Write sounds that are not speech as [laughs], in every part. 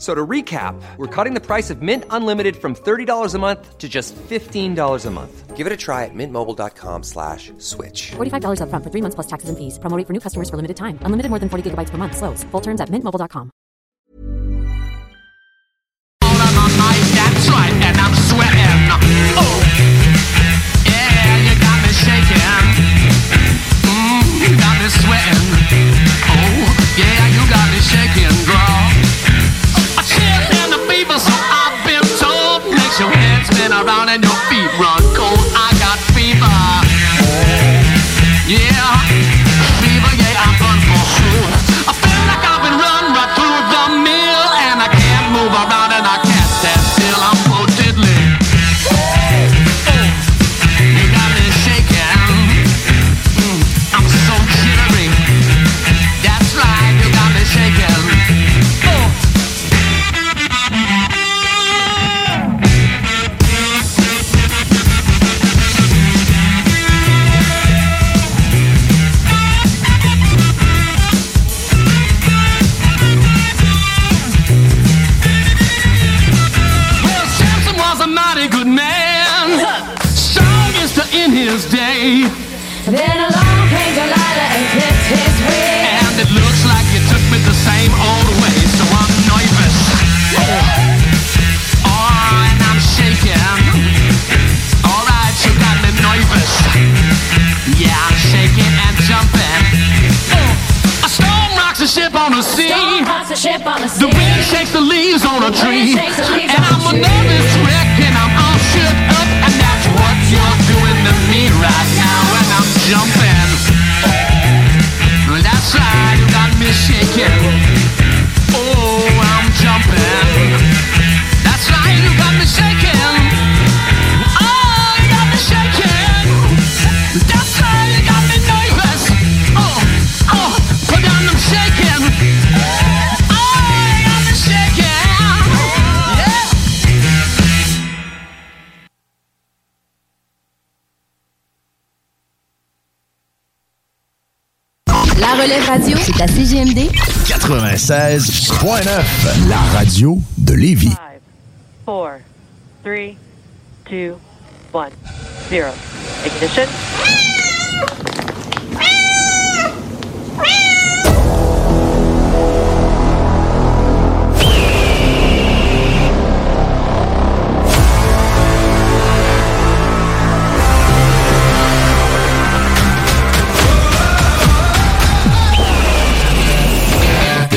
So to recap, we're cutting the price of Mint Unlimited from $30 a month to just $15 a month. Give it a try at mintmobile.com slash switch. $45 upfront for three months plus taxes and fees. Promo rate for new customers for limited time. Unlimited more than 40 gigabytes per month. Slows. Full terms at mintmobile.com. That's right, and I'm sweating. Oh, yeah, you got me shaking. Mm, you got me sweating. Oh, yeah, you got me shaking, head spin around and your feet run cold. I got fever. Yeah, ship on the The wind shakes the leaves on a tree. wind shakes the leaves And I'm a nervous wreck and I'm all shook up. And that's what you're doing to me right now. And I'm jumping. That's right, you got me shaking. La relève radio, c'est à CGMD 96.9, la radio de Lévis. Five, four, three, two, one, zero. Ignition.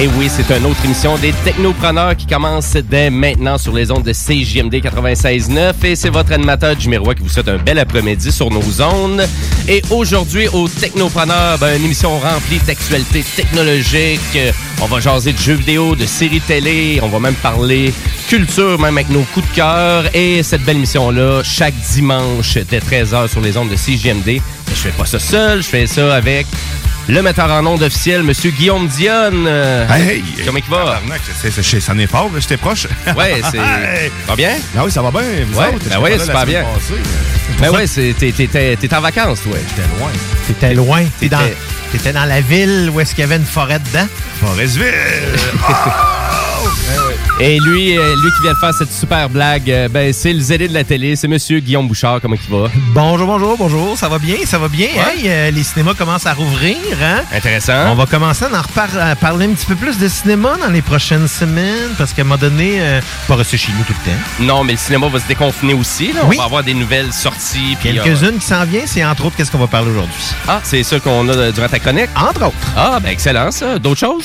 Eh oui, c'est une autre émission des Technopreneurs qui commence dès maintenant sur les ondes de CJMD 96.9 et c'est votre animateur Jimmy Roy qui vous souhaite un bel après-midi sur nos zones. Et aujourd'hui, au Technopreneurs, ben, une émission remplie d'actualités technologiques. Euh, On va jaser de jeux vidéo, de séries télé, on va même parler culture, même avec nos coups de cœur. Et cette belle émission-là, chaque dimanche dès 13h sur les ondes de CJMD. Mais je fais pas ça seul, je fais ça avec le metteur en ondes officiel, Monsieur Guillaume Dionne. Euh, Hey! Comment il va? C'est- Ça n'est fort, là, j'étais proche. [laughs] Ouais, c'est... Hey! Va bien? Ah oui, ça va bien. Vous Ouais, autres, ben pas la super bien. passée. Ben ouais, c'est- t'es- t'es t'es- t'es en vacances, toi. J'étais loin. T'étais loin. T'es dans- T'étais- T'étais dans la ville où est-ce qu'il y avait une forêt dedans? Forestville! [laughs] Et lui, euh, lui qui vient de faire cette super blague, euh, ben c'est le zélé de la télé, c'est Monsieur Guillaume Bouchard, comment il va? Bonjour, bonjour, bonjour. Ça va bien? Ça va bien? Hey, euh, les cinémas commencent à rouvrir, hein? Intéressant. On va commencer à en repar- à parler un petit peu plus de cinéma dans les prochaines semaines parce qu'à un moment donné, euh, pas rester chez nous tout le temps. Non, mais le cinéma va se déconfiner aussi. Là. Oui. On va avoir des nouvelles sorties. euh, Quelques-unes qui s'en viennent, c'est entre autres qu'est-ce qu'on va parler aujourd'hui. Ah, c'est ça qu'on a durant ta chronique? Entre autres. Ah, ben excellent ça. D'autres choses?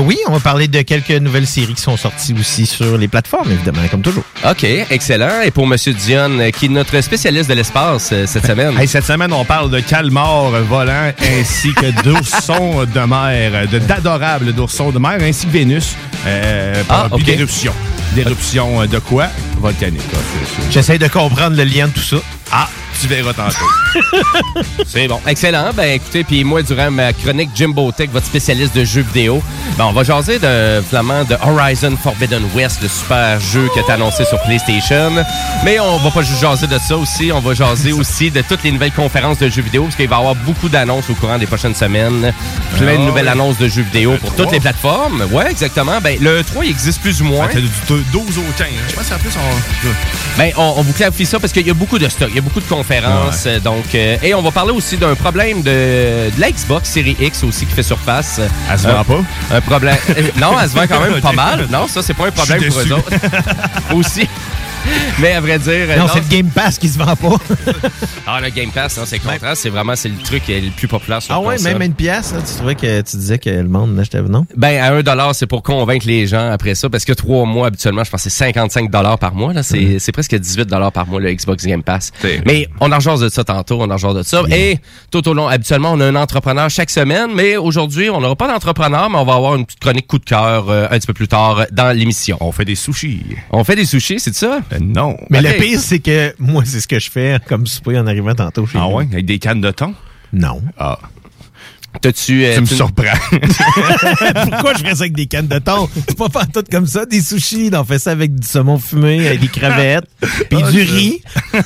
Oui, on va parler de quelques nouvelles séries qui sont sorties aussi sur les plateformes, évidemment, comme toujours. OK, excellent. Et pour Monsieur Dion, euh, qui est notre spécialiste de l'espace euh, cette semaine. Hey, cette semaine, on parle de calmars volants ainsi que [laughs] d'oursons de mer, de- d'adorables d'oursons de mer, ainsi que Vénus, euh, Ah, puis ok. d'éruptions. D'éruptions euh, de quoi? Volcanique. J'essaie de comprendre le lien de tout ça. Ah, tu verras tantôt. [laughs] C'est bon. Excellent. Ben écoutez, puis moi, durant ma chronique Jimbo Tech, votre spécialiste de jeux vidéo, ben on va jaser de, de Horizon Forbidden West, le super jeu qui est annoncé sur PlayStation. Mais on va pas juste jaser de ça aussi, on va jaser aussi de toutes les nouvelles conférences de jeux vidéo, parce qu'il va y avoir beaucoup d'annonces au courant des prochaines semaines. Plein de Ah, nouvelles ouais. annonces de jeux vidéo pour toutes les plateformes. Ouais, exactement. Ben le 3 il existe plus ou moins. Ah, T'as du 12 au 15. hein. Je pense qu'en plus, on... Ben, on, on vous clarifie ça parce qu'il y a beaucoup de stock, il y a beaucoup de conférences. Euh, Donc, euh, et on va parler aussi d'un problème de, de la Xbox Series X aussi qui fait surface. Elle se Euh, vend pas? Un problème. non, elle se vend quand même [laughs] pas mal. Non, ça, c'est pas un problème pour eux autres. [laughs] aussi. Mais à vrai dire. euh, Non, c'est le Game Pass qui se vend pas. [laughs] Ah, le Game Pass, non, c'est le contraire. C'est vraiment c'est le truc le plus populaire sur ah ouais, console. même une pièce, là, tu trouvais que tu disais que le monde n'achetait non? Ben, à 1 dollar, c'est pour convaincre les gens après ça, parce que trois mois, habituellement, je pense que c'est 55 dollars par mois, là. C'est, c'est presque 18 dollars par mois, le Xbox Game Pass. Mais on en de ça tantôt, on en de ça. Et tout au long, habituellement, on a un entrepreneur chaque semaine, mais aujourd'hui, on n'aura pas d'entrepreneur, mais on va avoir une petite chronique coup de cœur euh, un petit peu plus tard dans l'émission. On fait des sushis. On fait des sushis, c'est ça? Non. Mais le pire, c'est que moi, c'est ce que je fais comme souper en arrivant tantôt chez Ah ouais? Avec des cannes de thon? Non. Ah. T'as-tu... euh, Tu me surprends. [laughs] Pourquoi je ferais ça avec des cannes de thon? C'est pas tout comme ça, des sushis. On fait ça avec du saumon fumé, avec des crevettes, [laughs] puis Ah, du riz. [laughs]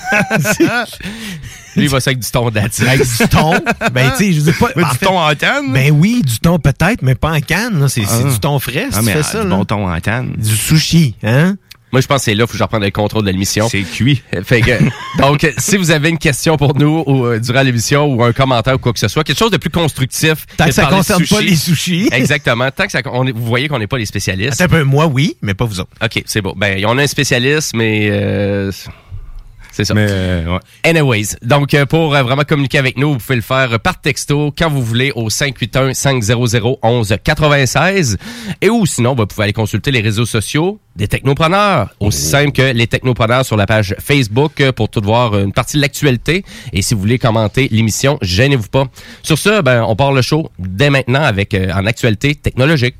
Lui, il va ça avec du thon d'attitude. avec du thon. Ben, tu sais, je dis pas. Mais en du fait, thon en canne? Ben oui, du thon peut-être, mais pas en canne. C'est Ah. du thon frais, si ah, tu mais fais ah, ça. du là. bon thon en canne. Du sushi, hein? Moi, je pense que c'est là qu'il faut que je reprenne le contrôle de l'émission. C'est cuit. Fait que, [laughs] donc, si vous avez une question pour nous ou, euh, durant l'émission ou un commentaire ou quoi que ce soit, quelque chose de plus constructif. Tant de que ça concerne pas les sushis. [laughs] Exactement. Tant que ça, on est- vous voyez qu'on n'est pas les spécialistes. Attends un peu, moi, oui, mais pas vous autres. OK, c'est bon. Ben, on a un spécialiste, mais euh, c'est ça. Mais, euh, ouais. Anyways, donc euh, pour euh, vraiment communiquer avec nous, vous pouvez le faire par texto quand vous voulez au 581 500 11 96 et ou sinon vous pouvez aller consulter les réseaux sociaux des technopreneurs, aussi simple que les technopreneurs sur la page Facebook pour tout voir une partie de l'actualité et si vous voulez commenter l'émission, gênez-vous pas. Sur ce, ben on part le show dès maintenant avec euh, en actualité technologique.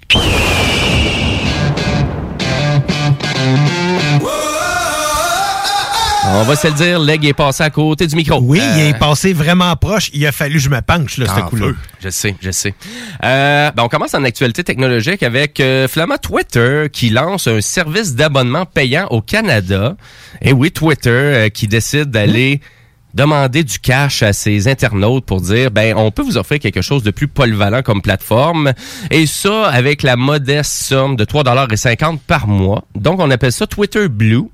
On va se le dire, Leg est passé à côté du micro. Oui, il Euh, est passé vraiment proche. Il a fallu que je me penche, là, ce En coup-là. Je sais, je sais. Euh, ben on commence en actualité technologique avec euh, Twitter qui lance un service d'abonnement payant au Canada. Et oui, Twitter euh, qui décide d'aller demander du cash à ses internautes pour dire ben on peut vous offrir quelque chose de plus polyvalent comme plateforme et ça avec la modeste somme de 3,50 par mois. Donc on appelle ça Twitter Blue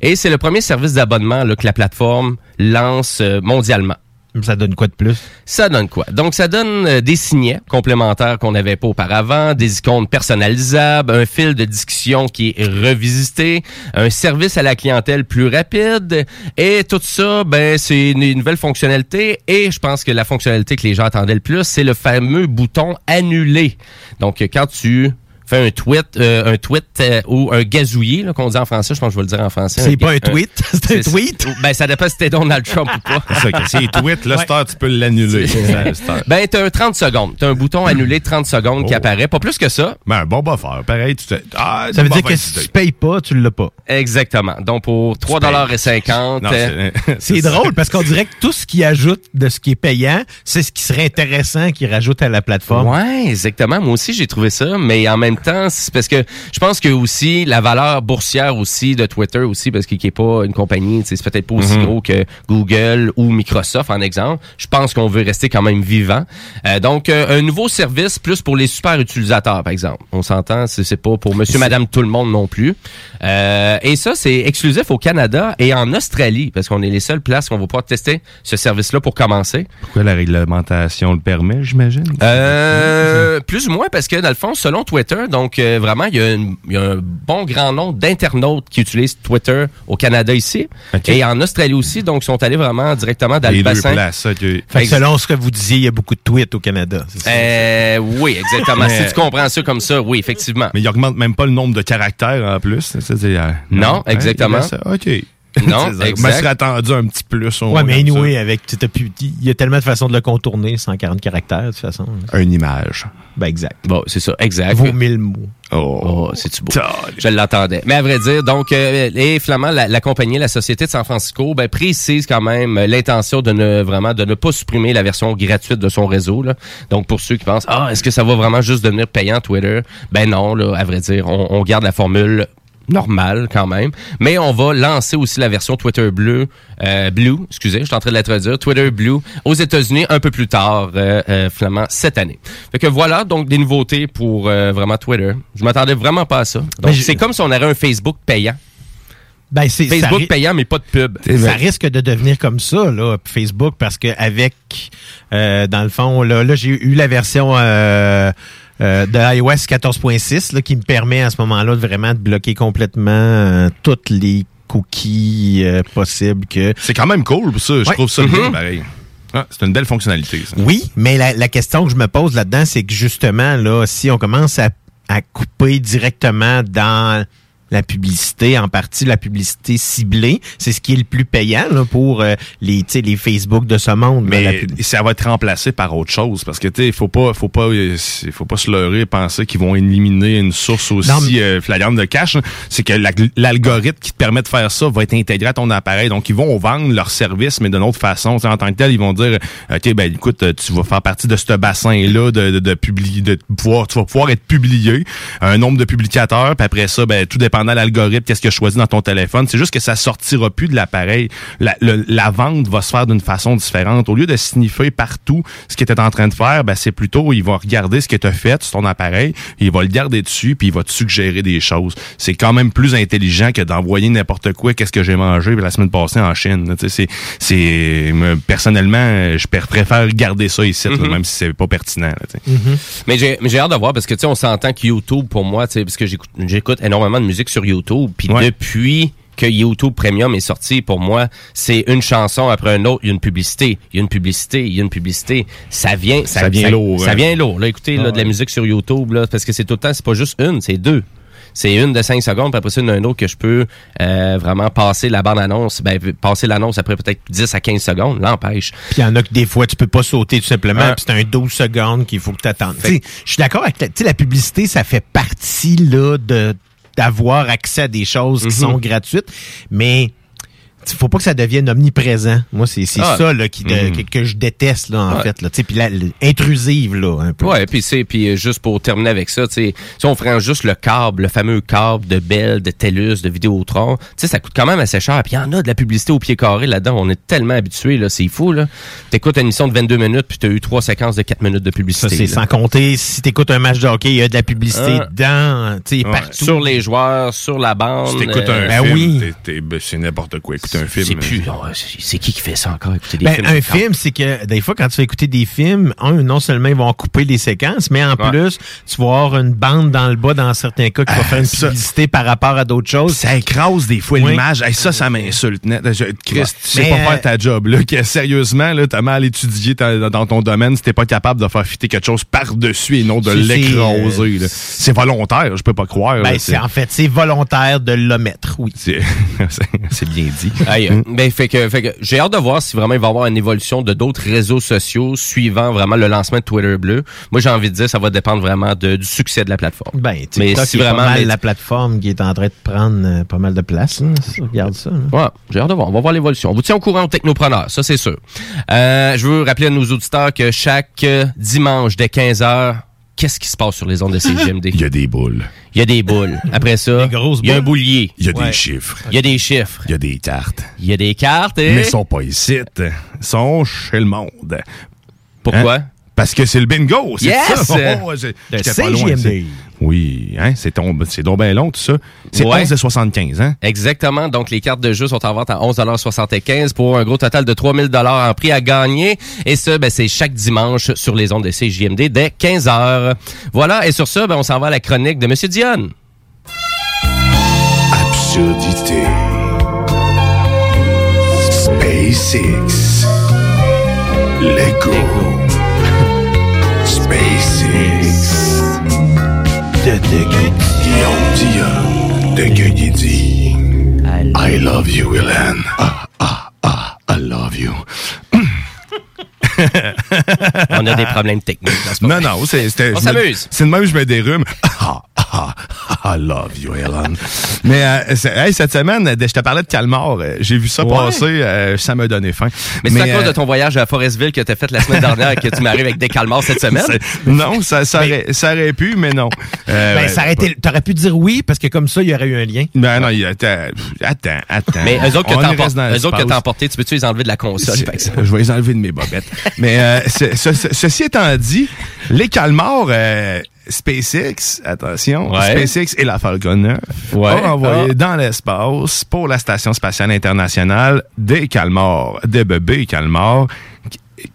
et c'est le premier service d'abonnement que la plateforme lance euh, mondialement. Ça donne quoi de plus? Ça donne quoi? Donc, ça donne euh, des signets complémentaires qu'on n'avait pas auparavant, des icônes personnalisables, un fil de discussion qui est revisité, un service à la clientèle plus rapide, et tout ça, ben, c'est une une nouvelle fonctionnalité, et je pense que la fonctionnalité que les gens attendaient le plus, c'est le fameux bouton annuler. Donc, euh, quand tu fait un tweet, euh, un tweet euh, ou un gazouillis, là, qu'on dit en français, je pense que je vais le dire en français. C'est pas un tweet, [laughs] c'est un tweet? Ben, ça dépend si t'es Donald Trump ou pas. C'est ça, c'est tweet, là, heure, tu peux l'annuler. Ben, t'as un 30 secondes. T'as un bouton annulé 30 secondes qui Oh. apparaît. Pas plus que ça. Ben, un bon buffer. Pareil, tu. Ah, Ça veut dire que si tu payes pas, tu l'as pas. Exactement. Donc, pour 3,50 Non, euh, [laughs] c'est- C'est drôle parce qu'on dirait que tout ce qui ajoute de ce qui est payant, c'est ce qui serait intéressant qui rajoute à la plateforme. Ouais, exactement. Moi aussi, j'ai trouvé ça. Mais en même temps, parce que je pense que aussi, la valeur boursière aussi de Twitter aussi, parce qu'il n'est pas une compagnie, c'est peut-être pas aussi Mhm. gros que Google ou Microsoft, en exemple. Je pense qu'on veut rester quand même vivant. Euh, donc, euh, un nouveau service plus pour les super utilisateurs, par exemple. On s'entend, c'est pas pour monsieur, madame, tout le monde non plus. Euh, et ça, c'est exclusif au Canada et en Australie, parce qu'on est les seules places qu'on va pouvoir tester ce service-là pour commencer. Pourquoi la réglementation le permet, j'imagine? Plus ou moins parce que dans le fond, selon Twitter, donc euh, vraiment, il y, a une- il y a un bon grand nombre d'internautes qui utilisent Twitter au Canada ici et en Australie aussi, donc ils sont allés vraiment directement dans Les le deux bassin. places, ok. Fait que Ex- selon ce que vous disiez, il y a beaucoup de tweets au Canada. c'est ça? Euh, oui, exactement. [laughs] Mais- si tu comprends ça comme ça, oui, effectivement. Mais il augmente même pas le nombre de caractères en plus. Ça, euh, Non, exactement. laisse ça. OK. Non, [laughs] exact. Je me serais attendu un petit plus. Ouais, mais anyway, avec, tu t'as pu- il y a tellement de façons de le contourner, 140 caractères, de toute façon. Une image. Ben, exact. Bon, c'est ça, exact. Vaut mille mots. Oh. Oh, c'est-tu beau? Je l'attendais. Mais à vrai dire, donc, euh, les Flamands, la, la compagnie, la Société de San Francisco, ben, précise quand même euh, l'intention de ne vraiment de ne pas supprimer la version gratuite de son réseau. Là. Donc, pour ceux qui pensent, ah, est-ce que ça va vraiment juste devenir payant Twitter? Ben non, là, à vrai dire, on, on garde la formule normale quand même. Mais on va lancer aussi la version Twitter Bleu, euh, Blue, excusez, je suis en train de la traduire, Twitter Blue aux États-Unis un peu plus tard, euh, euh, finalement, cette année. Fait que voilà, donc des nouveautés pour euh, vraiment Twitter. Je m'attendais vraiment pas à ça. Donc, c'est comme si on avait un Facebook payant. Ben, c'est, ça Facebook payant, mais pas de pub. ça risque de devenir comme ça, là, Facebook, parce que avec, euh, dans le fond, là, là j'ai eu la version euh, de iOS 14.6 là, qui me permet à ce moment-là de vraiment de bloquer complètement euh, toutes les cookies euh, possibles que. C'est quand même cool, pour ça. Je Ouais. trouve ça Mhm. bien, pareil. Ah, c'est une belle fonctionnalité, ça. Oui, mais la, la question que je me pose là-dedans, c'est que justement, là, si on commence à, à couper directement dans la publicité, en partie la publicité ciblée, c'est ce qui est le plus payant là, pour euh, les, tu sais, les Facebook de ce monde. là, la Mais ça va être remplacé par autre chose parce que tu sais, faut pas, faut pas, euh, faut pas se leurrer et penser qu'ils vont éliminer une source aussi Non, mais- euh, flagrante de cash. hein. C'est que la- l'algorithme qui te permet de faire ça va être intégré à ton appareil. Donc ils vont vendre leur service, mais d'une autre façon. En tant que tel, ils vont dire, ok, ben écoute, euh, tu vas faire partie de ce bassin là de, de, de publier, de pouvoir, tu vas pouvoir être publié un nombre de publicateurs. Puis après ça, ben tout dépendant de l'algorithme, qu'est-ce que je choisis dans ton téléphone? C'est juste que ça sortira plus de l'appareil. La, le- la vente va se faire d'une façon différente. Au lieu de sniffer partout ce que tu es en train de faire, ben c'est plutôt il va regarder ce que tu as fait sur ton appareil, il va le garder dessus puis il va te suggérer des choses. C'est quand même plus intelligent que d'envoyer n'importe quoi qu'est-ce que j'ai mangé la semaine passée en Chine. C'est c'est me- personnellement, je pr- préfère garder ça ici là, Mhm. même si c'est pas pertinent. là, sais. Mais j'ai hâte de voir parce que on s'entend que YouTube pour moi, parce que j'écoute j'écoute énormément de musique sur YouTube puis Ouais. depuis que YouTube Premium est sorti, pour moi, c'est une chanson après une autre, il y a une publicité, il y a une publicité, il y a une publicité. Ça vient, ça, Ça vient lourd, Ça hein. vient lourd. Là, écoutez, là, Ah de la musique sur YouTube, là, parce que c'est tout le temps, c'est pas juste une, c'est deux. C'est une de 5 secondes, puis après ça, il y en a un autre que je peux euh, vraiment passer la bande-annonce, ben, passer l'annonce après peut-être 10 à 15 secondes, l'empêche. Puis il y en a que des fois, tu peux pas sauter tout simplement, Ouais. puis c'est un 12 secondes qu'il faut que tu attendes. Je suis d'accord avec la, la publicité, ça fait partie là de d'avoir accès à des choses qui Mhm. sont gratuites, mais faut pas que ça devienne omniprésent. Moi, c'est c'est Ah. ça là, qui de- Mhm. que, que je déteste là, en Ouais. fait. Là. Tu sais, Puis la, la- intrusive, là, un peu. Ouais, puis c'est puis euh, juste pour terminer avec ça, tu sais, si on ferait juste le câble, le fameux câble de Bell, de TELUS, de Vidéotron, tu sais ça coûte quand même assez cher. Puis il y en a de la publicité au pied carré là-dedans, on est tellement habitués là, c'est fou là. T'écoutes une émission de 22 minutes puis t'as eu trois séquences de 4 minutes de Ça, publicité. c'est là. sans compter, si tu écoutes un match de hockey, il y a de la publicité Ah. dedans, tu sais, Ouais. partout. sur les joueurs, sur la bande. Si t'écoutes un euh, ben film, oui. ben, c'est n'importe quoi. Écoute écouter un film. C'est plus. c'est- C'est qui qui fait ça encore? Écouter des Ben, films un film, c'est que des fois, quand tu vas écouter des films, un, non seulement ils vont couper les séquences, mais en Ouais. plus, tu vas avoir une bande dans le bas dans certains cas qui va faire une ça- publicité par rapport à d'autres choses. Ça écrase des fois Oui. l'image. Hey, ça, ça m'insulte net. Je- Chris, Ouais. tu sais Mais, pas euh, faire ta job. Là, que, sérieusement, là, t'as mal étudié ta- dans ton domaine si t'es pas capable de faire fitter quelque chose par-dessus et non de C'est- l'écraser. là. C'est volontaire, je peux pas croire. Ben, c'est en fait, c'est volontaire de l'omettre, oui. C'est c'est- [laughs] c'est bien dit. Aïe, euh, ben, fait que, fait que j'ai hâte de voir si vraiment il va y avoir une évolution de d'autres réseaux sociaux suivant vraiment le lancement de Twitter bleu. Moi, j'ai envie de dire, ça va dépendre vraiment de- du succès de la plateforme. Ben, Mais TikTok si est vraiment- pas mal mais- la plateforme qui est en train de prendre euh, pas mal de place. là. Regarde ça. là. Ouais, j'ai hâte de voir. On va voir l'évolution. On vous tient au courant aux technopreneurs, ça c'est sûr. Euh, je veux rappeler à nos auditeurs que chaque euh, dimanche dès 15h, qu'est-ce qui se passe sur les ondes de [laughs] CGMD? Il y a des boules. Il y a des boules. Après ça, il y a un boulier. Il y a Ouais. des chiffres. Il y a des chiffres. Il y a des cartes. Il y a des cartes. Et... Mais ils sont pas ici. Ils sont chez le monde. Pourquoi? Hein? Parce que c'est le bingo, c'est Yes! ça. [laughs] Oh, j'étais pas loin, Oui, hein, c'est ton- c'est donc bien long tout ça. C'est Ouais. 11,75, hein? Exactement. Donc, les cartes de jeu sont en vente à 11,75 pour un gros total de 3000 en prix à gagner. Et ça, ben, c'est chaque dimanche sur les ondes de CJMD dès 15h. Voilà. Et sur ça, ben, on s'en va à la chronique de Monsieur Dion. Absurdité. SpaceX. Lego. Guillaume Dion. De Guigui I love you, Hélène. Ah, ah, ah, I love you. [laughs] On a des problèmes techniques. dans ce Non, moment. non, c'est On je me- s'amuse. C'est de même que je me dérume. Ah, ah, ah, I love you, Helen. Mais euh, hey, cette semaine, euh, je te parlais de Calmar. euh, J'ai vu ça Ouais. passer. euh, ça m'a donné faim. Mais c'est à cause de ton voyage à Forestville que tu as fait la semaine dernière que tu m'arrives avec des calmars cette semaine? Non, ça, ça, aurait, ça aurait pu, mais non. Euh, Ben, ça aurait été- T'aurais pu dire oui, parce que comme ça, il y aurait eu un lien. Ben non, il- attends, attends, attends. Mais eux autres que t'as emporté, tu peux-tu les enlever de la console, C'est- par exemple? Je vais les enlever de mes bobettes. [laughs] Mais euh, ce- ce- ce- ceci étant dit, les calmars euh, SpaceX, attention, Ouais. SpaceX et la Falcon 9 Ouais. ont envoyé Ah. dans l'espace pour la Station spatiale internationale des calmars, des bébés calmars qui- qui-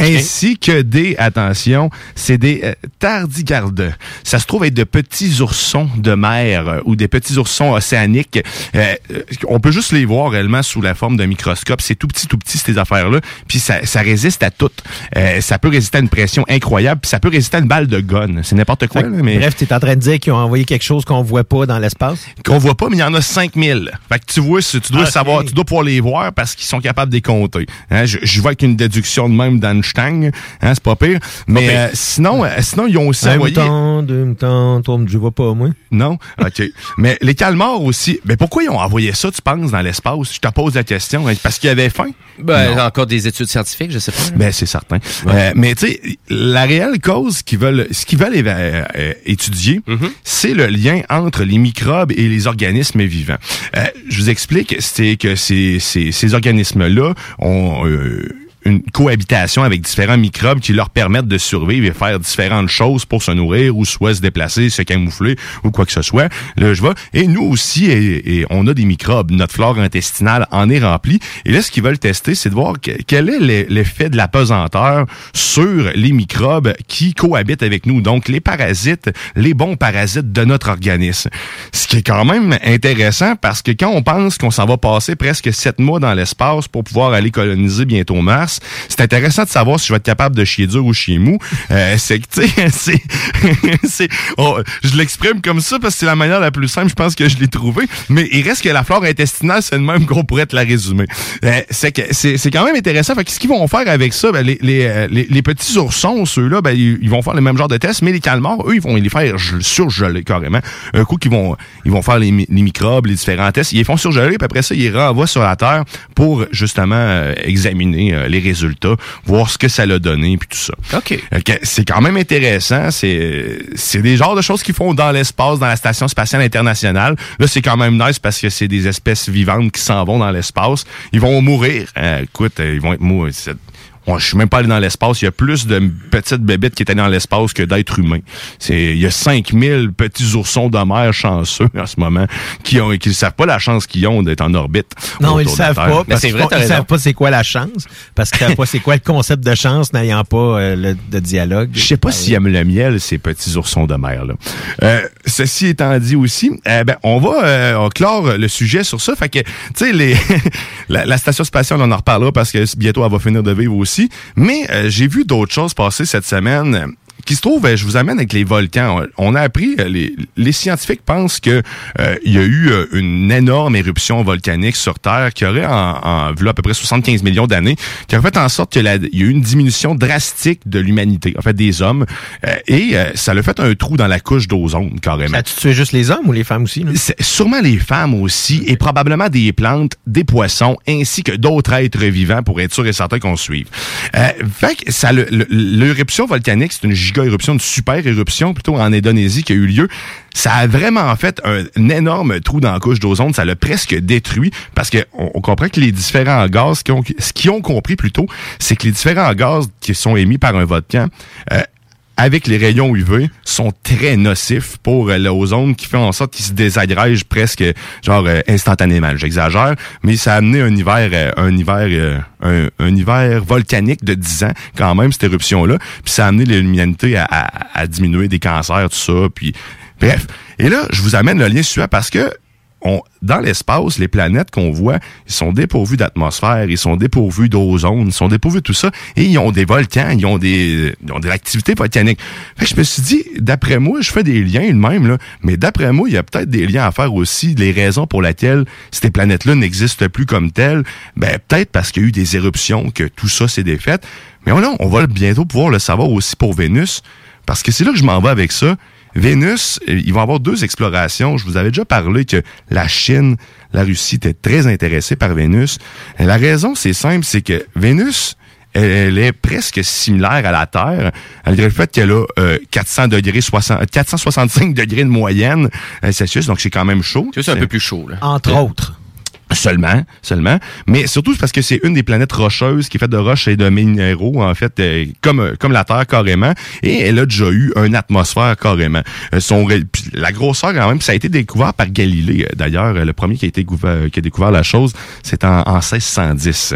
Ainsi que des, attention, c'est des euh, tardigardes. Ça se trouve être de petits oursons de mer euh, ou des petits oursons océaniques. Euh, euh, on peut juste les voir réellement sous la forme d'un microscope. C'est tout petit, tout petit, ces affaires-là. Puis ça, ça résiste à tout. Euh, ça peut résister à une pression incroyable. Puis ça peut résister à une balle de gun. C'est n'importe quoi. là, mais Bref, tu es en train de dire qu'ils ont envoyé quelque chose qu'on voit pas dans l'espace? qu'on voit pas, mais il y en a 5000. Fait que tu vois, tu dois savoir, tu dois pouvoir les voir parce qu'ils sont capables de les compter. Hein, je, je vois avec une déduction de même d'Einstein, hein, c'est pas pire. Mais pire. euh, sinon, euh, sinon ils ont aussi Un envoyé. mouton, deux moutons, je vois pas, moi. Non, ok. [laughs] mais les calmars aussi. Mais pourquoi ils ont envoyé ça, tu penses, dans l'espace? Je te pose la question. hein, Parce qu'il y avait faim. Ben, Non. encore des études scientifiques, je sais pas. Ben c'est certain. Euh, mais tu sais, la réelle cause qu'ils veulent, ce qu'ils veulent éva- étudier, Mm-hmm. c'est le lien entre les microbes et les organismes vivants. Euh, je vous explique, c'est que ces, ces, ces organismes-là ont euh, une cohabitation avec différents microbes qui leur permettent de survivre et faire différentes choses pour se nourrir ou soit se déplacer, se camoufler ou quoi que ce soit. Là, je vois. Et nous aussi, et, on a des microbes. Notre flore intestinale en est remplie. Et là, ce qu'ils veulent tester, c'est de voir que- quel est l'e- l'effet de la pesanteur sur les microbes qui cohabitent avec nous. Donc, les parasites, les bons parasites de notre organisme. Ce qui est quand même intéressant parce que quand on pense qu'on s'en va passer presque sept mois dans l'espace pour pouvoir aller coloniser bientôt Mars, c'est intéressant de savoir si je vais être capable de chier dur ou chier mou. Euh, c'est que, tu sais, [laughs] [laughs] c'est, oh, je l'exprime comme ça parce que c'est la manière la plus simple, je pense que je l'ai trouvé. Mais il reste que la flore intestinale, c'est le même qu'on pourrait te la résumer. Euh, c'est que, c'est, quand même intéressant. Fait qu'est-ce qu'ils vont faire avec ça? Ben, les, les, euh, les, petits oursons, ceux-là, ben, ils, vont faire le même genre de test, mais les calmars, eux, ils vont les faire gel- surgeler carrément. Un coup qu'ils vont, ils vont faire les microbes, les différents tests, ils les font surgeler, puis après ça, ils les renvoient sur la Terre pour justement euh, examiner euh, les résultats, voir ce que ça l'a donné, puis tout ça. OK. Ok, C'est quand même intéressant. C'est des genres de choses qu'ils font dans l'espace, dans la station spatiale internationale. Là, c'est quand même nice parce que c'est des espèces vivantes qui s'en vont dans l'espace. Ils vont mourir. Euh, écoute, euh, ils vont être mou- je suis même pas allé dans l'espace. Il y a plus de petites bébêtes qui étaient dans l'espace que d'êtres humains. C'est, il y a 5000 petits oursons de mer chanceux en ce moment qui ont, qui ne savent pas la chance qu'ils ont d'être en orbite. Non, ils la savent pas. Parce qu'ils font- ils savent pas c'est quoi la chance. Parce qu'ils savent pas c'est quoi le concept de chance n'ayant pas euh, le, de dialogue. Je sais pas s'ils aiment le miel, ces petits oursons de mer. Là. Euh, ceci étant dit aussi, euh, ben, on va euh, on va clore le sujet sur ça. Fait que, tu sais, les [laughs] la, la station spatiale, on en reparlera parce que bientôt elle va finir de vivre aussi. Mais euh, j'ai vu d'autres choses passer cette semaine. Qui se trouve, euh, je vous amène avec les volcans. On a appris, euh, les, les scientifiques pensent que euh, il y a eu euh, une énorme éruption volcanique sur Terre qui aurait, en, en v'là à peu près 75 millions d'années, qui aurait fait en sorte qu'il y a eu une diminution drastique de l'humanité, en fait des hommes, euh, et euh, ça l'a fait un trou dans la couche d'ozone carrément. Ça a tué juste les hommes ou les femmes aussi? C'est sûrement les femmes aussi, et probablement des plantes, des poissons, ainsi que d'autres êtres vivants pour être sûr et certain qu'on suive. Euh, fait que ça, l'éruption volcanique, c'est une giga éruption, une super éruption plutôt en Indonésie qui a eu lieu. Ça a vraiment fait un, énorme trou dans la couche d'ozone. Ça l'a presque détruit parce que on, on comprend que les différents gaz, qui ont, ce qu'ils ont compris plutôt, c'est que les différents gaz qui sont émis par un volcan, euh, avec les rayons UV sont très nocifs pour euh, l'ozone qui fait en sorte qu'il se désagrège presque genre euh, instantanément. J'exagère, mais ça a amené un hiver euh, un hiver un, hiver volcanique de 10 ans quand même cette éruption là, puis ça a amené l'humanité à diminuer des cancers tout ça puis bref. Et là, je vous amène le lien suivant parce que dans l'espace, les planètes qu'on voit, ils sont dépourvus d'atmosphère, ils sont dépourvus d'ozone, ils sont dépourvus de tout ça, et ils ont des volcans, ils ont des, ils ont de l'activité volcanique. Fait que je me suis dit, d'après moi, je fais des liens le même, là, mais d'après moi, il y a peut-être des liens à faire aussi, les raisons pour lesquelles ces planètes-là n'existent plus comme telles, ben peut-être parce qu'il y a eu des éruptions, que tout ça s'est défait. Mais on, on va bientôt pouvoir le savoir aussi pour Vénus, parce que c'est là que je m'en vais avec ça. Vénus, euh, il va y avoir deux explorations. Je vous avais déjà parlé que la Chine, la Russie étaient très intéressés par Vénus. Et la raison, c'est simple, c'est que Vénus, elle, elle est presque similaire à la Terre, malgré le fait qu'elle a euh, 400 degrés 60, 465 degrés de moyenne euh, Celsius, donc c'est quand même chaud. C'est un peu plus chaud, là. Entre autres. Seulement, seulement. Mais surtout parce que c'est une des planètes rocheuses qui est faite de roches et de minéraux, en fait, euh, comme, euh, comme la Terre carrément. Et elle a déjà eu une atmosphère carrément. Euh, son, la grosseur quand même, ça a été découvert par Galilée. D'ailleurs, le premier qui a, été découvert, qui a découvert la chose, c'est en, en 1610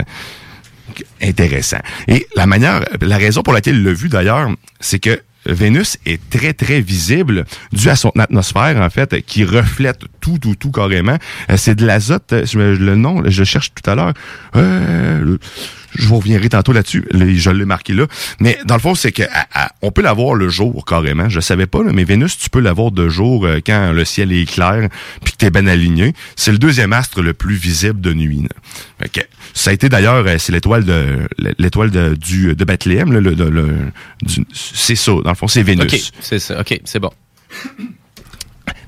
intéressant. Et la manière, la raison pour laquelle il l'a vu d'ailleurs, c'est que Vénus est très, très visible dû à son atmosphère, en fait, qui reflète tout, tout, tout carrément. Euh, C'est de l'azote, le nom, je cherche tout à l'heure. Euh, je vous reviendrai tantôt là-dessus. Je l'ai marqué là. Mais dans le fond, c'est que à- à- on peut l'avoir le jour carrément. Je savais pas, là, mais Vénus, tu peux l'avoir de jour euh, quand le ciel est clair puis que t'es bien aligné. C'est le deuxième astre le plus visible de nuit. Fait que, ça a été d'ailleurs, euh, c'est l'étoile de l'étoile de, du de Bethléem. là, le, le- le- du- c'est ça. Dans le fond, c'est Vénus. OK, c'est ça. OK, c'est bon.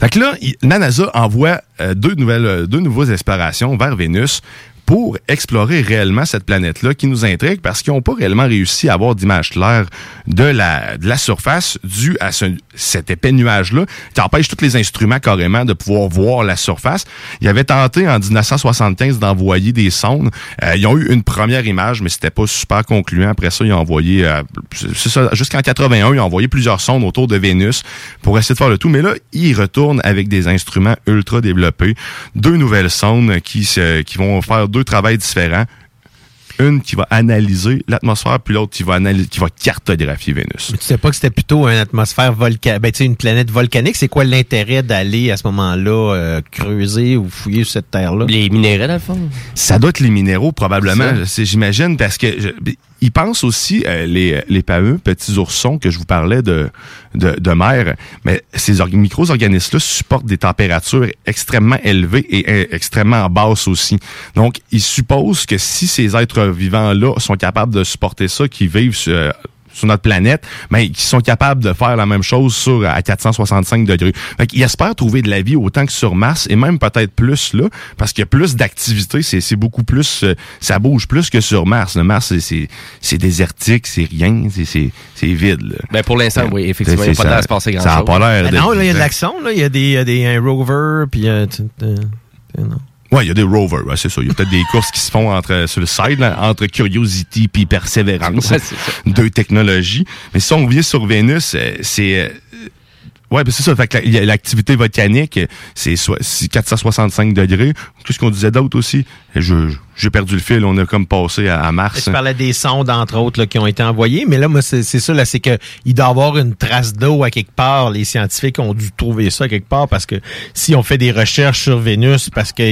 Fait que là, la NASA envoie euh, deux nouvelles, euh, deux nouvelles explorations vers Vénus pour explorer réellement cette planète-là qui nous intrigue parce qu'ils n'ont pas réellement réussi à avoir d'image claire de la, de la surface due à ce- cet épais nuage-là qui empêche tous les instruments carrément de pouvoir voir la surface. Ils avaient tenté en 1975 d'envoyer des sondes. Euh, ils ont eu une première image, mais c'était pas super concluant. Après ça, ils ont envoyé, euh, c'est ça, jusqu'en 81, ils ont envoyé plusieurs sondes autour de Vénus pour essayer de faire le tout. Mais là, ils retournent avec des instruments ultra développés. Deux nouvelles sondes qui, se, qui vont faire deux travails différents. Une qui va analyser l'atmosphère, puis l'autre qui va analyser, qui va cartographier Vénus. Mais tu sais pas que c'était plutôt une atmosphère volcanique, ben, tu sais, une planète volcanique. C'est quoi l'intérêt d'aller à ce moment-là euh, creuser ou fouiller sur cette terre-là? Les minéraux, dans le fond. Ça doit être les minéraux, probablement, j'imagine, parce que je- ils pensent aussi euh, les, les fameux petits oursons que je vous parlais de, de, mer, mais ces orga- micro-organismes-là supportent des températures extrêmement élevées et euh, extrêmement basses aussi. Donc, ils supposent que si ces êtres vivants-là sont capables de supporter ça, qui vivent sur, euh, sur notre planète, mais qui sont capables de faire la même chose sur à 465 degrés. Fait qu'ils espèrent trouver de la vie autant que sur Mars et même peut-être plus là, parce qu'il y a plus d'activité, c'est c'est beaucoup plus, euh, ça bouge plus que sur Mars. Le Mars, c'est- c'est c'est désertique, c'est rien, c'est c'est c'est vide. là. Ben, pour l'instant, oui, effectivement, il n'y a C'est- pas l'air de ça- se passer Ça grand-chose. a pas l'air Ben non, là, il y a de l'action, là. Il y a des, il y a des un rover, puis euh, tu- euh, euh, non. Ouais, il y a des rovers, ouais, c'est ça. Il y a peut-être des courses qui se font entre sur le side, là, entre Curiosity puis Ouais, ça. deux technologies. Mais si on vient sur Vénus, euh, c'est Ouais, ben c'est ça. Fait que l'activité volcanique, c'est so- c'est 465 degrés. Qu'est-ce qu'on disait d'autre aussi? Je- J'ai perdu le fil. On a comme passé à, Mars. Je parlais des sondes, entre autres, qui ont été envoyées, mais là, moi, c'est ça, là, c'est que il doit y avoir une trace d'eau à quelque part. Les scientifiques ont dû trouver ça quelque part parce que si on fait des recherches sur Vénus, parce que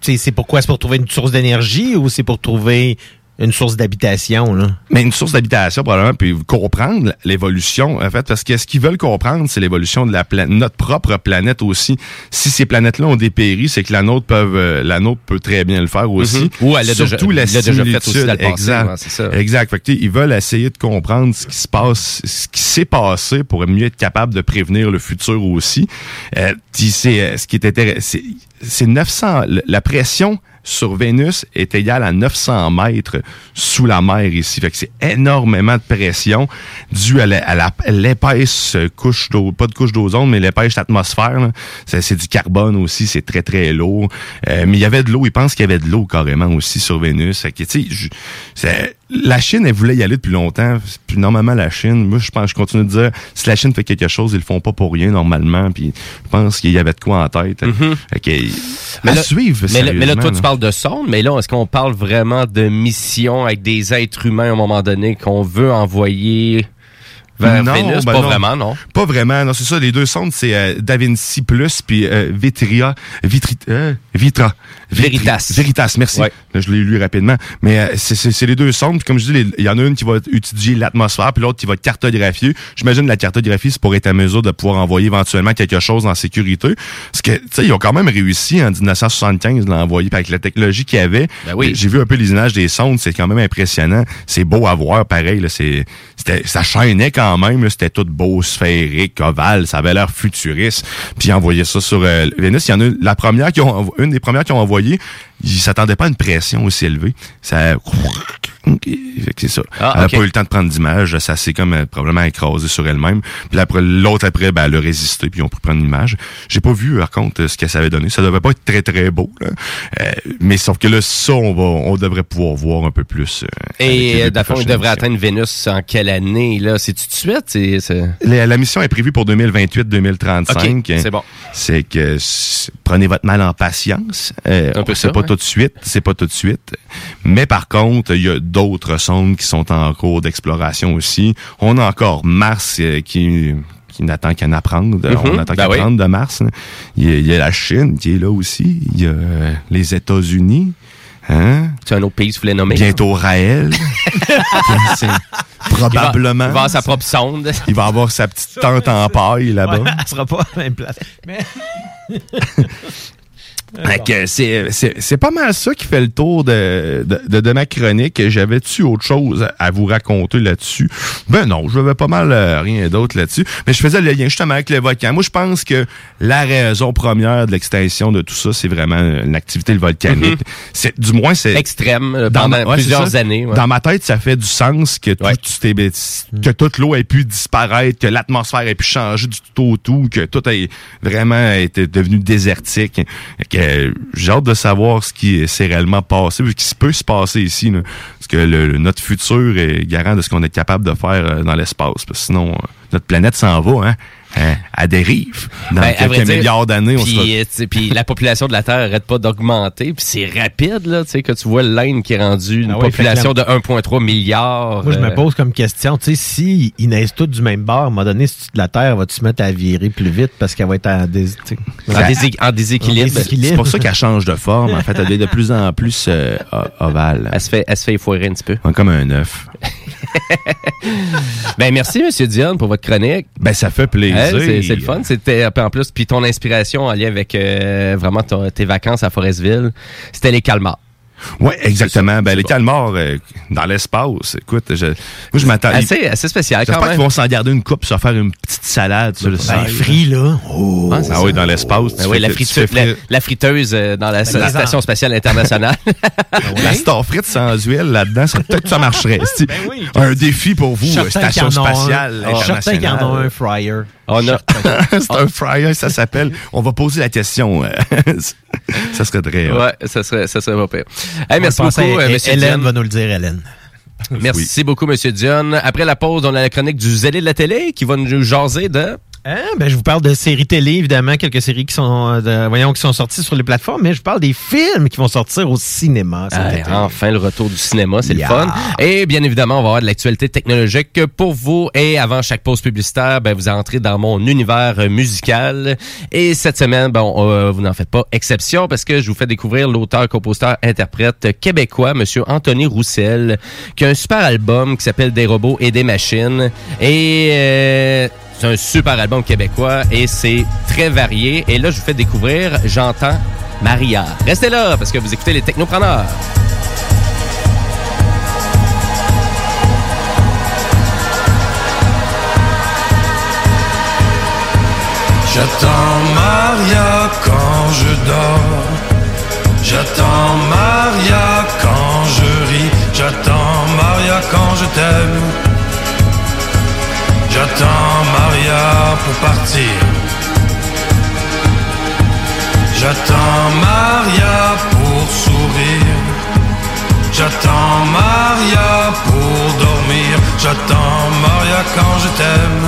c'est pourquoi? C'est pour trouver une source d'énergie ou c'est pour trouver une source d'habitation, là? Mais une source d'habitation, probablement, puis comprendre l'évolution, en fait, parce que ce qu'ils veulent comprendre, c'est l'évolution de la planète, notre propre planète aussi. Si ces planètes-là ont dépéri, c'est que la nôtre peuvent, euh, la nôtre peut très bien le faire aussi. Mhm. Ou elle déjà- Surtout la elle l'a déjà fait aussi dans le passé, Exact. ouais, c'est ça. Exact. Fait que, ils veulent essayer de comprendre ce qui se passe, ce qui s'est passé pour mieux être capable de prévenir le futur aussi. Euh, c'est euh, ce qui est intéressant, c'est- c'est 900, le- la pression sur Vénus est égale à 900 mètres sous la mer ici. Fait que c'est énormément de pression due à la- l'épaisse couche d'eau, pas de couche d'ozone, mais l'épaisse atmosphère. C'est du carbone aussi, c'est très très lourd. Euh, mais il y avait de l'eau, ils pensent qu'il y avait de l'eau carrément aussi sur Vénus. Fait que, la Chine, elle voulait y aller depuis longtemps. Puis normalement, la Chine, moi, je pense, je continue de dire, si la Chine fait quelque chose, ils le font pas pour rien normalement. Puis je pense qu'il y avait de quoi en tête. Fait que, à là- suivre, mais là, mais toi, tu parles de sonde, mais là, est-ce qu'on parle vraiment de mission avec des êtres humains à un moment donné qu'on veut envoyer vers Non, Vénus? ben pas non. vraiment, non? Pas vraiment, non, c'est ça. Les deux sondes, c'est euh, Da Vinci Plus puis euh, Vitria, Vitri, euh, Vitra. Veritas. Veritas, merci. Ouais. Là, je l'ai lu rapidement. Mais euh, c'est- les deux sondes. Puis comme je dis, il y en a une qui va étudier l'atmosphère, puis l'autre qui va cartographier. J'imagine la cartographie, c'est pour être à mesure de pouvoir envoyer éventuellement quelque chose en sécurité. Parce que, tu sais, ils ont quand même réussi en 1975 de l'envoyer. Avec la technologie qu'il y avait, Ben oui. j'ai vu un peu les images des sondes, c'est quand même impressionnant. C'est beau à voir, pareil. Là, c'est, c'était, ça chaînait quand même. C'était tout beau, sphérique, ovale. Ça avait l'air futuriste. Puis envoyaient ça sur euh, Vénus. Il y en a la première qui ont, une des premières qui ont envoyé. Ils s'attendaient pas à une pression aussi élevée. C'est ça. Ah, elle a ok. pas eu le temps de prendre d'image. Ça s'est comme euh, probablement écrasé sur elle-même. Puis après, l'autre après, ben, elle a résisté. Puis ils ont pu prendre une image. J'ai pas vu, par contre, ce que ça avait donné. Ça devait pas être très, très beau. Là. Euh, mais sauf que là, ça, on va, on devrait pouvoir voir un peu plus. euh, Et euh, il prochaines devrait atteindre Vénus en quelle année? là? C'est tout de suite? C'est, c'est- La, la mission est prévue pour 2028-2035. Ok, c'est bon. C'est que prenez votre mal en patience. Euh, Un peu c'est pas tout de suite, c'est pas tout de suite. Mais par contre, il y a d'autres sondes qui sont en cours d'exploration aussi. On a encore Mars euh, qui qui n'attend qu'à en apprendre. On Mhm, attend ben qu'à oui. apprendre de Mars. hein. Il y, a, il y a la Chine qui est là aussi. Il y a euh, les États-Unis. Hein? C'est un autre pays tu voulais nommer? Bientôt Raël. [laughs] Probablement. Il va avoir sa propre sonde. Il va avoir sa petite tente en paille là-bas. Ouais, elle sera pas à la même place. Mais [laughs] c'est, c'est, c'est pas mal ça qui fait le tour de, de, de, de ma chronique. J'avais-tu autre chose à vous raconter là-dessus? Ben non, j'avais pas mal euh, rien d'autre là-dessus. Mais je faisais le lien justement avec le volcan. Moi, je pense que la raison première de l'extinction de tout ça, c'est vraiment une activité volcanique. C'est, du moins, c'est... Extrême, euh, Dans pendant ma- ouais, plusieurs années. ouais. Dans ma tête, ça fait du sens que, tout, Ouais. t'es- que toute l'eau ait pu disparaître, que l'atmosphère ait pu changer du tout au tout, que tout ait vraiment été devenu désertique. Que j'ai hâte de savoir ce qui s'est réellement passé, ce qui peut se passer ici. là. Parce que le- notre futur est garant de ce qu'on est capable de faire euh, dans l'espace. Parce que sinon, euh, notre planète s'en va, hein, hein, à dérive. Dans Ben, quelques dire, milliards d'années, on puis, sera euh, puis la population de la Terre arrête pas d'augmenter. Puis c'est rapide, là, tu sais, que tu vois l'Inde qui est rendue une Ah ouais, population de 1,3 milliard. moi, je euh, me pose comme question, tu sais, si ils naissent tous du même bord, à un moment donné, si la Terre va se mettre à virer plus vite parce qu'elle va être en, dés- déséquilibre. En déséquilibre. C'est pour ça qu'elle change de forme. En fait, elle devient de plus en plus euh, ovale. Elle se fait, elle se fait effoirer un petit peu. Comme un œuf. [laughs] Ben merci, Monsieur Dion, pour votre chronique. Ben, ça fait plaisir. Hein, c'est c'est le fun. C'était en plus, puis ton inspiration en lien avec euh, vraiment ton- tes vacances à Forestville, c'était les calmars. Oui, exactement. Ben, les calmars euh, dans l'espace, écoute, je, moi, je m'attends. Assez, assez spécial quand même. qu'ils vont s'en garder une coupe, se faire une petite salade sur le Ben, free, là. Oh. Ah, Ah oui, dans l'espace. Ben oui, la, friteuse, fais la, la friteuse euh, dans la, Ben, station spatiale internationale. [laughs] La star frite sans huile là-dedans, ça peut-être que ça marcherait. [laughs] Ben oui. un défi pour vous, station spatiale Ah, Certain qu'il y en a internationale. un fryer. On a, [laughs] C'est un fryer, ça s'appelle. On va poser la question. [laughs] Ça serait très. Ouais, ça serait, ça serait pas pire. Hey, merci beaucoup, à- euh, monsieur Hélène Dion. va nous le dire, Hélène. Merci beaucoup, monsieur Dion. Après la pause, on a la chronique du zélé de la télé qui va nous jaser de... Hein? Ben, je vous parle de séries télé, évidemment, quelques séries qui sont, euh, de- voyons, qui sont sorties sur les plateformes, mais je vous parle des films qui vont sortir au cinéma. cet été. enfin, le retour du cinéma, c'est Yeah. le fun. Et bien évidemment, on va avoir de l'actualité technologique pour vous. Et avant chaque pause publicitaire, ben, vous entrez dans mon univers musical. Et cette semaine, bon, euh, vous n'en faites pas exception parce que je vous fais découvrir l'auteur, compositeur, interprète québécois, Monsieur Anthony Roussel, qui a un super album qui s'appelle Des robots et des machines. Et euh, c'est un super album québécois et c'est très varié. Et là, je vous fais découvrir J'entends Maria. Restez là parce que vous écoutez les Technopreneurs. J'attends Maria quand je dors. J'attends Maria quand je ris. J'attends Maria quand je t'aime. J'attends Maria pour partir. J'attends Maria pour sourire. J'attends Maria pour dormir. J'attends Maria quand je t'aime.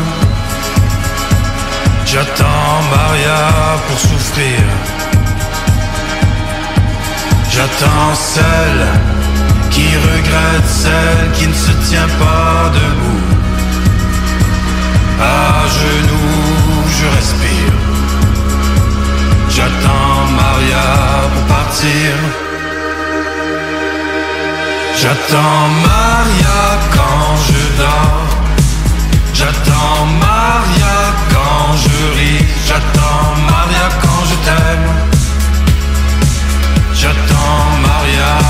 J'attends Maria pour souffrir. J'attends celle qui regrette, celle qui ne se tient pas debout. À genoux, je respire. J'attends Maria pour partir. J'attends Maria quand je dors. J'attends Maria quand je ris. J'attends Maria quand je t'aime. J'attends Maria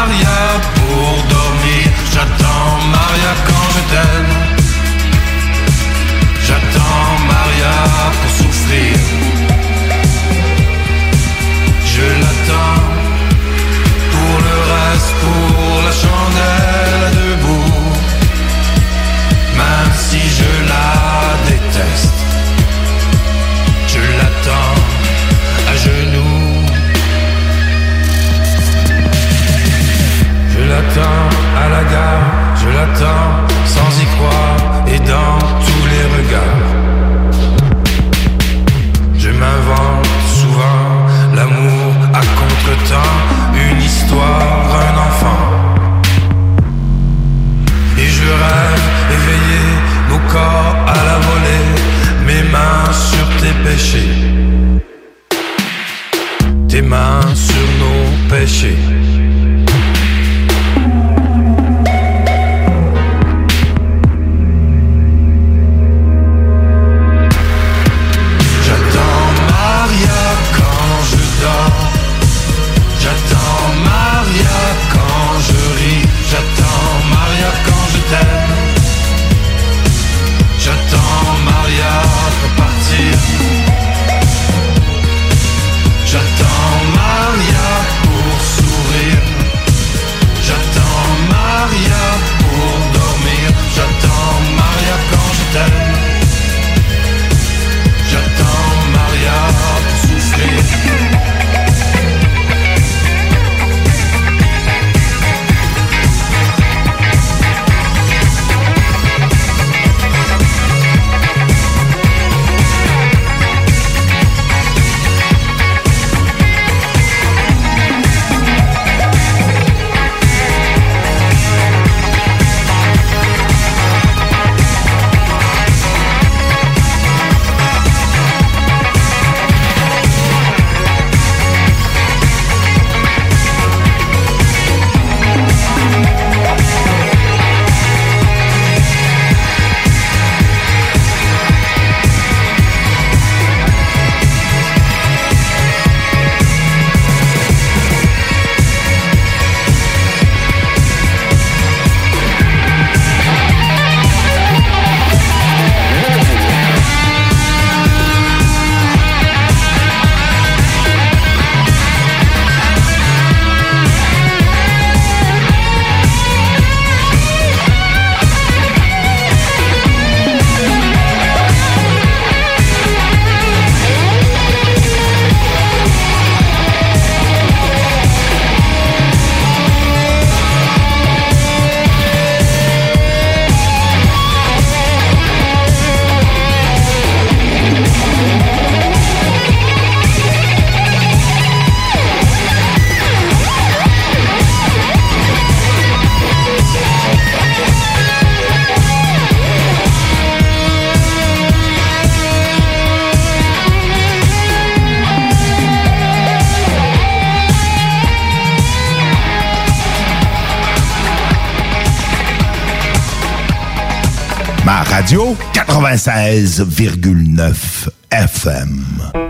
Maria pour dormir. J'attends Maria quand je t'aime. J'attends Maria pour souffrir. Je l'attends pour le reste, pour la chandelle debout. Même si je la déteste, la gare, je l'attends sans y croire et dans tous les regards. Je m'invente souvent l'amour à contre-temps, une histoire, un enfant. Et je rêve éveillé, nos corps à la volée, mes mains sur tes péchés. Tes mains sur nos péchés. Radio 96,9 FM.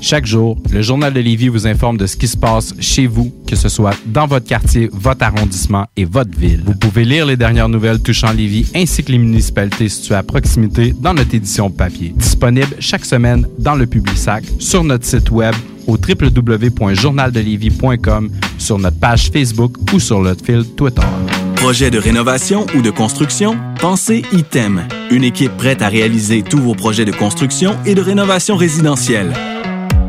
Chaque jour, le Journal de Lévis vous informe de ce qui se passe chez vous, que ce soit dans votre quartier, votre arrondissement et votre ville. Vous pouvez lire les dernières nouvelles touchant Lévis ainsi que les municipalités situées à proximité dans notre édition papier. Disponible chaque semaine dans le Publisac, sur notre site web au www.journaldelévis.com, sur notre page Facebook ou sur notre fil Twitter. Projet de rénovation ou de construction? Pensez ITEM, une équipe prête à réaliser tous vos projets de construction et de rénovation résidentielle.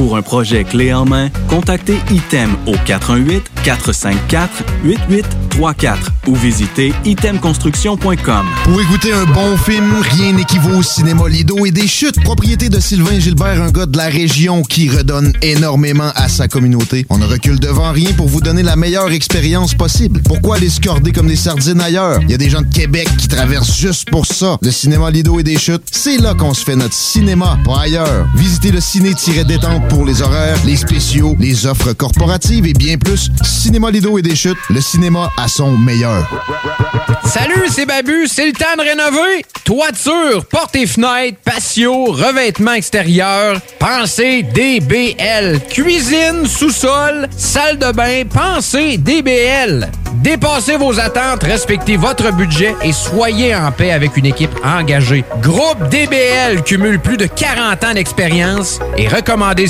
Pour un projet clé en main, contactez ITEM au 418-454-8834 ou visitez itemconstruction.com. Pour écouter un bon film, rien n'équivaut au cinéma Lido et des chutes, propriété de Sylvain Gilbert, un gars de la région qui redonne énormément à sa communauté. On ne recule devant rien pour vous donner la meilleure expérience possible. Pourquoi aller se corder comme des sardines ailleurs? Il y a des gens de Québec qui traversent juste pour ça. Le cinéma Lido et des chutes, c'est là qu'on se fait notre cinéma, pas ailleurs. Visitez le ciné-détente pour les horaires, les spéciaux, les offres corporatives et bien plus. Cinéma Lido et des chutes, le cinéma à son meilleur. Salut, c'est Babu, c'est le temps de rénover. Toiture, portes et fenêtres, patio, revêtement extérieur. Pensez DBL. Cuisine, sous-sol, salle de bain, pensez DBL. Dépassez vos attentes, respectez votre budget et soyez en paix avec une équipe engagée. Groupe DBL cumule plus de 40 ans d'expérience et recommandé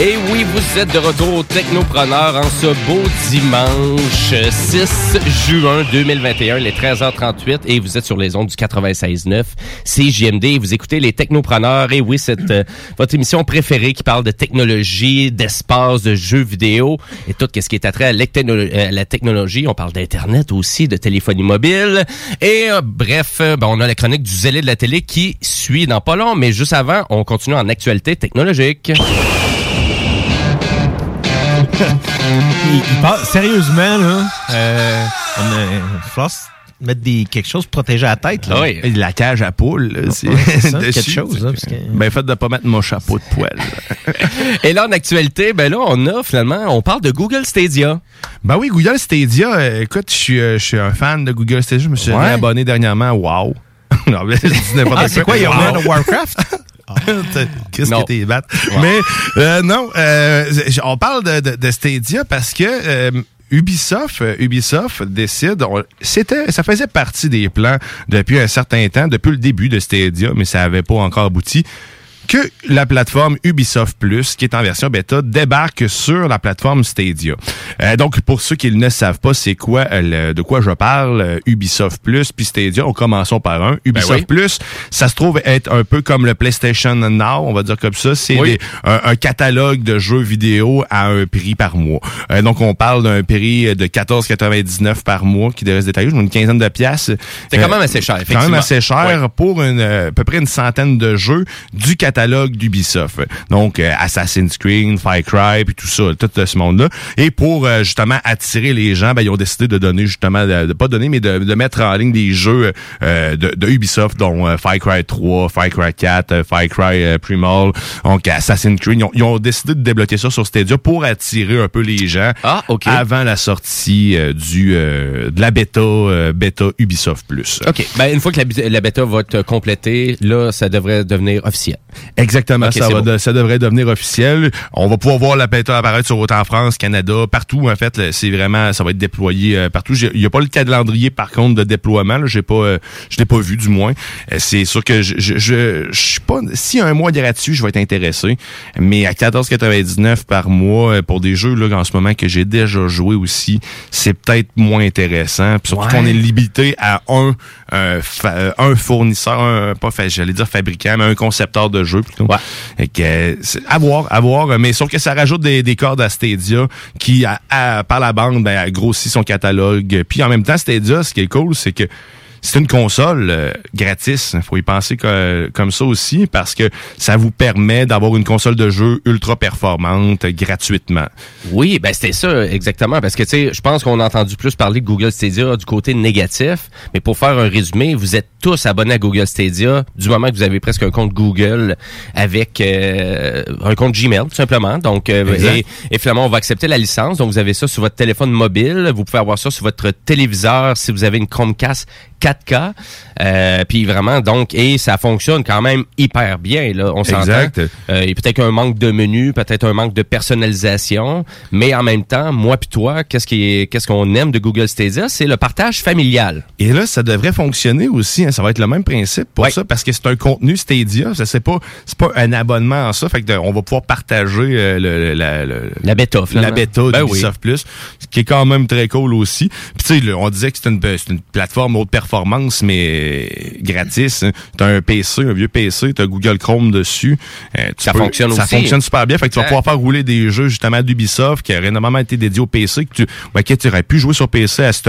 Et oui, vous êtes de retour au Technopreneur en ce beau dimanche 6 juin 2021, les 13h38, et vous êtes sur les ondes du 96.9 CJMD. Vous écoutez les Technopreneurs, et oui, c'est euh, votre émission préférée qui parle de technologie, d'espace, de jeux vidéo, et tout ce qui est attrait à euh, la technologie. On parle d'Internet aussi, de téléphonie mobile, et euh, bref, ben, on a la chronique du zélé de la télé qui suit dans pas long, mais juste avant, on continue en actualité technologique. Il, il parle- sérieusement, là, euh, on a, se mettre des, quelque chose pour protéger la tête. Là. Et La cage à poule, là, c'est Ouais, [laughs] quelque chose. Là, parce que... Ben, faites de pas mettre mon chapeau de poêle. [laughs] Et là, en actualité, ben là, on a finalement, on parle de Google Stadia. Ben oui, Google Stadia, euh, écoute, je suis, euh, je suis un fan de Google Stadia. Je me suis Ouais. abonné dernièrement. Wow! [laughs] non, mais je dis n'importe Ah, c'est quoi, il y a World of Warcraft? [laughs] Qu'est-ce que t'es bête? Mais euh, non, euh, on parle de, de- de Stadia parce que euh, Ubisoft, Ubisoft décide, on- c'était, ça faisait partie des plans depuis un certain temps, depuis le début de Stadia, mais ça avait pas encore abouti que la plateforme Ubisoft Plus, qui est en version bêta, débarque sur la plateforme Stadia. Euh, donc, pour ceux qui ne savent pas, c'est quoi euh, le- de quoi je parle, euh, Ubisoft Plus puis Stadia, on commençons par un. Ubisoft oui. Plus, ça se trouve être un peu comme le PlayStation Now, on va dire comme ça. C'est Oui. un, un catalogue de jeux vidéo à un prix par mois. Euh, donc, on parle d'un prix de 14,99 par mois qui devrait se détailler, je une quinzaine de piastres. C'est quand même assez cher, C'est quand même effectivement. assez cher pour une, euh, à peu près une centaine de jeux du catalogue d'Ubisoft. Donc, euh, Assassin's Creed, Far Cry, puis tout ça, tout euh, ce monde-là. Et pour euh, justement attirer les gens, ben, ils ont décidé de donner justement, de, de pas donner, mais de, de mettre en ligne des jeux euh, de, de Ubisoft, dont euh, Far Cry 3, Far Cry 4, euh, Far Cry Primal, donc Assassin's Creed. Ils ont, ils ont décidé de débloquer ça sur Stadia pour attirer un peu les gens Ah, OK. avant la sortie euh, du euh, de la bêta, euh, bêta Ubisoft Plus. OK. Ben, une fois que la bêta va être complétée, là, ça devrait devenir officiel. Exactement, ça, va ça devrait devenir officiel. On va pouvoir voir la bêta apparaître sur autant en France, Canada, partout. En fait, c'est vraiment, ça va être déployé euh, partout. Il n'y a pas le calendrier, par contre, de déploiement. là. J'ai pas, euh, je l'ai pas vu, du moins. Euh, c'est sûr que je, je, je, je suis pas. Si un mois gratuit, je vais être intéressé. Mais à 14,99 par mois pour des jeux là en ce moment que j'ai déjà joué aussi, c'est peut-être moins intéressant. Puis surtout Ouais. qu'on est limité à un fa- euh, un fournisseur, un, pas j'allais dire fabricant, mais un concepteur de jeu plutôt. Et que à voir, à voir, mais sauf que ça rajoute des, des cordes à Stadia qui à- à- par la bande ben, a grossi son catalogue. Puis en même temps, Stadia, ce qui est cool, c'est que c'est une console euh, gratis. faut y penser que- comme ça aussi parce que ça vous permet d'avoir une console de jeu ultra performante euh, gratuitement. Oui, ben c'était ça exactement parce que tu sais, je pense qu'on a entendu plus parler de Google Stadia du côté négatif, mais pour faire un résumé, vous êtes tous abonnés à Google Stadia du moment que vous avez presque un compte Google avec euh, un compte Gmail tout simplement. Donc euh, et finalement on va accepter la licence. Donc vous avez ça sur votre téléphone mobile, vous pouvez avoir ça sur votre téléviseur si vous avez une Chromecast 4K. Euh, puis vraiment donc et ça fonctionne quand même hyper bien là, on s'entend. Exact. Euh, et peut-être un manque de menu, peut-être un manque de personnalisation, mais en même temps, moi puis toi, qu'est-ce qui est, qu'est-ce qu'on aime de Google Stadia, c'est le partage familial. Et là, ça devrait fonctionner aussi. hein. Ça va être le même principe pour ça, parce que c'est un contenu Stadia. Ça c'est pas, c'est pas un abonnement en ça. Fait que de- on va pouvoir partager euh, le, la, le- La bêta, la bêta Ben Plus, ce qui est quand même très cool aussi. Puis tu sais, on disait que c'était une, c'est une plateforme haute performance, mais gratis. hein. T'as un PC, un vieux PC, t'as Google Chrome dessus. Euh, tu Ça fonctionne ça aussi. fonctionne super bien. Fait que tu vas pouvoir faire rouler des jeux justement d'Ubisoft qui auraient normalement été dédiés au PC, que tu, ouais, que tu aurais pu jouer sur PC à cette,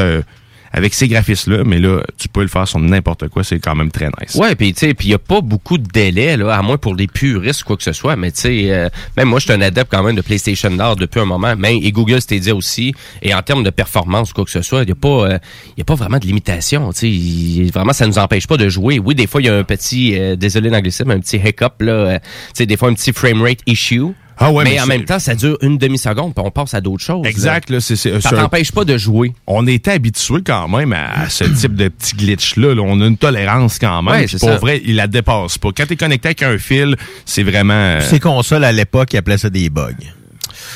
avec ces graphismes-là, mais là, tu peux le faire sur n'importe quoi, c'est quand même très nice. Ouais, puis tu sais, puis il y a pas beaucoup de délai là, à moins pour les puristes quoi que ce soit, mais tu sais euh, même moi je suis un adepte quand même de PlayStation Now depuis un moment, mais et Google Stadia aussi et en termes de performance quoi que ce soit, il y a pas euh, y a pas vraiment de limitation, tu sais, vraiment ça nous empêche pas de jouer. Oui, des fois il y a un petit euh, désolé l'anglicisme, un petit hiccup là, euh, tu sais des fois un petit frame rate issue. Ah ouais, mais, mais en même temps, ça dure une demi-seconde, puis on passe à d'autres choses. Exact, là, c'est, c'est, Ça c'est un- t'empêche pas de jouer. on était habitué quand même à, à ce type de petits glitch-là. là. On a une tolérance quand même. Ouais, pour ça. vrai, il la dépasse pas. Quand t'es connecté avec un fil, c'est vraiment... euh, Ces consoles à l'époque, ils appelaient ça des bugs.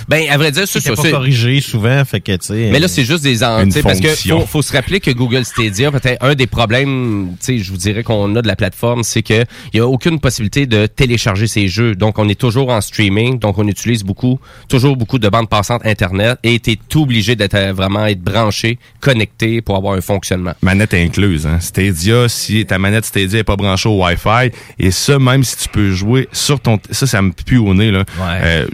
Ben, à vrai dire, c'est ça. pas corrigé souvent, fait que, tu sais. Mais là, c'est juste des en- Une tu sais, parce que faut, faut se rappeler que Google Stadia, peut-être un des problèmes, tu sais, je vous dirais qu'on a de la plateforme, c'est que il y a aucune possibilité de télécharger ces jeux. Donc, on est toujours en streaming, donc on utilise beaucoup, toujours beaucoup de bandes passantes internet, et t'es tout obligé d'être euh, vraiment être branché, connecté pour avoir un fonctionnement. Manette incluse, hein. Stadia, si ta manette Stadia est pas branchée au Wi-Fi, et ça, même si tu peux jouer sur ton... Ça, ça me pue au nez, là. Euh,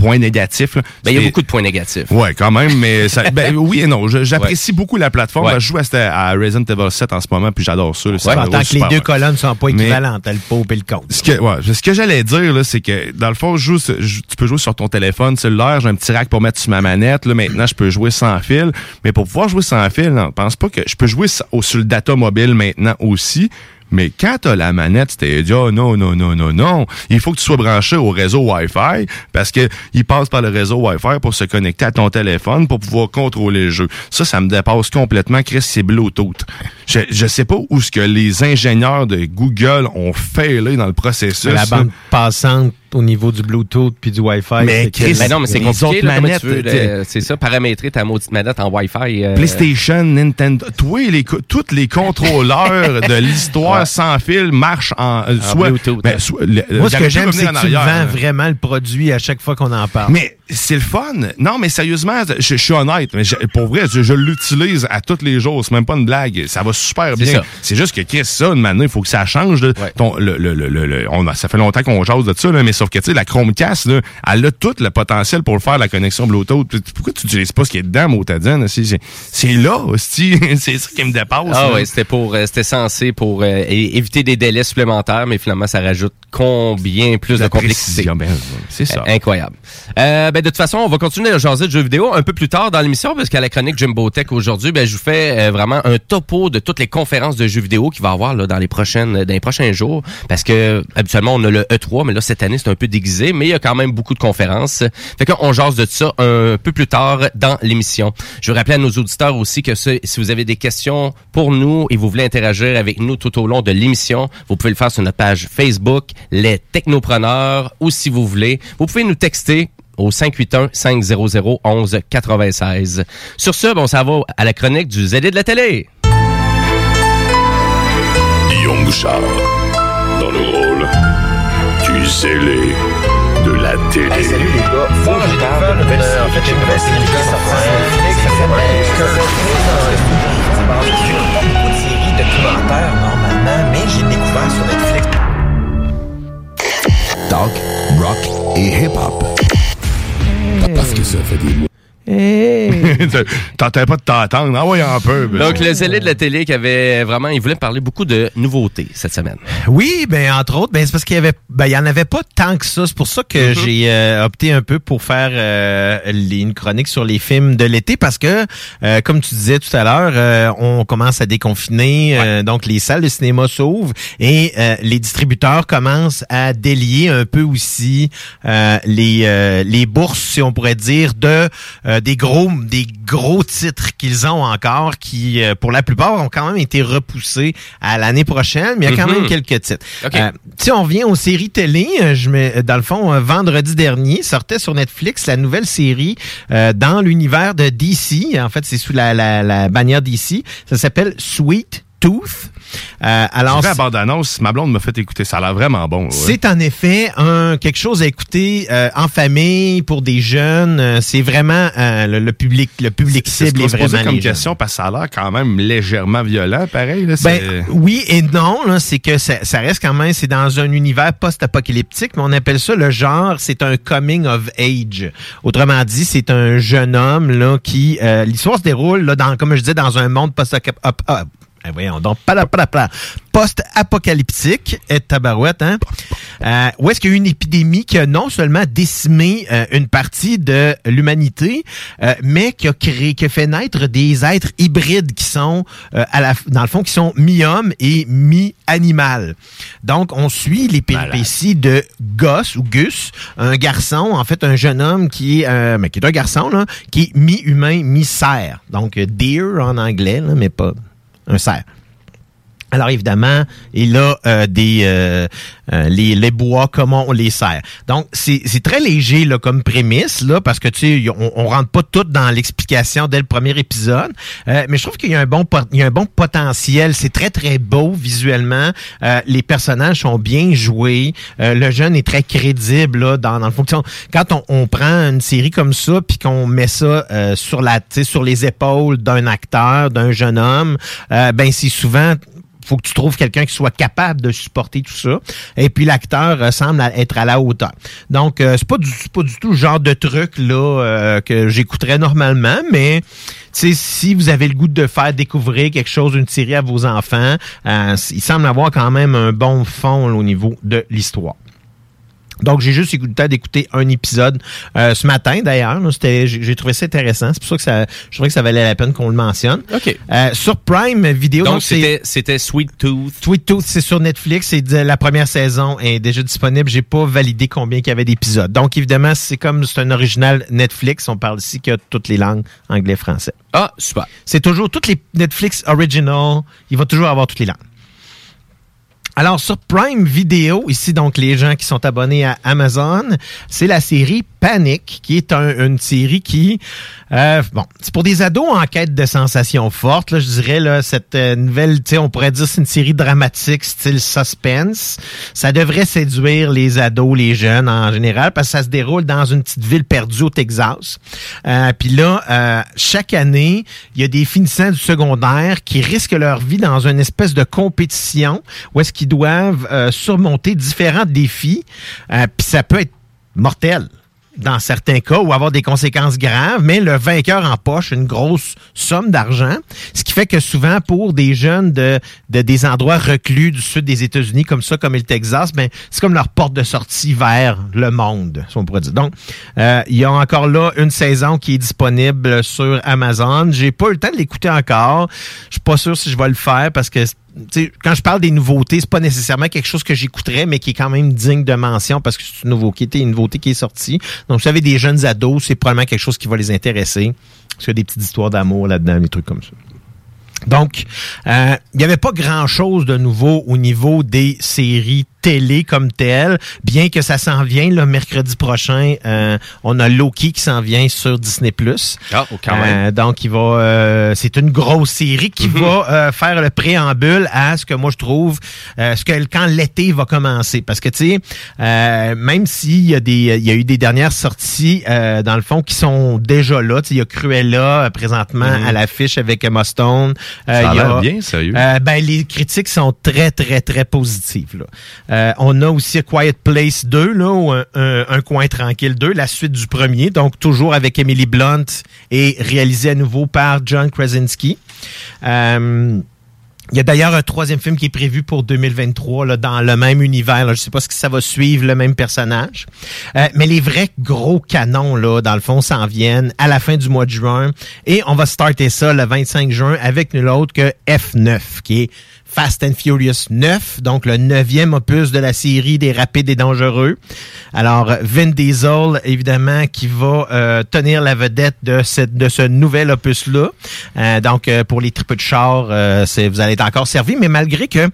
point négatif. là. Ben, il y a beaucoup de points négatifs. Ouais, quand même, mais ça, ben, [laughs] oui et non. J'apprécie beaucoup la plateforme. Ouais. Je joue à, à Resident Evil 7 en ce moment, puis j'adore ça. Ouais, en tant que les deux bien. colonnes sont pas Mais- équivalentes, t'as le pot et le compte. Ce que, ouais, ce que j'allais dire, là, c'est que dans le fond, je joue, sur- je- tu peux jouer sur ton téléphone cellulaire. J'ai un petit rack pour mettre sur ma manette. Là, maintenant, je peux jouer sans fil. Mais pour pouvoir jouer sans fil, non, pense pas que je peux jouer au- sur le data mobile maintenant aussi. Mais quand t'as la manette Stadia, non, non, non, non, non. Il faut que tu sois branché au réseau Wi-Fi parce que il passe par le réseau Wi-Fi pour se connecter à ton téléphone pour pouvoir contrôler le jeu. Ça, ça me dépasse complètement. Chris, c'est Bluetooth. Je, je sais pas où ce que les ingénieurs de Google ont fait là dans le processus. la bande passante au niveau du Bluetooth puis du Wi-Fi. Mais Chris, Ben non, mais c'est les compliqué, là, manettes, tu veux, t'sais. euh, c'est ça, paramétrer ta maudite manette en Wi-Fi. euh, PlayStation, Nintendo, tous les, tous les contrôleurs de [laughs] l'histoire Ouais. sans fil marchent en, euh, En soit, Bluetooth, ben, soit- le- Moi, ce que j'aime, c'est que tu vends hein. vraiment le produit à chaque fois qu'on en parle. Mais c'est le fun. Non, mais sérieusement, je, je suis honnête. Mais je- pour vrai, je, je l'utilise à tous les jours. C'est même pas une blague. Ça va super bien. C'est juste que qu'est-ce ça, une manière, il faut que ça change. là. Ton, le, le, le, on a, ça fait longtemps qu'on jase de ça, là, mais sauf que tu sais, la Chromecast, là, elle a tout le potentiel pour faire la connexion Bluetooth. Pourquoi tu n'utilises pas ce qui est dedans, Motadine? C'est là, [laughs] c'est ça qui me dépasse. Ah ouais, c'était pour euh, c'était censé pour euh, éviter des délais supplémentaires, mais finalement ça rajoute combien plus La de complexité. ben, c'est ça. Euh, incroyable. Euh, ben de toute façon, on va continuer à jaser de jeux vidéo un peu plus tard dans l'émission parce qu'à la chronique Jimbo Tech aujourd'hui, ben je vous fais euh, vraiment un topo de toutes les conférences de jeux vidéo qu'il va y avoir là, dans les prochaines dans les prochains jours parce que habituellement on a le E3 mais là cette année c'est un peu déguisé mais il y a quand même beaucoup de conférences. Fait qu'on jase de ça un peu plus tard dans l'émission. Je veux rappeler à nos auditeurs aussi que si vous avez des questions pour nous et vous voulez interagir avec nous tout au long de l'émission, vous pouvez le faire sur notre page Facebook, les technopreneurs, ou si vous voulez, vous pouvez nous texter au 581-500-1196. Sur ce, bon, ça va à la chronique du zélé de la télé. Guillaume Bouchard, dans le rôle du zélé de la télé. salut les gars, faut que je parle de nouvelle série. En fait, j'ai une nouvelle série qui est sortie sur Netflix, ça s'appelle Je regarde pas beaucoup de séries documentaires normalement, mais j'ai découvert sur Netflix. Talk, rock et hip-hop. Parce que. [laughs] T'entends pas de t'entendre. Ah ouais, un peu. Donc, le zélé de la télé qui avait vraiment, il voulait parler beaucoup de nouveautés cette semaine. Oui, ben entre autres, ben c'est parce qu'il y avait, ben il y en avait pas tant que ça. C'est pour ça que Mm-hmm. j'ai euh, opté un peu pour faire euh, les- une chronique sur les films de l'été parce que, euh, comme tu disais tout à l'heure, euh, on commence à déconfiner, euh, donc les salles de cinéma s'ouvrent et euh, les distributeurs commencent à délier un peu aussi euh, les euh, les bourses, si on pourrait dire, de euh, des gros des gros titres qu'ils ont encore qui, euh, pour la plupart, ont quand même été repoussés à l'année prochaine, mais il y a quand Mhm. même quelques titres. OK. Euh, si on revient aux séries télé, euh, je mets, dans le fond, euh, vendredi dernier, sortait sur Netflix la nouvelle série euh, dans l'univers de DC. En fait, c'est sous la, la, la bannière DC. Ça s'appelle Sweet Tooth. Euh, alors, la bande-annonce, ma blonde m'a fait écouter. Ça a l'air vraiment bon. ouais. c'est en effet un quelque chose à écouter euh, en famille pour des jeunes. Euh, c'est vraiment euh, le, le public, le public cible est posait vraiment comme les jeunes. question parce que ça a l'air quand même légèrement violent, pareil. Là, Ben, oui et non, c'est que ça, ça reste quand même, c'est dans un univers post-apocalyptique, mais on appelle ça le genre, c'est un coming of age. Autrement dit, c'est un jeune homme là qui, euh, l'histoire se déroule là dans, comme je disais, dans un monde post-apocalyptique. Eh, voyons donc, post-apocalyptique, et tabarouette, hein? Euh, où est-ce qu'il y a eu une épidémie qui a non seulement décimé euh, une partie de l'humanité, euh, mais qui a créé, qui a fait naître des êtres hybrides qui sont, euh, à la, dans le fond, qui sont mi-homme et mi-animal. Donc, on suit les péripéties de Gus ou Gus, un garçon, en fait, un jeune homme qui est, euh, mais qui est un garçon, là, qui est mi-humain, mi-cerf. Donc, deer en anglais, là, mais pas un cerf. Alors évidemment, il a euh, des euh, euh, les, les bois comment on les sert. Donc c'est très léger là comme prémisse là parce que tu sais on, on rentre pas tout dans l'explication dès le premier épisode, Euh, mais je trouve qu'il y a un bon il y a un bon potentiel. C'est très très beau visuellement. Euh, les personnages sont bien joués. Le jeune est très crédible là dans dans le fonction. Quand on, on prend une série comme ça puis qu'on met ça sur la sur les épaules d'un acteur, d'un jeune homme, ben c'est souvent faut que tu trouves quelqu'un qui soit capable de supporter tout ça. Et puis l'acteur euh, semble être à la hauteur. Donc euh, c'est pas du pas du tout le genre de truc là euh, que j'écouterais normalement, mais si vous avez le goût de faire découvrir quelque chose, une série à vos enfants, il semble avoir quand même un bon fond au niveau de l'histoire. Donc, j'ai juste eu le temps d'écouter un épisode euh, ce matin, d'ailleurs. j'ai trouvé ça intéressant. C'est pour ça que ça, je trouvais que ça valait la peine qu'on le mentionne. OK. Euh, sur Prime Vidéo, Donc, c'est- c'était c'était Sweet Tooth. Sweet Tooth, c'est sur Netflix. C'est la première saison est déjà disponible. J'ai pas validé combien il y avait d'épisodes. Donc, évidemment, c'est comme c'est un original Netflix. On parle ici qu'il y a toutes les langues anglais, français. Ah, super. C'est toujours toutes les Netflix original. Il va toujours avoir toutes les langues. Alors, sur Prime Video, ici, donc, les gens qui sont abonnés à Amazon, c'est la série Panic, qui est un- une série qui, euh, bon, c'est pour des ados en quête de sensations fortes, là, je dirais, là, cette euh, nouvelle, tu on pourrait dire c'est une série dramatique, style suspense. Ça devrait séduire les ados, les jeunes en général, parce que ça se déroule dans une petite ville perdue au Texas. Euh, Puis là, euh, chaque année, il y a des finissants du secondaire qui risquent leur vie dans une espèce de compétition où est-ce qu'ils doivent euh, surmonter différents défis. Euh, Puis ça peut être mortel dans certains cas ou avoir des conséquences graves, mais le vainqueur en poche une grosse somme d'argent, ce qui fait que souvent pour des jeunes de, de des endroits reclus du sud des États-Unis comme ça, comme le Texas, ben c'est comme leur porte de sortie vers le monde, si on pourrait dire. Donc, euh, il y a encore là une saison qui est disponible sur Amazon. J'ai pas eu le temps de l'écouter encore. Je suis pas sûr si je vais le faire parce que quand je parle des nouveautés, c'est pas nécessairement quelque chose que j'écouterais, mais qui est quand même digne de mention parce que c'est une nouveauté, une nouveauté qui est sortie. Donc, si vous avez des jeunes ados, c'est probablement quelque chose qui va les intéresser. Parce qu'il y a des petites histoires d'amour là-dedans, des trucs comme ça. Donc, euh, il n'y avait pas grand-chose de nouveau au niveau des séries télé comme telles, bien que ça s'en vient le mercredi prochain. euh, on a Loki qui s'en vient sur Disney+. Ah, oh, quand même. Euh, donc, il va, euh, c'est une grosse série qui va euh, faire le préambule à ce que moi je trouve, euh, ce que quand l'été va commencer. Parce que tu sais, euh, même s'il y a des, il y a eu des dernières sorties euh, dans le fond qui sont déjà là. Tu sais, il y a Cruella présentement Mhm. à l'affiche avec Emma Stone. Euh, Ça a y bien, sérieux. ben, les critiques sont très, très, très positives. Là. Euh, on a aussi Quiet Place 2, là, ou un, coin tranquille 2, la suite du premier, donc toujours avec Emily Blunt et réalisé à nouveau par John Krasinski. Euh, il y a d'ailleurs un troisième film qui est prévu pour 2023 là, dans le même univers. Je sais pas si ça va suivre le même personnage. Euh, mais les vrais gros canons, là, dans le fond, s'en viennent à la fin du mois de juin. Et on va starter ça le 25 juin avec nul autre que F9, qui est Fast and Furious 9, donc le neuvième opus de la série des rapides et dangereux. Alors, Vin Diesel, évidemment, qui va euh, tenir la vedette de, cette, de ce nouvel opus-là. Euh, donc, euh, pour les tripes de char, euh, vous allez être encore servi, mais malgré que,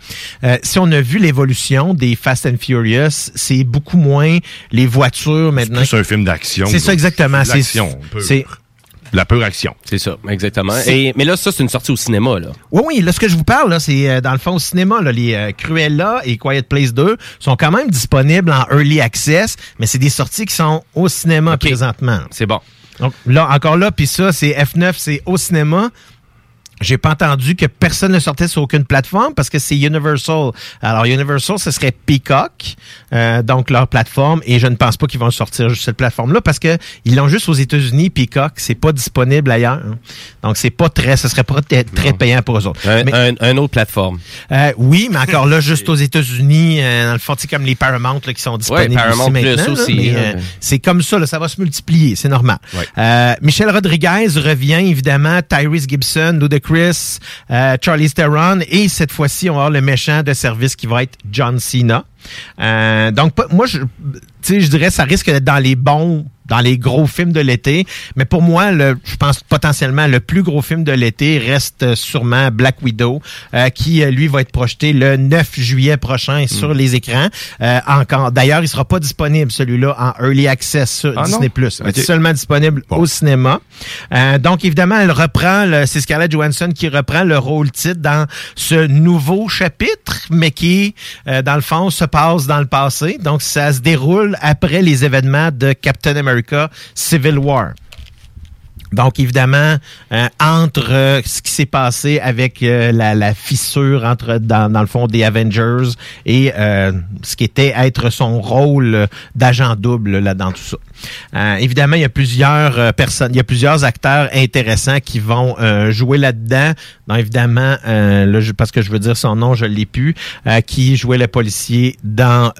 euh, si on a vu l'évolution des Fast and Furious, c'est beaucoup moins les voitures maintenant. C'est un film d'action. C'est ça exactement. C'est La pure action. C'est ça, exactement. Et, mais là, ça, c'est une sortie au cinéma, là. Oui, oui, là, ce que je vous parle, là, c'est euh, dans le fond au cinéma, là, les euh, Cruella et Quiet Place 2 sont quand même disponibles en early access, mais c'est des sorties qui sont au cinéma présentement. C'est bon. Donc là, encore là, puis ça, c'est F9, c'est au cinéma. J'ai pas entendu que personne ne sortait sur aucune plateforme parce que c'est Universal. Alors Universal, ce serait Peacock, euh, donc leur plateforme, et je ne pense pas qu'ils vont sortir juste cette plateforme-là parce que ils l'ont juste aux États-Unis. Peacock, c'est pas disponible ailleurs. hein. Donc c'est pas très, ce serait pas très, très payant pour eux autres. Un, Mais- un- un autre plateforme. euh, oui, mais encore là, [laughs] juste aux États-Unis, euh, dans le fond, c'est comme les Paramount là, qui sont disponibles Paramount aussi Plus maintenant. aussi, hein, euh, c'est comme ça, là, ça va se multiplier, c'est normal. Ouais. Euh, Michel Rodriguez revient évidemment, Tyrese Gibson, Ludacris, euh, Charlie Theron, et cette fois-ci, on va avoir le méchant de service qui va être John Cena. Euh, donc, moi, je, je dirais, ça risque d'être dans les bons dans les gros films de l'été. Mais pour moi, le, je pense potentiellement le plus gros film de l'été reste euh, sûrement Black Widow, euh, qui euh, lui va être projeté le 9 juillet prochain sur les écrans. Euh, encore, d'ailleurs, il sera pas disponible celui-là en early access sur Ah? Disney Plus. Ok. Seulement disponible au cinéma. Euh, donc évidemment, elle reprend, le- c'est Scarlett Johansson qui reprend le rôle titre dans ce nouveau chapitre, mais qui, euh, dans le fond, se passe dans le passé. Donc ça se déroule après les événements de Captain America Civil War. Donc, évidemment, euh, entre euh, ce qui s'est passé avec euh, la, fissure entre, dans, le fond, des Avengers et ce qui était être son rôle d'agent double là, dans tout ça. Évidemment, il y a plusieurs personnes, il y a plusieurs acteurs intéressants qui vont jouer là-dedans. Donc, évidemment, parce que je veux dire son nom, je l'ai plus, euh, qui jouait le policier dans...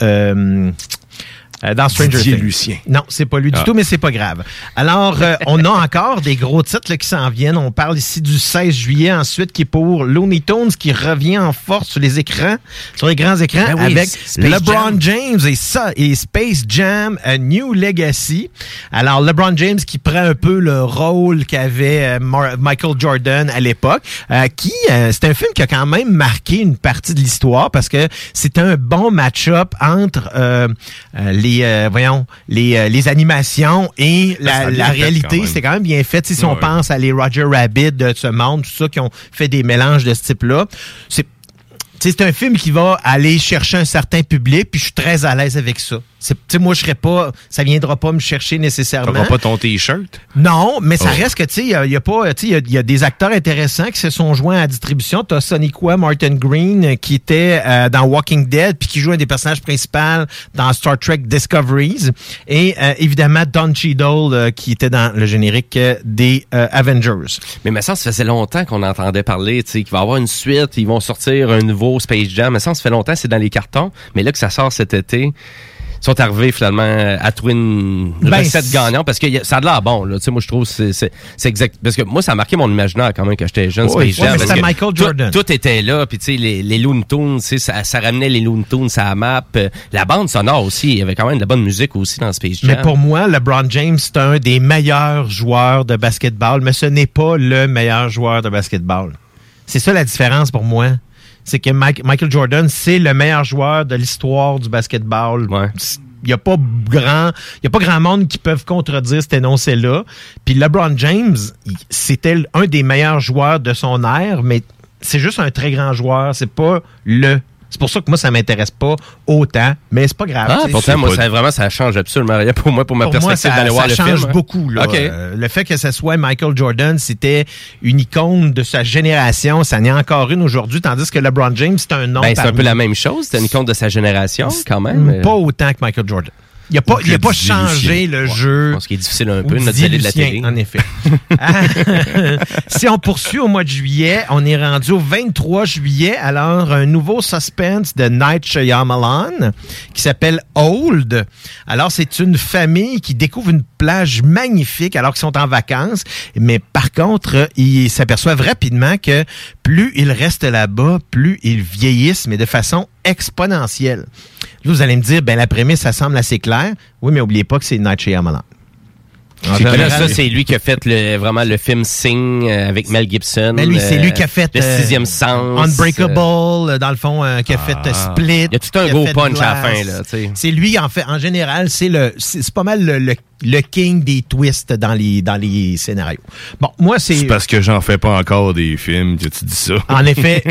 euh, dans Stranger Things. Lucien. Non, c'est pas lui du Ah. tout, mais c'est pas grave. Alors, euh, on a encore des gros titres là, qui s'en viennent. On parle ici du 16 juillet ensuite, qui est pour Looney Tunes, qui revient en force sur les écrans, sur les grands écrans, Ben oui, avec Space LeBron James et ça, et Space Jam, A New Legacy. Alors, LeBron James qui prend un peu le rôle qu'avait euh, Michael Jordan à l'époque, euh, qui, euh, c'est un film qui a quand même marqué une partie de l'histoire parce que c'est un bon match-up entre euh, les, euh, voyons, les, euh, les animations et la, réalité. C'était quand même bien fait. Si on Ouais. pense à les Roger Rabbit de ce monde, tout ça, qui ont fait des mélanges de ce type-là, c'est c'est un film qui va aller chercher un certain public, puis je suis très à l'aise avec ça. C'est- tu sais, moi, je serais pas, ça viendra pas me chercher nécessairement. T'auras pas ton t-shirt? Non, mais ça Oh. reste que, tu sais, il y a, y a pas, tu sais, il y a- il y, a des acteurs intéressants qui se sont joints à la distribution. T'as Soniqua Martin Green, euh, qui était euh, dans Walking Dead, puis qui joue un des personnages principaux dans Star Trek Discoveries. Et euh, évidemment, Don Cheadle, euh, qui était dans le générique euh, des euh, Avengers. Mais mais ça, ça faisait longtemps qu'on entendait parler, tu sais, qu'il va y avoir une suite, ils vont sortir un nouveau Space Jam. Mais ça, ça fait longtemps, c'est dans les cartons. Mais là que ça sort cet été, ils sont arrivés finalement à une Ben, recette parce que ça a de l'air bon, là. Tu sais, moi, je trouve que c'est, c'est, exact. Parce que moi, ça a marqué mon imaginaire quand même quand j'étais jeune, Oui, Space ouais, Jam. parce que Michael tout- Jordan. Tout, était là, puis tu sais, les, les Looney Tunes, ça ramenait les Looney Tunes à la map. Euh, La bande sonore aussi, il y avait quand même de la bonne musique aussi dans Space Jam. Mais pour moi, LeBron James, c'est un des meilleurs joueurs de basketball, mais ce n'est pas le meilleur joueur de basketball. C'est ça la différence pour moi. C'est que Mike- Michael Jordan, c'est le meilleur joueur de l'histoire du basketball. Il n'y a pas grand, il y a pas grand monde qui peuvent contredire cet énoncé-là. Puis LeBron James, c'était un des meilleurs joueurs de son ère, mais c'est juste un très grand joueur. C'est pas le. C'est pour ça que moi, ça m'intéresse pas autant, mais c'est pas grave. Ah, pourtant, moi, ça, vraiment, ça change absolument rien pour moi, pour ma Pour perspective ça, d'aller voir ça le change film. hein. beaucoup. Là. OK. Euh, le fait que ce soit Michael Jordan, c'était une icône de sa génération. Ça n'est encore une aujourd'hui, tandis que LeBron James, c'est un nom. Ben, c'est un peu la même chose. C'est une icône de sa génération, quand même. Pas autant que Michael Jordan. Il n'a pas, il a pas changé le Ouais. jeu. Je pense qu'il est difficile un peu, Ou notre télé de la télé. En effet. [laughs] Ah, [laughs] si on poursuit au mois de juillet, on est rendu au 23 juillet. Alors, un nouveau suspense de Night Shyamalan qui s'appelle Old. Alors, c'est une famille qui découvre une plage magnifique alors qu'ils sont en vacances. Mais par contre, ils s'aperçoivent rapidement que plus ils restent là-bas, plus ils vieillissent, mais de façon exponentielle. Là, vous allez me dire, ben la prémisse, ça semble assez clair. Oui, mais oubliez pas que c'est Night Shyamalan. En C'est que là, général, ça, c'est lui qui a fait le, vraiment le film Sing euh, avec Mel Gibson. Mais lui, c'est euh, lui qui a fait Le euh, sixième sens. Unbreakable, euh, euh, dans le fond, euh, qui a fait euh, Ah. Split. Il y a tout un gros fait punch à la fin, là. C'est lui, en fait, en général, c'est le, c'est pas mal le, le, le king des twists dans les, dans les scénarios. Bon, moi, c'est. C'est parce que j'en fais pas encore des films que tu dis ça. En effet.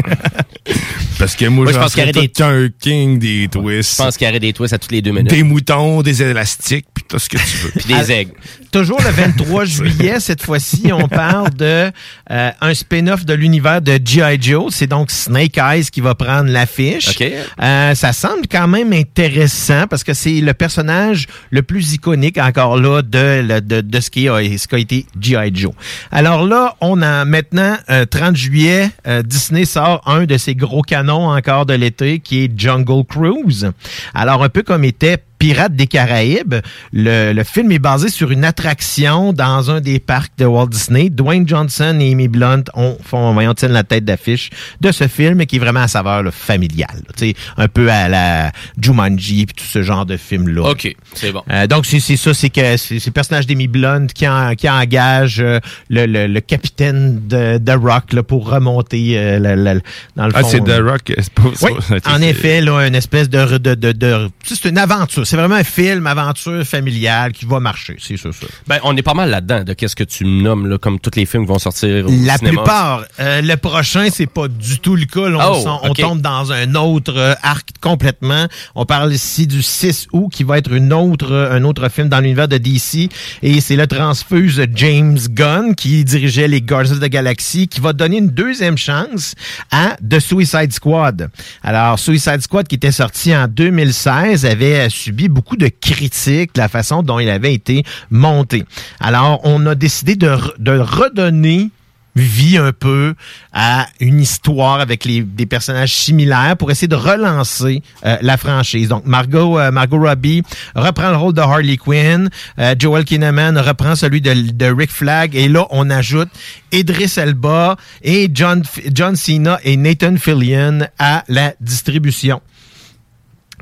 [laughs] parce que moi, Moi, je pense qu'il y aurait tout qu'un king des twists. Je pense qu'il y aurait des twists à toutes les deux minutes. Des moutons, des élastiques, puis tout ce que tu veux. Puis des aigles. Toujours le 23 [laughs] juillet, cette fois-ci, on parle de euh, un spin-off de l'univers de G.I. Joe. C'est donc Snake Eyes qui va prendre l'affiche. OK. Euh, ça semble quand même intéressant parce que c'est le personnage le plus iconique encore là de, de, de ce, qui a, ce qui a été G.I. Joe. Alors là, on a maintenant, euh, 30 juillet, euh, Disney sort un de ses gros canons encore de l'été qui est Jungle Cruise. Alors un peu comme était Pirates des Caraïbes. Le, le film est basé sur une attraction dans un des parcs de Walt Disney. Dwayne Johnson et Amy Blunt ont, font, voyons, tiennent la tête d'affiche de ce film qui est vraiment à saveur là, familiale. là. Tu sais, un peu à la Jumanji puis tout ce genre de film-là. OK, c'est bon. Euh, donc, c'est c'est ça, c'est que c'est c'est le personnage d'Amy Blunt qui, en- qui engage euh, le, le, le capitaine de, de Rock là, pour remonter euh, le- le- dans le Ah, fond. c'est The Rock. c'est pas- Oui, en effet, là, une espèce de... de, de, de- c'est une aventure. C'est vraiment un film, aventure familiale qui va marcher. C'est ça, ça. Ben, on est pas mal là-dedans de qu'est-ce que tu nommes, là, comme tous les films qui vont sortir au La cinéma. plupart. Euh, le prochain, c'est pas du tout le cas. Là, on, Oh, on tombe dans un autre euh, arc complètement. On parle ici du 6 août, qui va être une autre, euh, un autre film dans l'univers de DC. Et c'est le transfuse James Gunn, qui dirigeait les Guardians of the Galaxy, qui va donner une deuxième chance à The Suicide Squad. Alors, Suicide Squad, qui était sorti en 2016, avait subi beaucoup de critiques de la façon dont il avait été monté. Alors, on a décidé de, re- de redonner vie un peu à une histoire avec des personnages similaires pour essayer de relancer euh, la franchise. Donc Margot euh, Margot Robbie reprend le rôle de Harley Quinn, euh, Joel Kinnaman reprend celui de, Rick Flag et là on ajoute Idris Elba et John John Cena et Nathan Fillion à la distribution.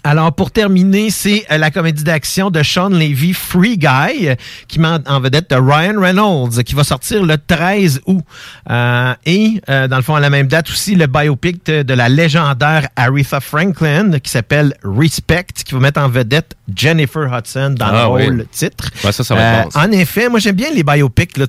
Alors, pour terminer, c'est euh, la comédie d'action de Sean Levy, Free Guy, qui met en- vedette de Ryan Reynolds, qui va sortir le 13 août. Euh, et, euh, dans le fond, à la même date aussi, le biopic de, de la légendaire Aretha Franklin, qui s'appelle Respect, qui va mettre en vedette Jennifer Hudson dans Ah, le oui. rôle titre. Ouais, ça, ça Euh. En effet, moi, j'aime bien les biopics. Là.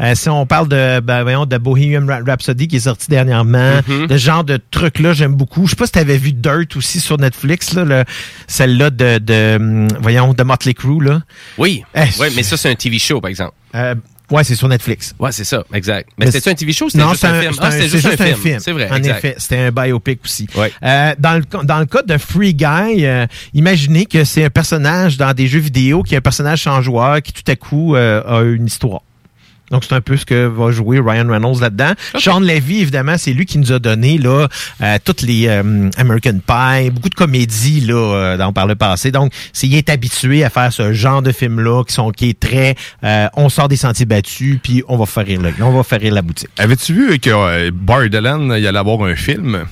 Euh, si on parle de, ben, voyons, de Bohemian Rhapsody qui est sorti dernièrement, Mhm. de ce genre de trucs-là, j'aime beaucoup. Je sais pas si tu avais vu Dirt aussi sur Netflix, là, le- celle-là de, de, hum, voyons, de Motley Crue. Là. Oui, Eh, oui, mais ça, c'est un TV show, par exemple. Euh, ouais, c'est sur Netflix. Ouais, c'est ça, exact. Mais, Mais c'était un TV show ou c'était Non, juste c'est un, film? Ah, c'était juste, un, film. C'est vrai, En exact. effet, c'était un biopic aussi. Ouais. Euh, dans, le, dans le cas de Free Guy, euh, imaginez que c'est un personnage dans des jeux vidéo qui est un personnage sans joueur qui tout à coup euh, a une histoire. Donc, c'est un peu ce que va jouer Ryan Reynolds là-dedans. Sean Levy, évidemment, c'est lui qui nous a donné là euh, toutes les euh, American Pie, beaucoup de comédies là euh, dans par le passé. Donc, c'est il est habitué à faire ce genre de film-là qui sont qui est très euh, on sort des sentiers battus puis on va faire rire le- on va faire rire la boutique. Avais-tu vu que euh, Borderland, il allait avoir un film?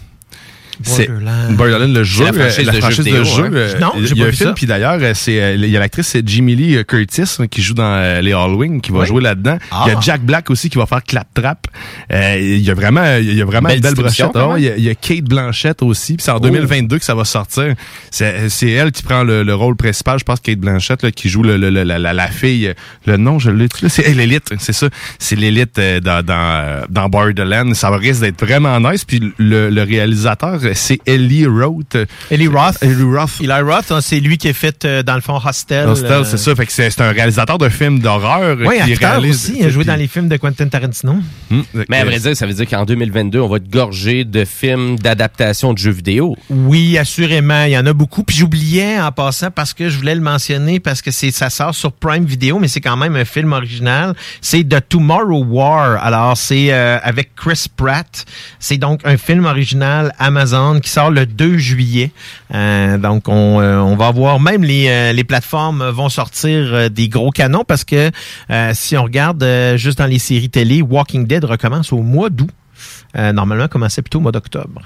C'est Borderland. Borderland, le jeu, la franchise euh, de jeux de vidéo, jeu. hein. euh, Non, j'ai il y a pas vu film, ça. puis d'ailleurs, euh, c'est il y a l'actrice c'est Jimmy Lee Curtis hein, qui joue dans les Halloween, qui va Oui. jouer là-dedans. Ah. Il y a Jack Black aussi qui va faire Claptrap. Euh, il y a vraiment, il y a vraiment Belle une belle brochette. Ah, il, y a, il y a Kate Blanchett aussi, puis c'est en Oh. 2022 que ça va sortir. C'est c'est elle qui prend le, le rôle principal, je pense Kate Blanchett là, qui joue le, le- le- la, la, la fille. Le nom, je l'ai. là, C'est l'élite, c'est ça. C'est l'élite dans dans dans Borderland. Ça risque d'être vraiment nice. Puis le, le réalisateur, c'est Ellie Roth. Eli Roth. Eli Roth. Eli Roth, hein, c'est lui qui a fait, euh, dans le fond, Hostel. Hostel, euh, c'est ça. Fait que c'est un réalisateur de films d'horreur. Oui, qui acteur réalise- aussi. Il a joué dans les films de Quentin Tarantino. Hum, Mais à euh, vrai dire, ça veut dire qu'en 2022, on va être gorgé de films d'adaptation de jeux vidéo. Oui, assurément. Il y en a beaucoup. Puis j'oubliais en passant parce que je voulais le mentionner parce que c'est ça sort sur Prime Video, mais c'est quand même un film original. C'est The Tomorrow War. Alors, c'est euh, avec Chris Pratt. C'est donc un film original Amazon qui sort le 2 juillet. Euh, donc, on, euh, on va voir, même les, euh, plateformes vont sortir des gros canons parce que si on regarde juste dans les séries télé, Walking Dead recommence au mois d'août. Normalement, commençait plutôt au mois d'octobre.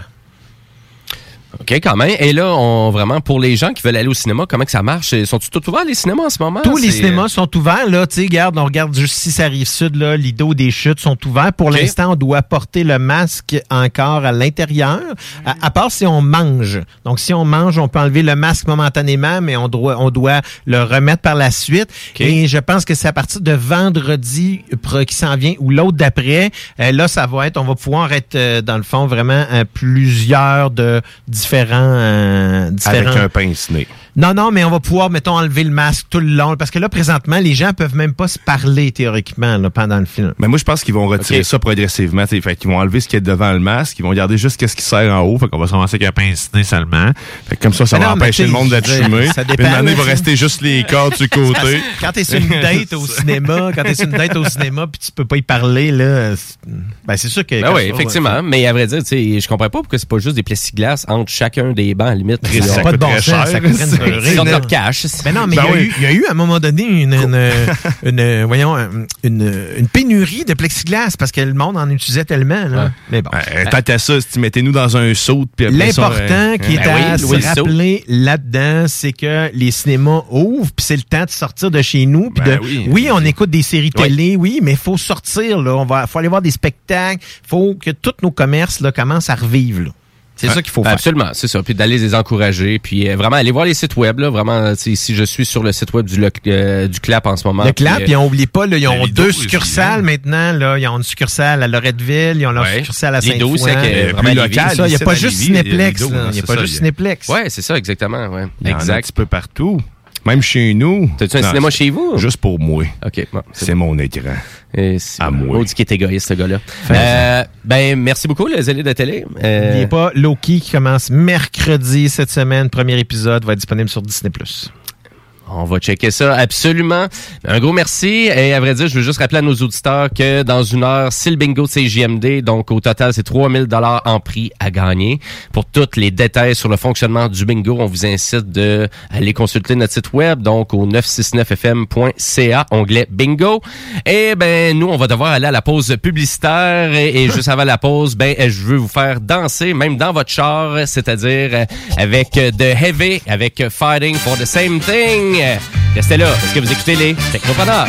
OK, quand même. Et là, on vraiment, pour les gens qui veulent aller au cinéma, comment que ça marche? Sont-ils tout ouverts, les cinémas, en ce moment? Tous les cinémas sont ouverts. Là, tu sais, regarde, on regarde juste si ça arrive sud, là, Lido des chutes sont ouverts. Pour l'instant, on doit porter le masque encore à l'intérieur, à, à part si on mange. Donc, si on mange, on peut enlever le masque momentanément, mais on doit, on doit le remettre par la suite. Et je pense que c'est à partir de vendredi qui s'en vient ou l'autre d'après. euh, là, ça va être, on va pouvoir être, euh, dans le fond, vraiment euh, plusieurs de différents, euh, différents Avec un pince-nez. Non, non, mais on va pouvoir, mettons, enlever le masque tout le long. Parce que là, présentement, les gens peuvent même pas se parler théoriquement là, pendant le film. Mais moi, je pense qu'ils vont retirer ça progressivement. t'sais. Fait qu'ils vont enlever ce qui est devant le masque. Ils vont garder juste ce qui sert en haut. Fait qu'on va se ramasser avec un pince-nez seulement. Fait que comme ça, ça Mais va non, empêcher le monde d'être fumé. ça Puis dépend, une année, il va rester juste les cordes du côté. Quand t'es sur une [laughs] date au cinéma, quand t'es sur une date au cinéma, puis tu peux pas y parler, là, c'est- ben c'est sûr que. Ben oui, effectivement. Mais à vrai dire, tu sais, je comprends pas pourquoi c'est pas juste des plexiglas entre chacun des bancs, à la limite. Ça pas de bon sens, ça leur cash. Ben non, mais Ben il, y a oui. eu, il y a eu à un moment donné une, une, une- voyons, une, une pénurie de plexiglas parce que le monde en utilisait tellement. Là. Mais bon. Euh, Tant qu'à ça, si mettez-nous dans un saut. L'important euh, qui est ben à oui, se rappeler là-dedans, c'est que les cinémas ouvrent, puis c'est le temps de sortir de chez nous. Puis Ben de, oui. oui. on écoute des séries télé, oui, mais il faut sortir. Là, on va, faut aller voir des spectacles. faut que tous nos commerces là, commencent à revivre. là. C'est ça qu'il faut faire. Absolument, c'est ça. Puis d'aller les encourager, puis euh, vraiment aller voir les sites web. Là, vraiment, sais, si je suis sur le site web du, euh, du CLAP en ce moment. Le clap, puis, euh, on oublie pas, là, ils ont Lido deux aussi, succursales maintenant. Là. Ils ont une succursale à Loretteville, ils ont leur Ouais. succursale à Lido Euh, local, ça. Il n'y a pas juste Cinéplex. Hein, Il n'y a c'est pas ça, juste Cinéplex. Ouais, c'est ça, exactement. A un Exact. petit peu partout. Même chez nous. T'as-tu un Non, cinéma chez vous? Juste pour moi. OK. bon, C'est mon écran. Et à moi. On dit qu'il est égoïste, ce gars-là. Euh, ben, merci beaucoup, les élèves de télé. Euh, N'oubliez pas, Loki qui commence mercredi cette semaine. Premier épisode va être disponible sur Disney+. On va checker ça, absolument. Un gros merci. Et à vrai dire, je veux juste rappeler à nos auditeurs que dans une heure, c'est le bingo de CJMD. Donc, au total, c'est 3000 dollars en prix à gagner. Pour tous les détails sur le fonctionnement du bingo, on vous incite de aller consulter notre site web, donc au 969fm.ca, onglet bingo. Et ben, nous, on va devoir aller à la pause publicitaire. Et, et juste avant la pause, ben, je veux vous faire danser, même dans votre char, c'est-à-dire avec The Heavy, avec Fighting for the Same Thing. Restez là, parce que vous écoutez les Technopreneurs.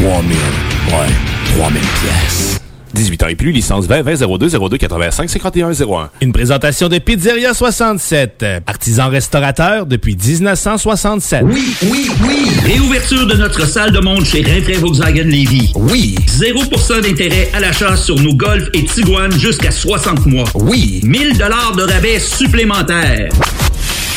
3000, ouais, 3000 pièces. 18 ans et plus, licence 20 20 02 02 85 51 01. Une présentation de Pizzeria 67, artisan restaurateur depuis 1967. Oui, oui, oui! Réouverture de notre salle de monde chez Rinfrae Volkswagen Levy. Oui! 0% d'intérêt à l'achat sur nos Golf et Tiguan jusqu'à 60 mois. Oui! 1000 dollars de rabais supplémentaires.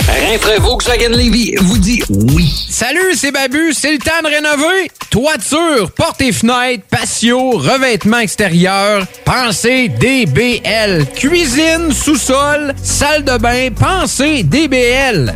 Rinfrae Volkswagen Levy vous dit oui. Salut, c'est Babu, c'est le temps de rénover. Toiture, portes et fenêtres, patio, revêtement extérieur, pensez DBL. Cuisine, sous-sol, salle de bain, pensez DBL.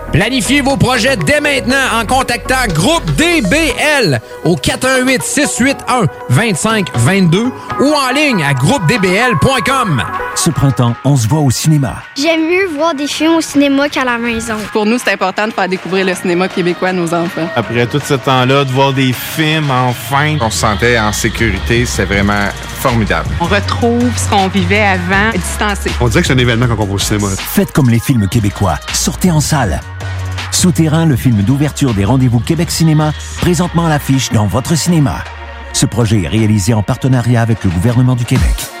Planifiez vos projets dès maintenant en contactant Groupe DBL au 418 681 2522 ou en ligne à groupedbl.com. Ce printemps, on se voit au cinéma. J'aime mieux voir des films au cinéma qu'à la maison. Pour nous, c'est important de faire découvrir le cinéma québécois à nos enfants. Après tout ce temps-là, de voir des films enfin, on se sentait en sécurité, c'est vraiment formidable. On retrouve ce qu'on vivait avant, distancé. On dirait que c'est un événement quand on va au cinéma. Faites comme les films québécois. Sortez en salle. Souterrain, le film d'ouverture des rendez-vous Québec Cinéma, présentement à l'affiche dans votre cinéma. Ce projet est réalisé en partenariat avec le gouvernement du Québec.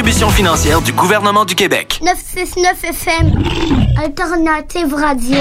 financière du gouvernement du Québec. 969 FM, Alternative Radio.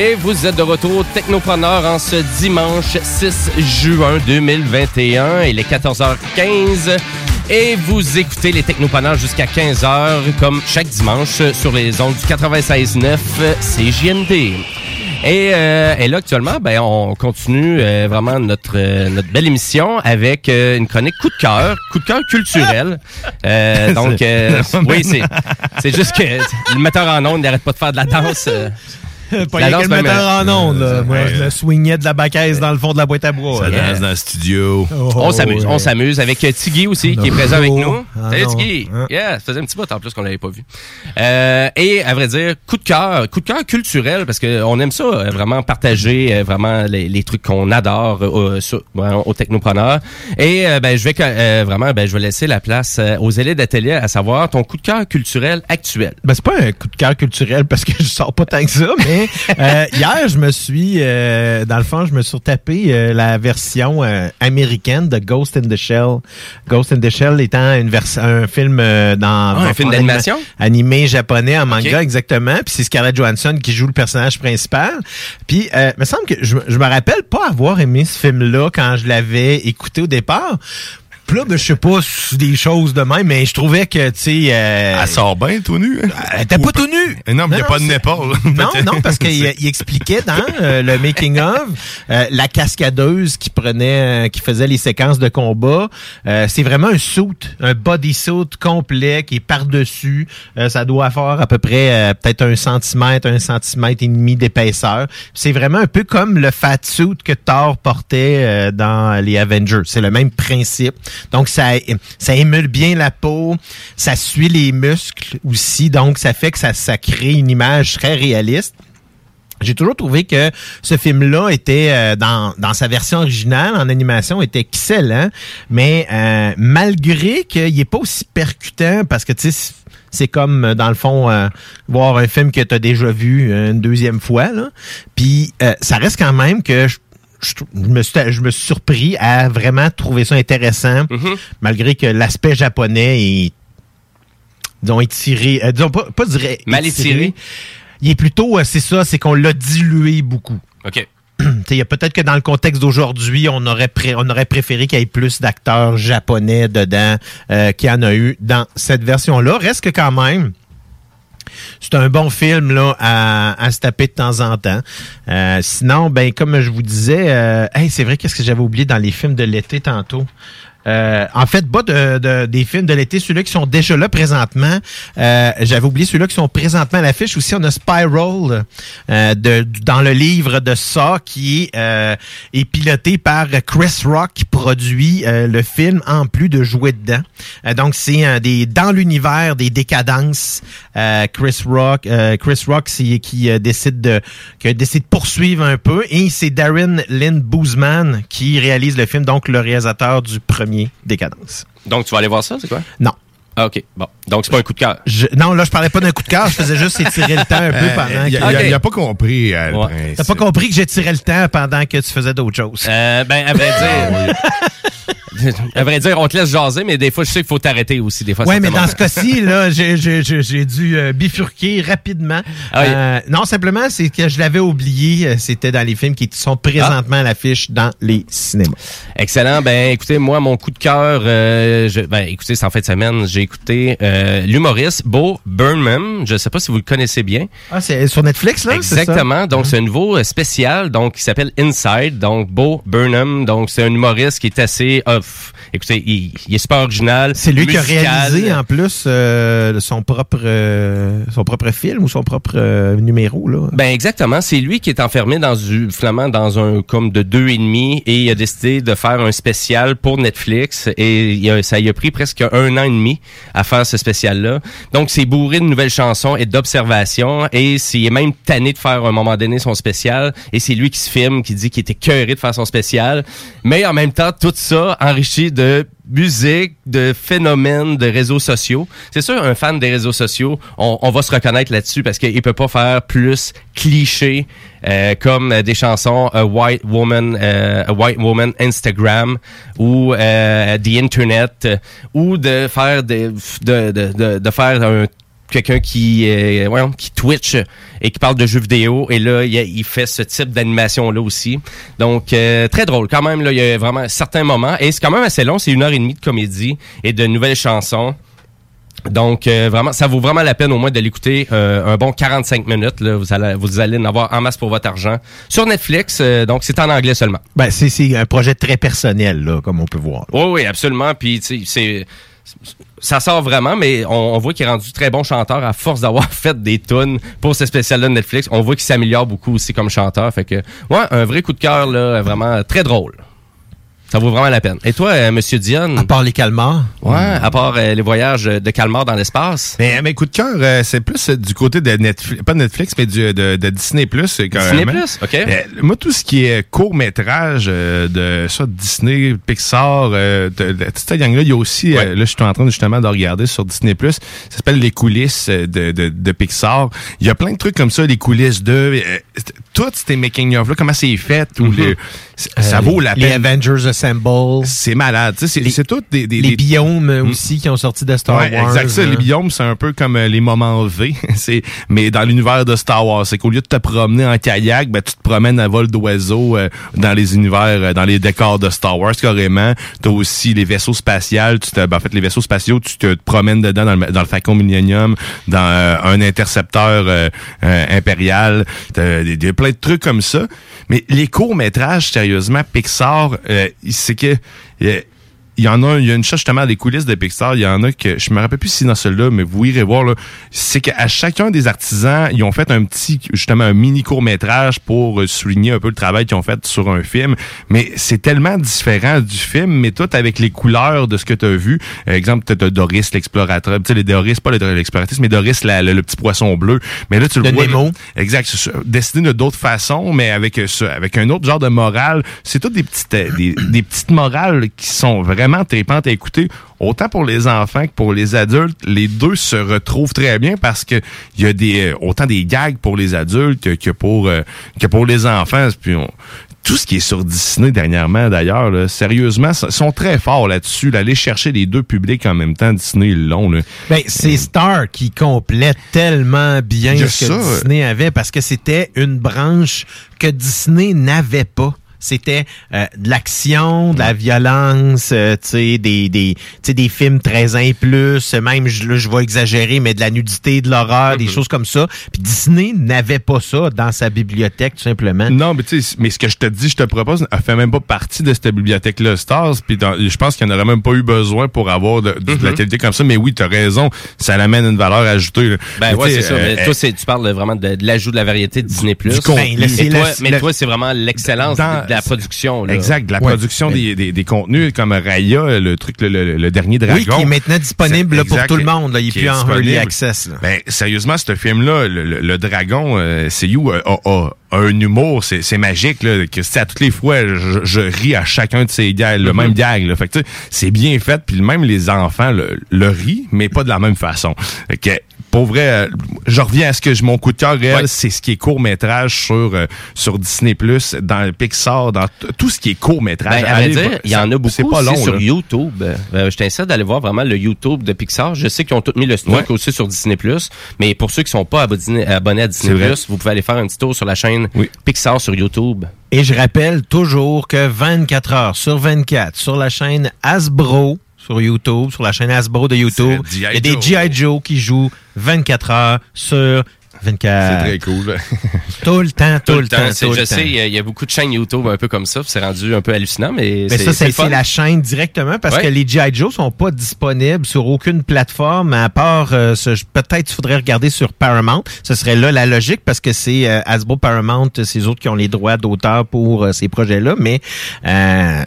Et vous êtes de retour Technopreneur en ce dimanche 6 juin 2021. Il est 14h15. Et vous écoutez les Technopreneurs jusqu'à 15h, comme chaque dimanche, sur les ondes du 96.9 CJMD. Et, euh, et là, actuellement, ben, on continue euh, vraiment notre, euh, notre belle émission avec euh, une chronique coup de cœur, coup de cœur culturel. Euh, [laughs] donc, euh, oui, c'est c'est juste que le metteur en ondes n'arrête pas de faire de la danse. Euh. Pas La danse, le metteur euh, en ondes. là. Moi, je me swingais de la bacaise dans le fond de la boîte à bois. Ça danse dans le studio. Oh, on s'amuse, ouais. on s'amuse avec euh, Tiggy aussi, qui est Non. présent avec nous. Ah, Salut. Tiggy! Hein? Yeah, ça faisait un petit bout en plus qu'on l'avait pas vu. Euh, et à vrai dire, coup de cœur, coup de cœur culturel, parce que on aime ça, euh, vraiment partager euh, vraiment les, les trucs qu'on adore euh, sur- aux technopreneurs. Et euh, ben je vais euh, vraiment, ben je vais laisser la place euh, aux élèves d'atelier, à savoir ton coup de cœur culturel actuel. Ben, c'est pas un coup de cœur culturel parce que je sors pas tant que ça, mais euh, hier, je me suis, euh, dans le fond, je me suis tapé euh, la version euh, américaine de Ghost in the Shell. Ghost in the Shell étant une un film euh, dans Ah, un film d'animation? anima- animé japonais en manga exactement. Puis c'est Scarlett Johansson qui joue le personnage principal. Puis euh, me semble que je, je me rappelle pas avoir aimé ce film-là quand je l'avais écouté au départ. Puis là, ben, je sais pas des choses de même, mais je trouvais que, tu sais... Euh, Elle sort bien tout nu. hein? elle était pas tout nu. Non, mais il n'y a Non, pas de épaule. [laughs] Non, non, parce qu'il [laughs] il expliquait dans euh, le making of euh, la cascadeuse qui prenait, euh, qui faisait les séquences de combat. euh, c'est vraiment un suit, un bodysuit complet qui est par dessus. ça doit faire à peu près euh, peut-être un centimètre, un centimètre et demi d'épaisseur. C'est vraiment un peu comme le fat suit que Thor portait euh, dans les Avengers. C'est le même principe. Donc ça, ça émule bien la peau, ça suit les muscles aussi. Donc ça fait que ça, ça crée une image très réaliste. J'ai toujours trouvé que ce film-là était euh, dans, dans sa version originale en animation était excellent, mais euh, malgré qu'il est pas aussi percutant parce que tu sais c'est comme euh, dans le fond euh, voir un film que tu as déjà vu une deuxième fois là. Puis ça reste quand même que je, me suis, je me suis surpris à vraiment trouver ça intéressant malgré que l'aspect japonais est disons étiré euh, disons pas pas dirais Mal étiré? il est plutôt, euh, c'est ça, c'est qu'on l'a dilué beaucoup. [clears throat] OK. Tu sais, Il y a peut-être que dans le contexte d'aujourd'hui, on aurait pré- on aurait préféré qu'il y ait plus d'acteurs japonais dedans euh, qu'il y en a eu dans cette version-là. Reste que quand même, c'est un bon film là à, se taper de temps en temps. Euh, sinon, ben comme je vous disais, euh, c'est vrai qu'est-ce que j'avais oublié dans les films de l'été tantôt? Euh, en fait, pas de, de- des films de l'été, ceux-là qui sont déjà là présentement. Euh, J'avais oublié ceux-là qui sont présentement à l'affiche. Aussi, on a Spiral euh, de, dans le livre de ça qui est, euh, piloté par Chris Rock qui produit euh, le film en plus de jouer dedans. Euh, donc, c'est des dans l'univers des décadences. Chris Rock, Chris Rock qui décide de qui a décidé de poursuivre un peu et c'est Darren Lynn Boozman qui réalise le film, donc le réalisateur du premier Décadence. Donc, tu vas aller voir ça, c'est quoi? Non. Ah, OK. Bon. Donc, c'est pas un coup de cœur. Je- non, là, je parlais pas d'un coup de cœur, je faisais juste étirer le temps un peu Euh, pendant il a- que... il a- il a pas compris. euh, Ouais. T'as pas compris que j'étirais le temps pendant que tu faisais d'autres choses. Euh, ben, à vrai dire. [laughs] [laughs] à vrai dire, on te laisse jaser, mais des fois, je sais qu'il faut t'arrêter aussi. Des fois, Ouais, ça mais dans ce cas-ci, [laughs] là, j'ai- dû euh, bifurquer rapidement. Ah oui. Euh, non, simplement, c'est que je l'avais oublié. euh, C'était dans les films qui sont présentement à l'affiche dans les cinémas. Excellent. Ben, écoutez, moi, mon coup de cœur, euh, je- ben, écoutez, c'est en fin de semaine, j'ai écouté l'humoriste Bo Burnham. Je sais pas si vous le connaissez bien. Ah, c'est sur Netflix, là? c'est ça? Exactement. Donc, c'est un nouveau spécial, donc, qui s'appelle Inside. Donc, Bo Burnham. Donc, c'est un humoriste qui est assez off. of Écoutez, il, il est super original. C'est lui qui a réalisé en plus euh, son propre euh, son propre film ou son propre euh, numéro là. Ben exactement, c'est lui qui est enfermé dans du finalement dans un comme de deux et demi et il a décidé de faire un spécial pour Netflix et il a- ça y a pris presque un an et demi à faire ce spécial là. Donc c'est bourré de nouvelles chansons et d'observations et c'est il est même tanné de faire à un moment donné son spécial et c'est lui qui se filme qui dit qu'il était cœuré de faire son spécial, mais en même temps tout ça enrichi de musique, de phénomènes de réseaux sociaux. C'est sûr, un fan des réseaux sociaux, on, va se reconnaître là-dessus parce qu'il peut pas faire plus cliché euh, comme euh, des chansons A White Woman, euh, A White Woman Instagram ou The Internet ou de faire de, de, de, de faire un quelqu'un qui euh, voyons, qui Twitch et qui parle de jeux vidéo et là il, il fait ce type d'animation là aussi donc euh, très drôle quand même là il y a vraiment certains moments et c'est quand même assez long c'est une heure et demie de comédie et de nouvelles chansons donc euh, vraiment, ça vaut vraiment la peine au moins de l'écouter euh, un bon 45 minutes. Là, vous allez vous allez en avoir en masse pour votre argent sur Netflix. euh, donc c'est en anglais seulement. Ben, c'est, un projet très personnel, là, comme on peut voir. Oui, oui, absolument. Puis tu sais, c'est ça sort vraiment, mais on, voit qu'il est rendu très bon chanteur à force d'avoir [laughs] fait des tunes pour ce spécial-là de Netflix. On voit qu'il s'améliore beaucoup aussi comme chanteur. Fait que, ouais, un vrai coup de cœur, là, vraiment très drôle. Ça vaut vraiment la peine. Et toi, euh, Monsieur Dion? À part les calmars? Ouais, à part euh, les voyages de calmar dans l'espace. Mais, mais coup de cœur, euh, c'est plus euh, du côté de Netflix, pas de Netflix, mais du, de, de Disney Plus. Disney Plus, ok. Euh, moi, tout ce qui est court métrage de ça, Disney, Pixar, euh, de, de, toute cette gang-là, il y a aussi, euh, là, je suis en train justement de regarder sur Disney Plus. Ça s'appelle les coulisses euh, de, de, de Pixar. Il y a plein de trucs comme ça, les coulisses de euh, toutes ces making of là, comment c'est fait, ou Mhm. les- ça Euh, vaut la les peine. Avengers Assemble. C'est malade. C'est tout des, des, Les des- biomes euh, aussi qui ont sorti de Star Ouais, Wars. exact. Ça, hein. les biomes, c'est un peu comme euh, les moments V. [laughs] c'est mais dans l'univers de Star Wars, c'est qu'au lieu de te promener en kayak, ben tu te promènes à vol d'oiseau euh, dans les univers, euh, dans les décors de Star Wars carrément. T'as aussi les vaisseaux spatials. Tu te, ben, en fait, les vaisseaux spatiaux, tu te promènes dedans dans le, dans le Falcon Millennium, dans euh, un intercepteur euh, euh, impérial. T'as des, des- plein de trucs comme ça. Mais les courts métrages, sérieusement, Pixar, euh, c'est que euh, il y en a, il y a une chose justement des coulisses de Pixar, il y en a que je me rappelle plus si c'est dans celui-là, mais vous irez voir là, c'est qu'à chacun des artisans, ils ont fait un petit justement un mini court-métrage pour euh, souligner un peu le travail qu'ils ont fait sur un film, mais c'est tellement différent du film, mais tout avec les couleurs de ce que tu as vu. Exemple, tu as Doris l'exploratrice, tu sais les Doris pas le- l'exploratrice, mais Doris la- le, le petit poisson bleu. Mais là tu le De vois. Exact, dessiné de d'autres façons, mais avec euh, ça, avec un autre genre de morale. C'est toutes des petites, euh, des, des petites morales qui sont vraiment tripantes à écouter. Autant pour les enfants que pour les adultes, les deux se retrouvent très bien parce que il y a des euh, autant des gags pour les adultes que, que pour euh, que pour les enfants. Puis on- tout ce qui est sur Disney dernièrement, d'ailleurs, sérieusement, sont très forts là-dessus. D'aller chercher les deux publics en même temps, Disney, ils l'ont. Ben, c'est Star qui complète tellement bien ce que ça. Disney avait parce que c'était une branche que Disney n'avait pas. C'était euh, de l'action, de la violence, euh, tu sais, des, des, tu sais, des films 13 ans et plus, même, je, là, je vais exagérer, mais de la nudité, de l'horreur, des choses comme ça. Puis Disney n'avait pas ça dans sa bibliothèque, tout simplement. Non, mais tu sais, mais ce que je te dis, je te propose, elle fait même pas partie de cette bibliothèque-là, Stars. Puis je pense qu'il n'y en aurait même pas eu besoin pour avoir de, de la Mhm. qualité comme ça. Mais oui, tu as raison, ça l'amène une valeur ajoutée. là. Ben Mais ouais, c'est ça. euh, Mais toi, c'est, tu parles vraiment de, de l'ajout de la variété de Disney+. du contenu. Ben, toi, mais le- toi, c'est vraiment l'excellence de, la production. Là. Exact, de la Ouais. production des, des, des contenus comme Raya, le truc, le, le- le dernier dragon. Oui, qui est maintenant disponible, là, pour exact, tout le monde, là. Il est plus en early access, là. Ben, sérieusement, ce film-là, le, le- le dragon, euh, c'est you, a, a- a un humour, c'est c'est magique, là, que c'est à toutes les fois, je, je ris à chacun de ces gags, le Mhm. même gag, là. Fait que, tu sais, c'est bien fait, puis même les enfants le, le rient, mais pas de la même façon. Fait que, pour vrai, euh, je reviens à ce que je- mon coup de cœur réel, Ouais. c'est ce qui est court-métrage sur, euh, sur Disney+, dans Pixar, dans tout ce qui est court-métrage. Ben, à vrai Allez, dire, il y en a beaucoup C'est pas aussi long, sur là. YouTube. Euh, je t'incite d'aller voir vraiment le YouTube de Pixar. Je sais qu'ils ont tout mis le stock Ouais. aussi sur Disney+. Mais pour ceux qui sont pas abonnés, abonnés à Disney+, vous pouvez aller faire un petit tour sur la chaîne Pixar sur YouTube. Et je rappelle toujours que 24 heures sur 24 sur la chaîne Hasbro sur YouTube, sur la chaîne Hasbro de YouTube, il y a des. G.I. Joe qui jouent 24 heures sur 24. C'est très cool. [laughs] Tout le temps, tout, le temps, tout je le sais, il y, a- il y a beaucoup de chaînes YouTube un peu comme ça. C'est rendu un peu hallucinant, mais, Mais ça, c'est la chaîne directement parce Ouais. que les G.I. Joe sont pas disponibles sur aucune plateforme à part euh, peut-être il faudrait regarder sur Paramount. Ce serait là la logique parce que c'est euh, Hasbro Paramount, c'est eux autres qui ont les droits d'auteur pour euh, ces projets-là. Mais euh,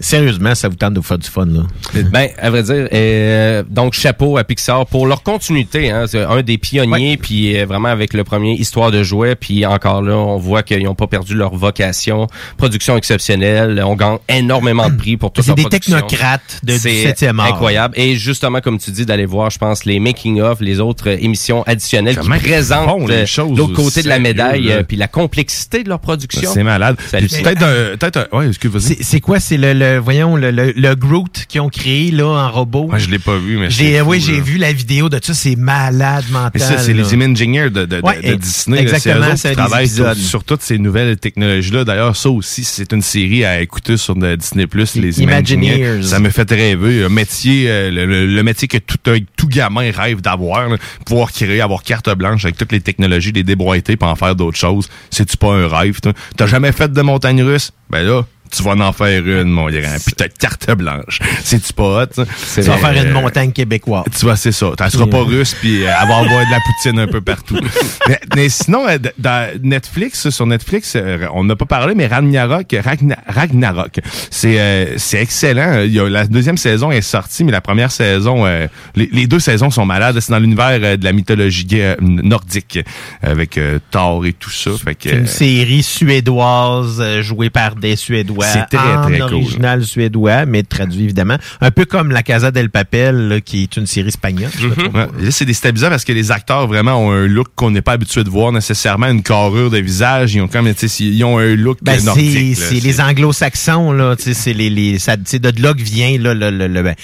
sérieusement, ça vous tente de vous faire du fun là? [laughs] Ben, à vrai dire, euh, donc chapeau à Pixar pour leur continuité. Hein, c'est un des pionniers, puis euh, vraiment avec le premier Histoire de jouets. Puis encore là, on voit qu'ils n'ont pas perdu leur vocation. Production exceptionnelle. On gagne énormément de prix pour toute C'est leur des production. technocrates de C'est 17e art. incroyable. Et justement, comme tu dis, d'aller voir, je pense, les making-of, les autres émissions additionnelles Comment qui présentent les euh, choses l'autre au côté de la médaille, là? euh, puis la complexité de leur production. C'est malade. C'est hallucinant. Peut-être un, peut-être un, ouais, excuse, vas-y. C'est c'est quoi? C'est le, le- voyons, le, le, le Groot qu'ils ont créé, là, en robot. Ouais, je l'ai pas vu, mais J'ai, oui, j'ai là. vu la vidéo de ça, c'est malade mental. Mais ça, c'est là. les Imagineers de, Ouais, de Disney. là. exactement, eux autres c'est qui travaillent sur, toutes ces nouvelles technologies-là. D'ailleurs, ça aussi, c'est une série à écouter sur Disney+, les Imagineers. Imagineers. Ça me fait rêver. Un métier, euh, le, le- le métier que tout, tout gamin rêve d'avoir. là. Pouvoir créer, avoir carte blanche avec toutes les technologies, les déboîter pour en faire d'autres choses. C'est-tu pas un rêve? T'as jamais fait de montagne russe? Ben là... Tu vas en faire une, mon grand. Puis t'as carte blanche. C'est-tu pas hot? ça? Tu vas faire une Euh, montagne québécoise. tu vois, c'est ça. Tu seras pas russe, puis euh, elle va avoir de la poutine un peu partout. [laughs] mais, mais sinon, euh, dans Netflix, sur Netflix, euh, on n'a pas parlé, mais Ragnarok, Ragna- Ragnarok, c'est euh, c'est excellent. Il y a, la deuxième saison est sortie, mais la première saison, euh, les, les deux saisons sont malades. C'est dans l'univers euh, de la mythologie euh, nordique, avec euh, Thor et tout ça. Fait que, C'est une série suédoise euh, jouée par des Suédois. C'est très, en très cool. original suédois, mais traduit évidemment. Un peu comme La Casa del Papel, là, qui est une série espagnole. Mhm. trouve. Ouais. Là, c'est déstabilisant parce que les acteurs vraiment ont un look qu'on n'est pas habitué de voir nécessairement, une carrure de visage. Ils ont comme, ils ont un look Ben, c'est nordique. c'est les anglo-saxons, là. C'est les, les, ça- de là que vient là, le, le, le- ben, le- le-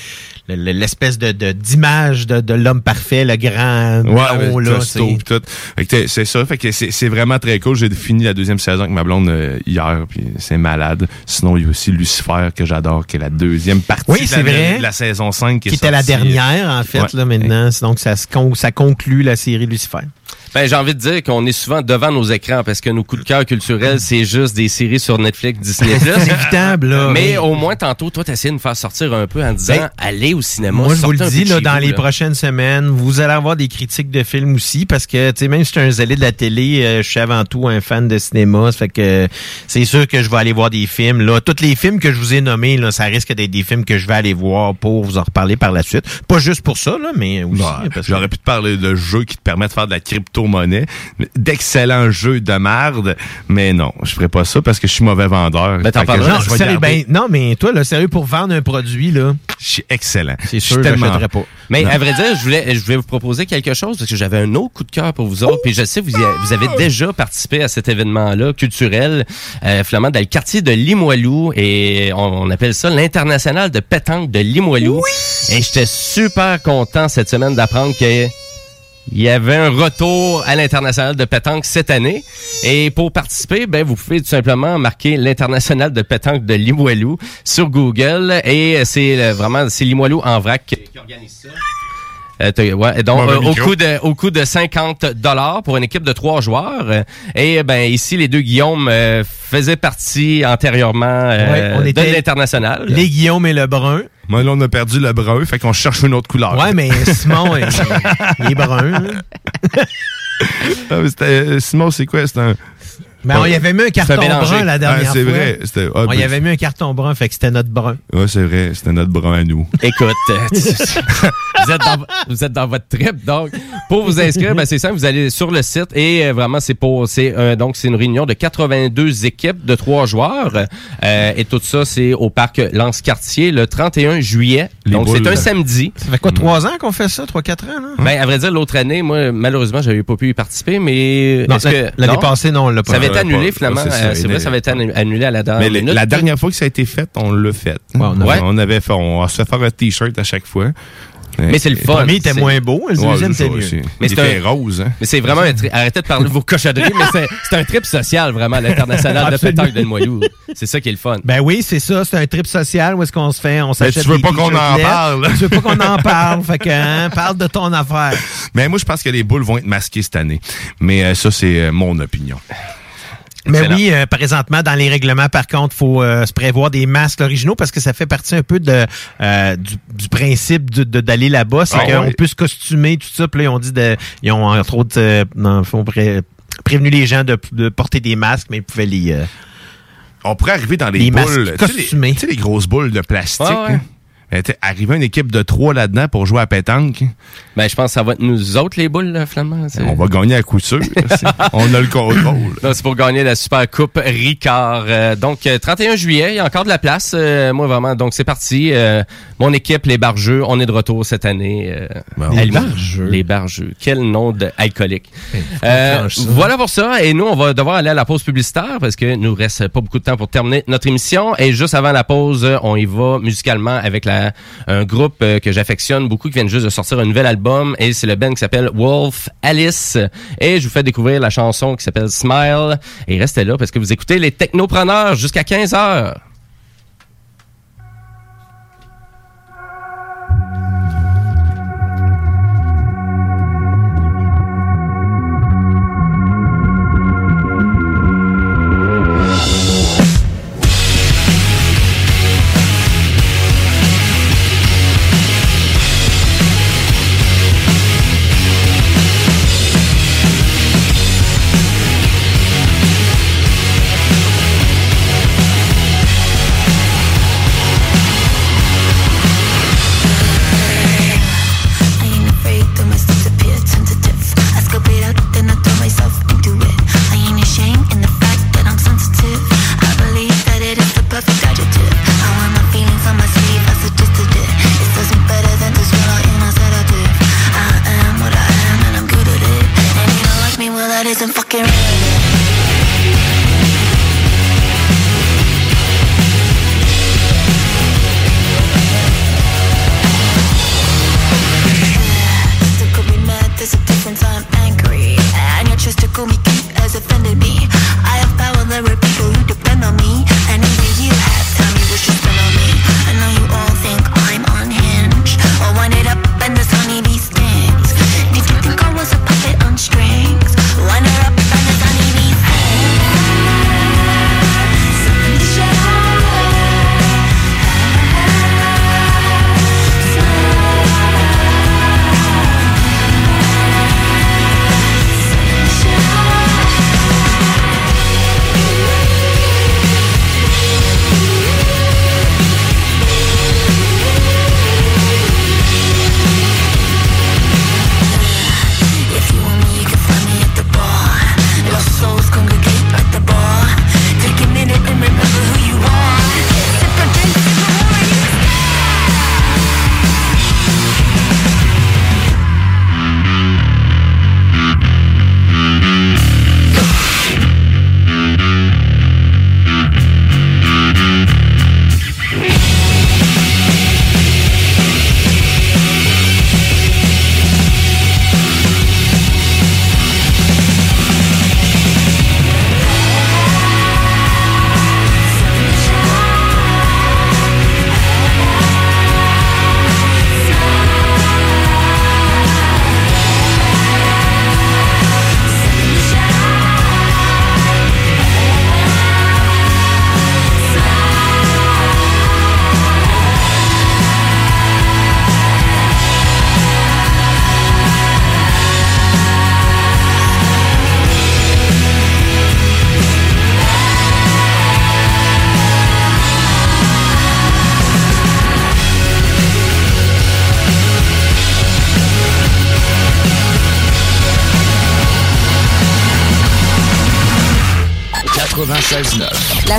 l'espèce de de- d'image de, de l'homme parfait, le grand Ouais, là. costaud c'est- pis tout. Fait que t'es- c'est ça. Fait que c'est c'est vraiment très cool. J'ai fini la deuxième saison avec ma blonde euh, hier, puis c'est malade. Sinon, il y a aussi Lucifer que j'adore, qui est la deuxième partie Oui, de c'est la, vrai. la saison 5 qui, qui est était la dernière, en fait, Ouais. là, maintenant. Donc, ça, se con- ça conclut la série Lucifer. Ben, j'ai envie de dire qu'on est souvent devant nos écrans parce que nos coups de cœur culturels, c'est juste des séries sur Netflix, Disney+. [laughs] C'est évidable, là. Mais au moins, tantôt, toi, t'essayes de nous faire sortir un peu en disant, Ben, allez au cinéma. Moi, je vous le dis, là, dans vous, les là. prochaines semaines, vous allez avoir des critiques de films aussi, parce que, tu sais, même si je suis un zélé de la télé, euh, je suis avant tout un fan de cinéma. Ça fait que c'est sûr que je vais aller voir des films. Là, tous les films que je vous ai nommés, là, ça risque d'être des films que je vais aller voir pour vous en reparler par la suite. Pas juste pour ça, là, mais aussi. Ouais, parce que- J'aurais pu te parler de jeux qui te permettent de faire de la crypto-monnaie, d'excellents jeux de merde, mais non, je ferai pas ça parce que je suis mauvais vendeur. Ben, t'en je Non, ben, non, mais toi, là, sérieux, pour vendre un produit, là, Je suis excellent. C'est sûr, je tellement- l'achèterais pas. Mais Non. à vrai dire, je voulais, je voulais vous proposer quelque chose parce que j'avais un autre coup de cœur pour vous autres. Puis je sais, vous, y a- vous avez déjà participé à cet événement-là culturel, euh, finalement, dans le quartier de Limoilou. Et on, on appelle ça l'international de pétanque de Limoilou. Et j'étais super content cette semaine d'apprendre que il y avait un retour à l'international de pétanque cette année. Et pour participer, ben vous pouvez tout simplement marquer l'international de pétanque de Limoilou sur Google. Et c'est euh, vraiment c'est Limoilou en vrac qui qui organise ça. Euh, t'as- ouais, donc euh, au coût de au coût de 50 dollars pour une équipe de trois joueurs Euh, et ben ici les deux Guillaume euh, faisaient partie antérieurement euh, Ouais, on de était l'international. Les Guillaume et le Brun. Moi, là, on a perdu le brun, fait qu'on cherche une autre couleur. Ouais, mais [laughs] Simon, il, il est brun. là. Ah, mais c'était- euh, Simon, c'est quoi? C'est un. Mais on y avait mis un carton mélangé. brun la dernière Ah, c'est fois. vrai. C'était, ah, On y ben, avait mis un carton brun, fait que c'était notre brun. Ouais, c'est vrai. C'était notre brun à nous. Écoute, euh, [laughs] vous, êtes dans, vous êtes dans votre trip, donc pour vous inscrire, ben, c'est simple, vous allez sur le site et euh, vraiment c'est pour c'est euh, donc c'est une réunion de 82 équipes de trois joueurs euh, et tout ça c'est au parc Lance Cartier le 31 juillet. Les donc c'est un samedi. Ça fait quoi, trois ans qu'on fait ça? Trois, quatre ans, là? Ben à vrai dire l'autre année, moi malheureusement j'avais pas pu y participer, mais Non, que l'année non? passée, non, on l'a pas Ça avait fait. Été annulé pas- finalement. c'est ça, euh, C'est vrai, ça avait été annu- annulé à la dernière le- minute. la dernière fois que ça a été fait, on l'a fait. Ouais, on a- Ouais. On avait fait, on se fait faire un t-shirt à chaque fois. Mais c'est le Le fun. premier était moins beau, le deuxième c'est était mieux. Mais Il c'est rose, hein. Mais c'est vraiment un tri- Arrêtez de parler de vos cochonneries, mais c'est- c'est un trip social, vraiment, à l'international de pétanque de Moyou. C'est ça qui est le fun. Ben oui, c'est ça, c'est un trip social où est-ce qu'on se fait, on s'achète tu veux pas qu'on en parle. Tu veux pas qu'on en parle, fait que, hein, parle de ton affaire. Mais moi, je pense que les boules vont être masquées cette année. Mais euh, ça, c'est euh, mon opinion. Mais Excellent. oui, euh, présentement, dans les règlements, par contre, faut euh, se prévoir des masques originaux parce que ça fait partie un peu de euh, du, du principe de- de- d'aller là-bas. C'est Ah qu'on peut se costumer, tout ça. Puis là, ils ont dit de. Ils ont entre autres euh, le fond, pré- prévenu les gens de, de porter des masques, mais ils pouvaient les. euh, On pourrait arriver dans les, Les masques boules. tu sais, les- costumés. Tu sais, les grosses boules de plastique. Ouais. hein? Arrivé une équipe de trois là-dedans pour jouer à pétanque. Ben, je pense que ça va être nous autres, les boules, là, Flamand. On va gagner à coup sûr. [laughs] On a le contrôle. C'est pour gagner la Super Coupe Ricard. Euh, donc, euh, 31 juillet, il y a encore de la place. Euh, moi, vraiment, donc c'est parti. Euh, mon équipe, les Barjeux, on est de retour cette année. Euh, Les. Barjeux? Les Barjeux. Quel nom d'alcoolique. Euh, ça. voilà pour ça. Et nous, on va devoir aller à la pause publicitaire parce que nous reste pas beaucoup de temps pour terminer notre émission. Et juste avant la pause, euh, on y va musicalement avec la, un groupe euh, que j'affectionne beaucoup qui vient juste de sortir un nouvel album. Et c'est le band qui s'appelle Wolf Alice. Et je vous fais découvrir la chanson qui s'appelle Smile. Et restez là parce que vous écoutez les Technopreneurs jusqu'à 15 heures.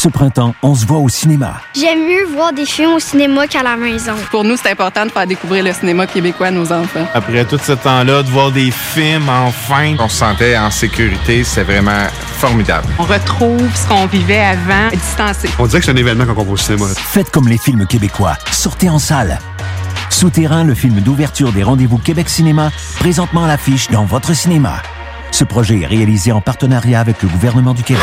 681 4476. Ce printemps, on se voit au cinéma. J'aime mieux voir des films au cinéma qu'à la maison. Pour nous, c'est important de faire découvrir le cinéma québécois à nos enfants. Après tout ce temps-là, de voir des films enfin. On se sentait en sécurité, c'est vraiment formidable. On retrouve ce qu'on vivait avant, distancé. On dirait que c'est un événement quand on va au cinéma. Faites comme les films québécois. Sortez en salle. Souterrain, le film d'ouverture des rendez-vous Québec Cinéma, présentement à l'affiche dans votre cinéma. Ce projet est réalisé en partenariat avec le gouvernement du Québec.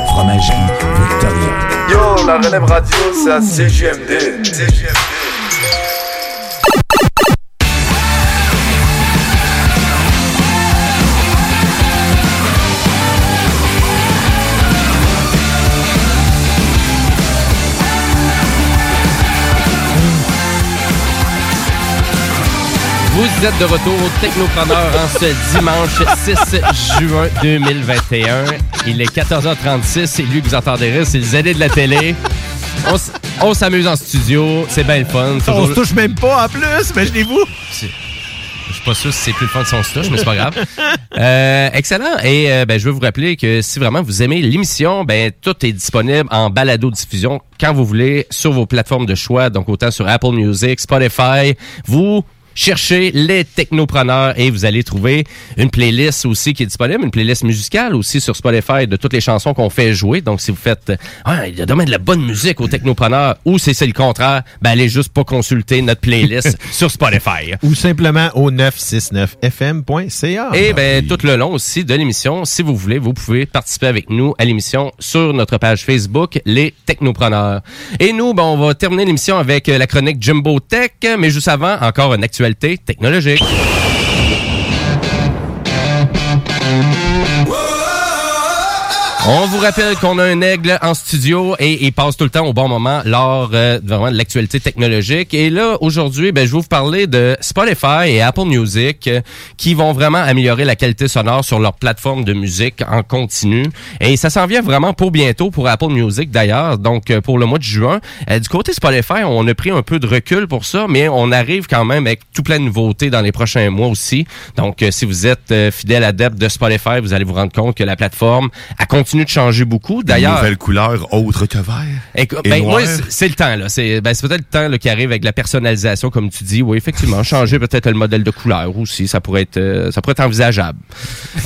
Fromagerie Victoria. Yo, la relève radio, c'est à CGMD. Vous êtes de retour au Technopreneur en ce dimanche 6 juin 2021. Il est 14h36 c'est lui que vous entendrez, c'est le ZD de la télé. On, s'amuse en studio, c'est bien le fun. On se touche même pas en plus, imaginez-vous. Je suis pas sûr si c'est plus le fun si on se touche, mais c'est pas grave. Euh, excellent. Et euh, ben, je veux vous rappeler que si vraiment vous aimez l'émission, ben tout est disponible en balado-diffusion quand vous voulez sur vos plateformes de choix, donc autant sur Apple Music, Spotify. Vous cherchez les technopreneurs et vous allez trouver une playlist aussi qui est disponible, une playlist musicale aussi sur Spotify de toutes les chansons qu'on fait jouer. Donc si vous faites ah, il y a domaine de la bonne musique aux technopreneurs ou si c'est le contraire, ben allez juste pas consulter notre playlist [laughs] sur Spotify. Ou simplement au 969fm.ca. Et ben tout le long aussi de l'émission, si vous voulez, vous pouvez participer avec nous à l'émission sur notre page Facebook Les Technopreneurs. Et nous, ben, on va terminer l'émission avec euh, la chronique Jumbo Tech, mais juste avant, encore une technologique. [laughs] On vous rappelle qu'on a un aigle en studio et il passe tout le temps au bon moment lors euh, vraiment de l'actualité technologique. Et là, aujourd'hui, ben, je vais vous parler de Spotify et Apple Music euh, qui vont vraiment améliorer la qualité sonore sur leur plateforme de musique en continu. Et ça s'en vient vraiment pour bientôt pour Apple Music d'ailleurs, donc euh, pour le mois de juin. Du côté Spotify, on a pris un peu de recul pour ça, mais on arrive quand même avec tout plein de nouveautés dans les prochains mois aussi. Donc, si vous êtes fidèle adepte de Spotify, vous allez vous rendre compte que la plateforme a continué de changer beaucoup. D'ailleurs, Nouvelle couleur autre que vert. Et ben, noir. moi, c'est le temps, là. C'est ben, peut-être le temps là, qui arrive avec la personnalisation, comme tu dis. Oui, effectivement, changer peut-être le modèle de couleur aussi, ça pourrait être euh, ça pourrait être envisageable.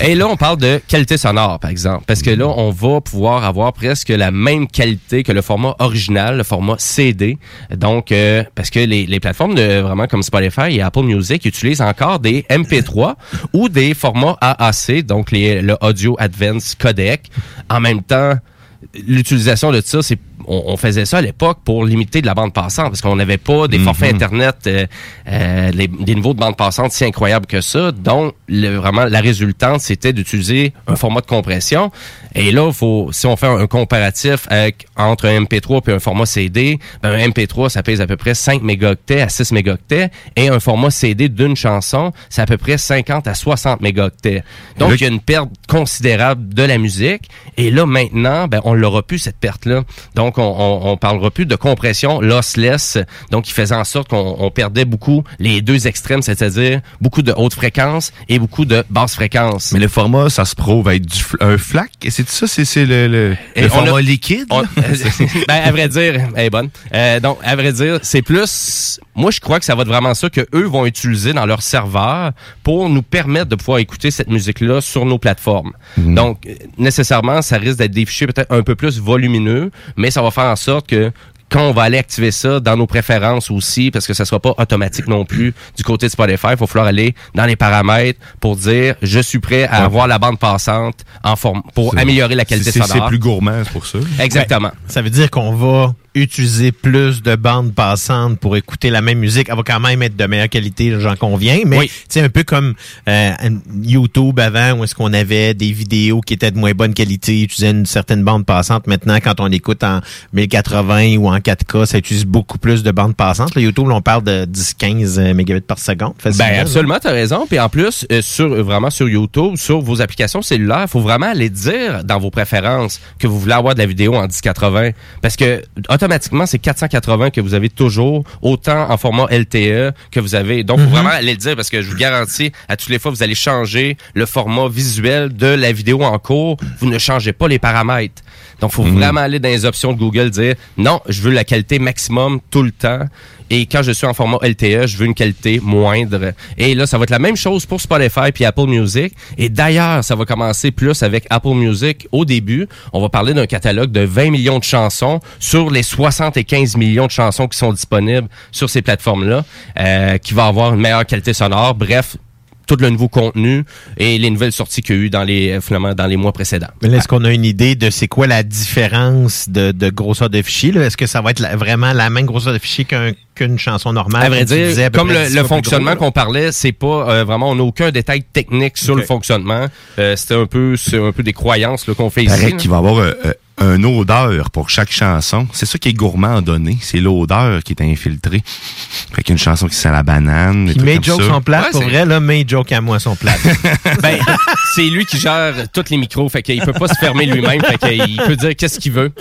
Et là, on parle de qualité sonore, par exemple. Parce que là, on va pouvoir avoir presque la même qualité que le format original, le format CD. Donc, euh, parce que les, les plateformes de vraiment comme Spotify et Apple Music utilisent encore des MP3 ou des formats AAC, donc les, le Audio Advanced Codec. En même temps, l'utilisation de ça, c'est on, on faisait ça à l'époque pour limiter de la bande passante parce qu'on n'avait pas des forfaits Mhm. internet euh, euh, les- des niveaux de bande passante si incroyables que ça. Donc le- vraiment la résultante c'était d'utiliser un format de compression. Et là faut si on fait un, un comparatif avec entre un MP3 puis un format CD ben un MP3 ça pèse à peu près 5 mégaoctets à 6 mégaoctets et un format CD d'une chanson c'est à peu près 50 à 60 mégaoctets donc il y a une perte considérable de la musique. Et là maintenant ben on l'aura plus cette perte là donc on, on, on parlera plus de compression lossless donc qui faisait en sorte qu'on on perdait beaucoup les deux extrêmes c'est-à-dire beaucoup de haute fréquence et beaucoup de basse fréquence Mais le format, ça se prouve être du fl- un flac? C'est ça, c'est le, le, Et le on format a- liquide. on- [laughs] ben, à vrai dire, elle est bonne. Euh, donc, à vrai dire, c'est plus. Moi, je crois que ça va être vraiment ça que eux vont utiliser dans leur serveur pour nous permettre de pouvoir écouter cette musique-là sur nos plateformes. Donc, euh, nécessairement, ça risque d'être des fichiers peut-être un peu plus volumineux, mais ça va faire en sorte que quand on va aller activer ça dans nos préférences aussi, parce que ça sera pas automatique non plus du côté de Spotify, il va falloir aller dans les paramètres pour dire je suis prêt à Ouais. avoir la bande passante en forme pour améliorer la qualité sonore. C'est plus gourmand, c'est pour ça. Exactement. Ça veut dire qu'on va utiliser plus de bandes passantes pour écouter la même musique. Elle va quand même être de meilleure qualité, j'en conviens. Mais Oui. sais, un peu comme euh, YouTube avant, où est-ce qu'on avait des vidéos qui étaient de moins bonne qualité, utilisaient une certaine bande passante. Maintenant, quand on écoute en 1080 ou en 4K, ça utilise beaucoup plus de bandes passantes. Le YouTube, là, on parle de 10-15 euh, mégabits par seconde. facilement, Ben absolument, tu as raison. Puis en plus, euh, sur euh, vraiment sur YouTube, sur vos applications cellulaires, il faut vraiment aller dire dans vos préférences que vous voulez avoir de la vidéo en 1080 parce que automatiquement c'est 480 que vous avez toujours autant en format LTE que vous avez. Donc faut Mhm. vraiment aller le dire parce que je vous garantis à toutes les fois vous allez changer le format visuel de la vidéo en cours, vous ne changez pas les paramètres. Donc faut Mhm. vraiment aller dans les options de Google dire non, je veux la qualité maximum tout le temps. Et quand je suis en format LTE, je veux une qualité moindre. Et là, ça va être la même chose pour Spotify puis Apple Music. Et d'ailleurs, ça va commencer plus avec Apple Music au début. On va parler d'un catalogue de 20 millions de chansons sur les 75 millions de chansons qui sont disponibles sur ces plateformes-là, euh, qui va avoir une meilleure qualité sonore. Bref, tout le nouveau contenu et les nouvelles sorties qu'il y a eu dans les, euh, finalement, dans les mois précédents. Mais là, Est-ce qu'on a une idée de c'est quoi la différence de, de grosseur de fichier? là? Est-ce que ça va être la- vraiment la même grosseur de fichier qu'un- qu'une chanson normale? À vrai dire, à comme le, le fonctionnement qu'on parlait, c'est pas euh, vraiment, on n'a aucun détail technique sur le fonctionnement. Euh, C'était un peu, c'est un peu des croyances là, qu'on fait Il ici. paraît qu'il va y avoir euh, euh, une odeur pour chaque chanson. C'est ça qui est gourmand à donner. C'est l'odeur qui est infiltrée. Fait qu'une chanson qui sent la banane. Puis mes jokes sont plates, Ouais, pour c'est- vrai, là, mes jokes à moi sont plates. [laughs] Ben, c'est lui qui gère tous les micros, fait qu'il peut pas se fermer lui-même, fait qu'il peut dire qu'est-ce qu'il veut.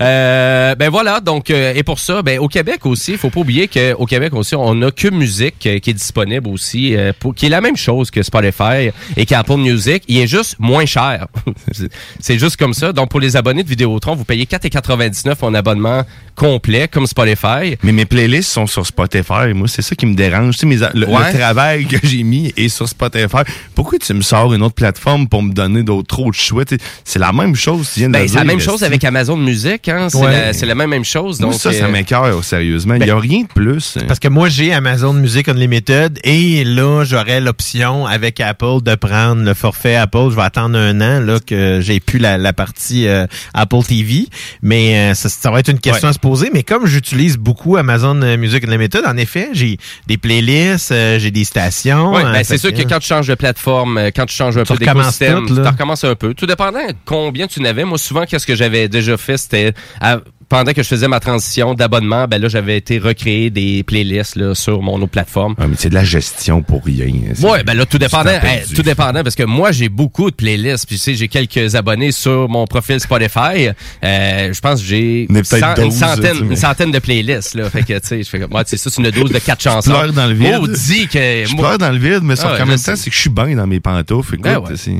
Euh, ben voilà, donc euh, et pour ça, ben au Québec aussi, il faut pas oublier qu'au Québec aussi, on a Cube Music euh, qui est disponible aussi, euh, pour, qui est la même chose que Spotify et qu'Apple Music, il est juste moins cher. [laughs] C'est- c'est juste comme ça. Donc pour les abonnés de Vidéotron, vous payez 4,99 pour un abonnement complet comme Spotify. Mais mes playlists sont sur Spotify. Moi, c'est ça qui me dérange. Tu sais, mes a- le, travail que j'ai mis est sur Spotify. Pourquoi tu me sors une autre plateforme pour me donner d'autres trop de choix? Tu sais, C'est la même chose. tu viens de Ben, c'est la même chose avec Amazon Music, hein? C'est Ouais. la, c'est la même, même chose. Donc, ça, ça euh, m'écœure, sérieusement. Il n'y a rien de plus. Parce que moi, j'ai Amazon Music Unlimited et là, j'aurais l'option avec Apple de prendre le forfait Apple. Je vais attendre un an là que j'ai plus la, la partie euh, Apple TV. Mais euh, ça, ça va être une question Ouais. à se poser. Mais comme j'utilise beaucoup Amazon euh, Music Unlimited, en effet, j'ai des playlists, euh, j'ai des stations. Euh, ben, c'est sûr que quand tu changes de plateforme, euh, quand tu changes un Tu peu d'écosystème, tu recommences un peu. Tout dépendant de combien tu n'avais. Moi, souvent, qu'est-ce que j'avais déjà fait, c'était à- pendant que je faisais ma transition d'abonnement, ben là, j'avais été recréer des playlists là, sur mon autre plateforme. Ah, mais c'est de la gestion pour rien. C'est- Ouais, ben là, tout dépendant. hey, tout dépendant, parce que moi, j'ai beaucoup de playlists. Puis, tu sais, j'ai quelques abonnés sur mon profil Spotify. Euh, je pense que j'ai une 12, centaine, tu sais, une centaine de playlists. Là. Fait que, tu sais, je fais comme, ouais, c'est ça, c'est une dose de quatre [laughs] chansons. pleure dans le vide. Oh, dis que... Je moi- pleure dans le vide, mais Ah ouais, je même sais. temps, c'est que je suis bien dans mes pantoufles. Écoute, Ben ouais. c'est-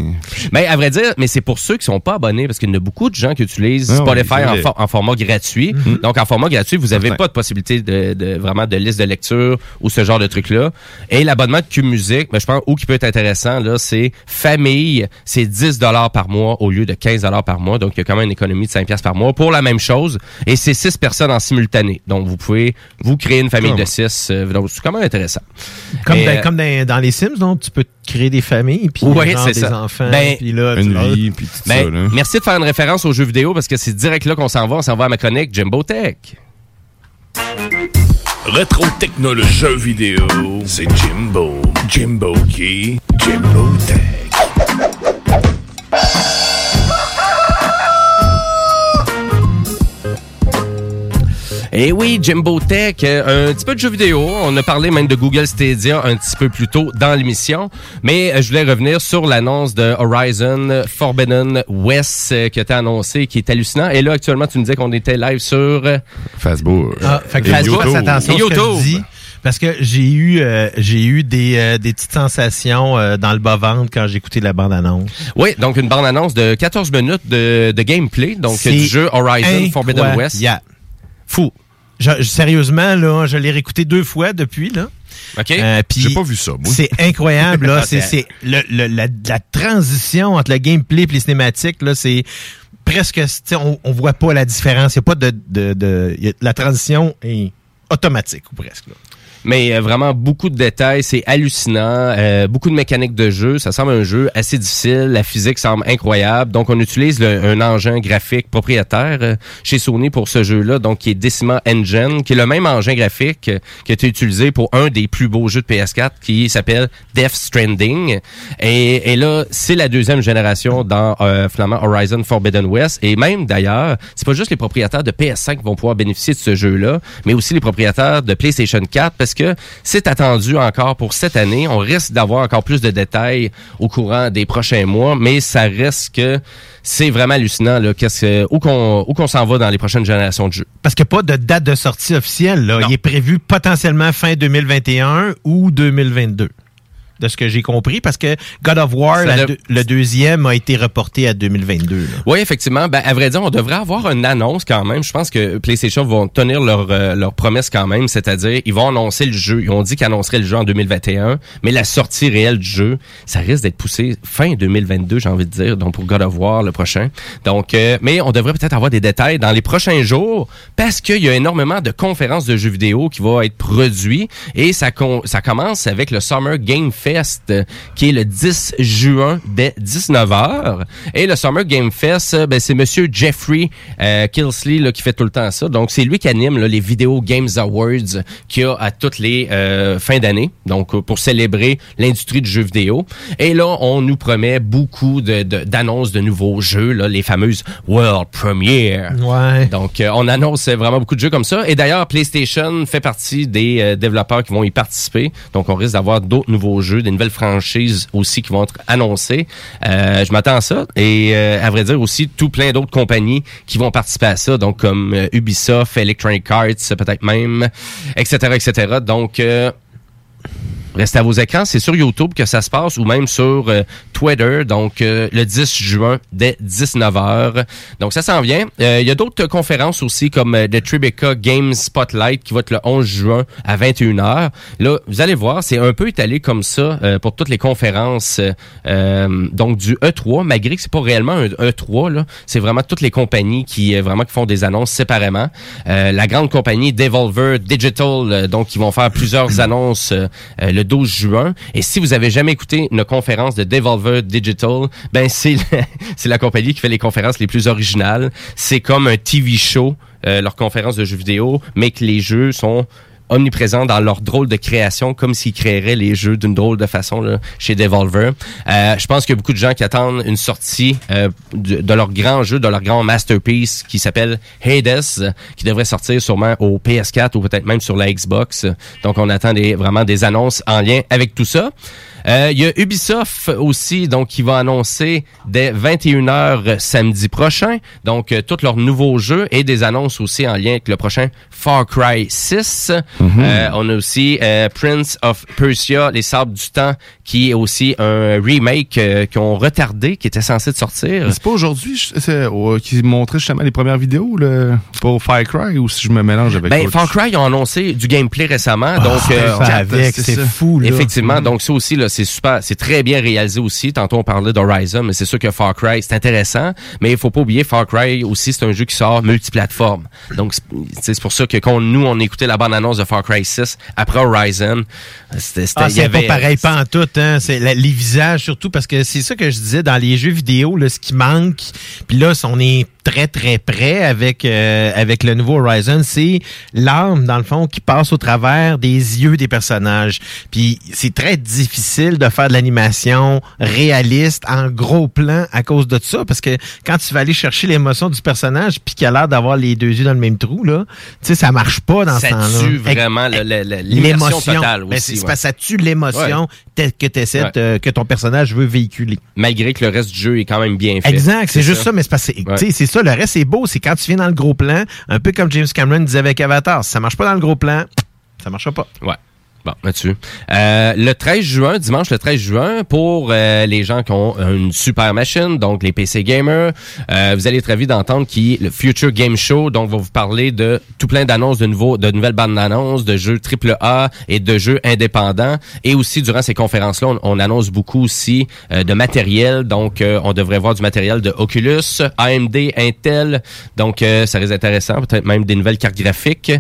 Mais à vrai dire, mais c'est pour ceux qui sont pas abonnés, parce qu'il y en a beaucoup de gens qui utilisent Ah ouais, Spotify en, for- en format gratuit. Donc en format gratuit, vous avez Certain. pas de possibilité de, de- vraiment de liste de lecture ou ce genre de truc là. Et l'abonnement de Cube Music, ben, je pense où qui peut être intéressant là, c'est famille, c'est 10 dollars par mois au lieu de 15 dollars par mois. Donc il y a quand même une économie de 5 pièces par mois pour la même chose. Et c'est 6 personnes en simultané. Donc vous pouvez vous créer une famille de ouais. 6. donc c'est quand même intéressant. Comme, Et, dans, euh, comme dans, dans les Sims, donc tu peux créer des familles, puis Ouais, des ça. enfants, Ben, puis là, Une vie, puis tout Ben, ça. Là. merci de faire une référence aux jeux vidéo parce que c'est direct là qu'on s'en va. On s'en va à ma chronique Jimbo Tech. Rétro technologie jeux vidéo, c'est Jimbo. Jimbo qui? Jimbo Tech. Et oui, Jimbo Tech, euh, un petit peu de jeux vidéo. On a parlé même de Google Stadia un petit peu plus tôt dans l'émission. Mais euh, je voulais revenir sur l'annonce de Horizon Forbidden West euh, qui a été annoncé, qui est hallucinant. Et là, actuellement, tu me disais qu'on était live sur... Facebook. Ah, fait que Et fasse YouTube. attention à ce Et que je YouTube. dis. Parce que j'ai eu euh, j'ai eu des, euh, des petites sensations euh, dans le bas-ventre quand j'ai écouté la bande-annonce. Oui, donc une bande-annonce de 14 minutes de, de gameplay, donc du jeu Horizon Forbidden West. incroyable. Fou. Je- je- sérieusement, là, je l'ai réécouté deux fois depuis, là. OK? Euh, J'ai pas vu ça, moi. C'est incroyable, là. [laughs] C'est le, le- la, la transition entre le gameplay et les cinématiques, là, c'est presque, tu sais, on, on voit pas la différence. Il y a pas de, de, de- il y a- la transition est automatique ou presque. là. Mais euh, vraiment beaucoup de détails, c'est hallucinant, euh, beaucoup de mécaniques de jeu, ça semble un jeu assez difficile, la physique semble incroyable. Donc on utilise le- un engin graphique propriétaire euh, chez Sony pour ce jeu-là, donc qui est Decima Engine, qui est le même engin graphique euh, qui a été utilisé pour un des plus beaux jeux de PS4 qui s'appelle Death Stranding. Et, et là, c'est la deuxième génération dans euh, finalement Horizon Forbidden West. Et même d'ailleurs, c'est pas juste les propriétaires de PS5 qui vont pouvoir bénéficier de ce jeu-là, mais aussi les propriétaires de PlayStation 4 parce que c'est attendu encore pour cette année. On risque d'avoir encore plus de détails au courant des prochains mois, mais ça reste que c'est vraiment hallucinant là, qu'est-ce que, où qu'on s'en va dans les prochaines générations de jeux. Parce qu'il n'y a pas de date de sortie officielle. Là. Il est prévu potentiellement fin 2021 ou 2022. De ce que j'ai compris, parce que God of War, la le deuxième, a été reporté à 2022. là. Oui, effectivement. Ben, à vrai dire, on devrait avoir une annonce quand même. Je pense que PlayStation vont tenir leur, euh, leur promesse quand même, c'est-à-dire ils vont annoncer le jeu. Ils ont dit qu'ils annonceraient le jeu en 2021, mais la sortie réelle du jeu, ça risque d'être poussé fin 2022, j'ai envie de dire, donc pour God of War le prochain. Donc, euh, mais on devrait peut-être avoir des détails dans les prochains jours parce qu'il y a énormément de conférences de jeux vidéo qui vont être produits et ça, ça commence avec le Summer Game Fest euh, qui est le 10 juin dès 19h. Et le Summer Game Fest, euh, ben, c'est monsieur Jeffrey euh, Kilsley là, qui fait tout le temps ça. Donc, c'est lui qui anime là, les Video Games Awards qu'il y a à toutes les euh, fins d'année. Donc, pour célébrer l'industrie du jeu vidéo. Et là, on nous promet beaucoup de- de- d'annonces de, nouveaux jeux, là, les fameuses World Premiere. Ouais. Donc, euh, on annonce vraiment beaucoup de jeux comme ça. Et d'ailleurs, PlayStation fait partie des développeurs qui vont y participer. Donc, on risque d'avoir d'autres nouveaux jeux, des nouvelles franchises aussi qui vont être annoncées. Euh, je m'attends à ça. Et euh, à vrai dire aussi, tout plein d'autres compagnies qui vont participer à ça. Donc, comme euh, Ubisoft, Electronic Arts, peut-être même, etc., etc. Donc, euh, Restez à vos écrans, c'est sur YouTube que ça se passe ou même sur euh, Twitter, donc euh, le 10 juin dès 19h. Donc ça s'en vient. Euh, Il y a d'autres conférences aussi comme euh, le Tribeca Games Spotlight qui va être le 11 juin à 21h. Là, vous allez voir, c'est un peu étalé comme ça euh, pour toutes les conférences euh, euh, donc du E3, malgré que c'est pas réellement un E3 là, c'est vraiment toutes les compagnies qui euh, vraiment qui font des annonces séparément. Euh, la grande compagnie Devolver Digital euh, donc qui vont faire plusieurs annonces euh, euh, le 12 juin. Et si vous avez jamais écouté une conférence de Devolver Digital, ben c'est la- [laughs] c'est la compagnie qui fait les conférences les plus originales. C'est comme un TV show, euh, leur conférence de jeux vidéo, mais que les jeux sont omniprésents dans leur drôle de création, comme s'ils créeraient les jeux d'une drôle de façon là, chez Devolver. Euh, je pense qu'il y a beaucoup de gens qui attendent une sortie euh, de, de leur grand jeu, de leur grand masterpiece qui s'appelle Hades, qui devrait sortir sûrement au PS4 ou peut-être même sur la Xbox. Donc on attend des, vraiment des annonces en lien avec tout ça. Euh, Il y a Ubisoft aussi, donc qui va annoncer dès 21h samedi prochain, donc euh, tous leurs nouveaux jeux et des annonces aussi en lien avec le prochain Far Cry 6. Euh, on a aussi euh, Prince of Persia, Les Sables du Temps, qui est aussi un remake euh, qu'ils ont retardé, qui était censé de sortir. Mais C'est pas aujourd'hui c'est, euh, qui montrait justement les premières vidéos là, pour Far Cry ou si je me mélange avec Ben, Far Cry, ils ont annoncé du gameplay récemment. donc, c'est euh, ça avec, c'est fou, là. Effectivement, donc ça aussi, là, c'est super, c'est très bien réalisé aussi. Tantôt, on parlait d'Horizon, mais c'est sûr que Far Cry, c'est intéressant. Mais il faut pas oublier, Far Cry aussi, c'est un jeu qui sort multiplateforme. Donc, c'est- pour ça que quand nous, on écoutait la bande-annonce de Far Cry 6, après Horizon, c'était, Ah, y avait- pas pareil, pas en tout. Hein. C'est les visages surtout, parce que c'est ça que je disais dans les jeux vidéo, là, ce qui manque. Puis là, on est très, très près avec, euh, avec le nouveau Horizon. C'est l'âme, dans le fond, qui passe au travers des yeux des personnages. Puis c'est très difficile de faire de l'animation réaliste en gros plan à cause de ça, parce que quand tu vas aller chercher l'émotion du personnage, puis qu'il a l'air d'avoir les deux yeux dans le même trou, là, tu sais, ça marche pas dans ça ce temps-là. tue vraiment l'immersion totale Ben, aussi. ouais. ça tue l'émotion que t'essaies Ouais. de- que ton personnage veut véhiculer. Malgré que le reste du jeu est quand même bien fait. Exact, c'est juste ça, mais c'est c'est ça, le reste c'est beau, c'est quand tu viens dans le gros plan, un peu comme James Cameron disait avec Avatar, si ça marche pas dans le gros plan, ça marchera pas. Ouais. Bon, là-dessus. Euh, le 13 juin, dimanche le 13 juin, pour euh, les gens qui ont une super machine, donc les PC gamers, euh, vous allez être ravis d'entendre qui le Future Game Show, donc va vous parler de tout plein d'annonces, de nouveaux, de nouvelles bandes d'annonces, de jeux AAA et de jeux indépendants. Et aussi, durant ces conférences-là, on, on annonce beaucoup aussi euh, de matériel. Donc, euh, on devrait voir du matériel de Oculus, AMD, Intel. Donc, euh, ça risque intéressant. Peut-être même des nouvelles cartes graphiques.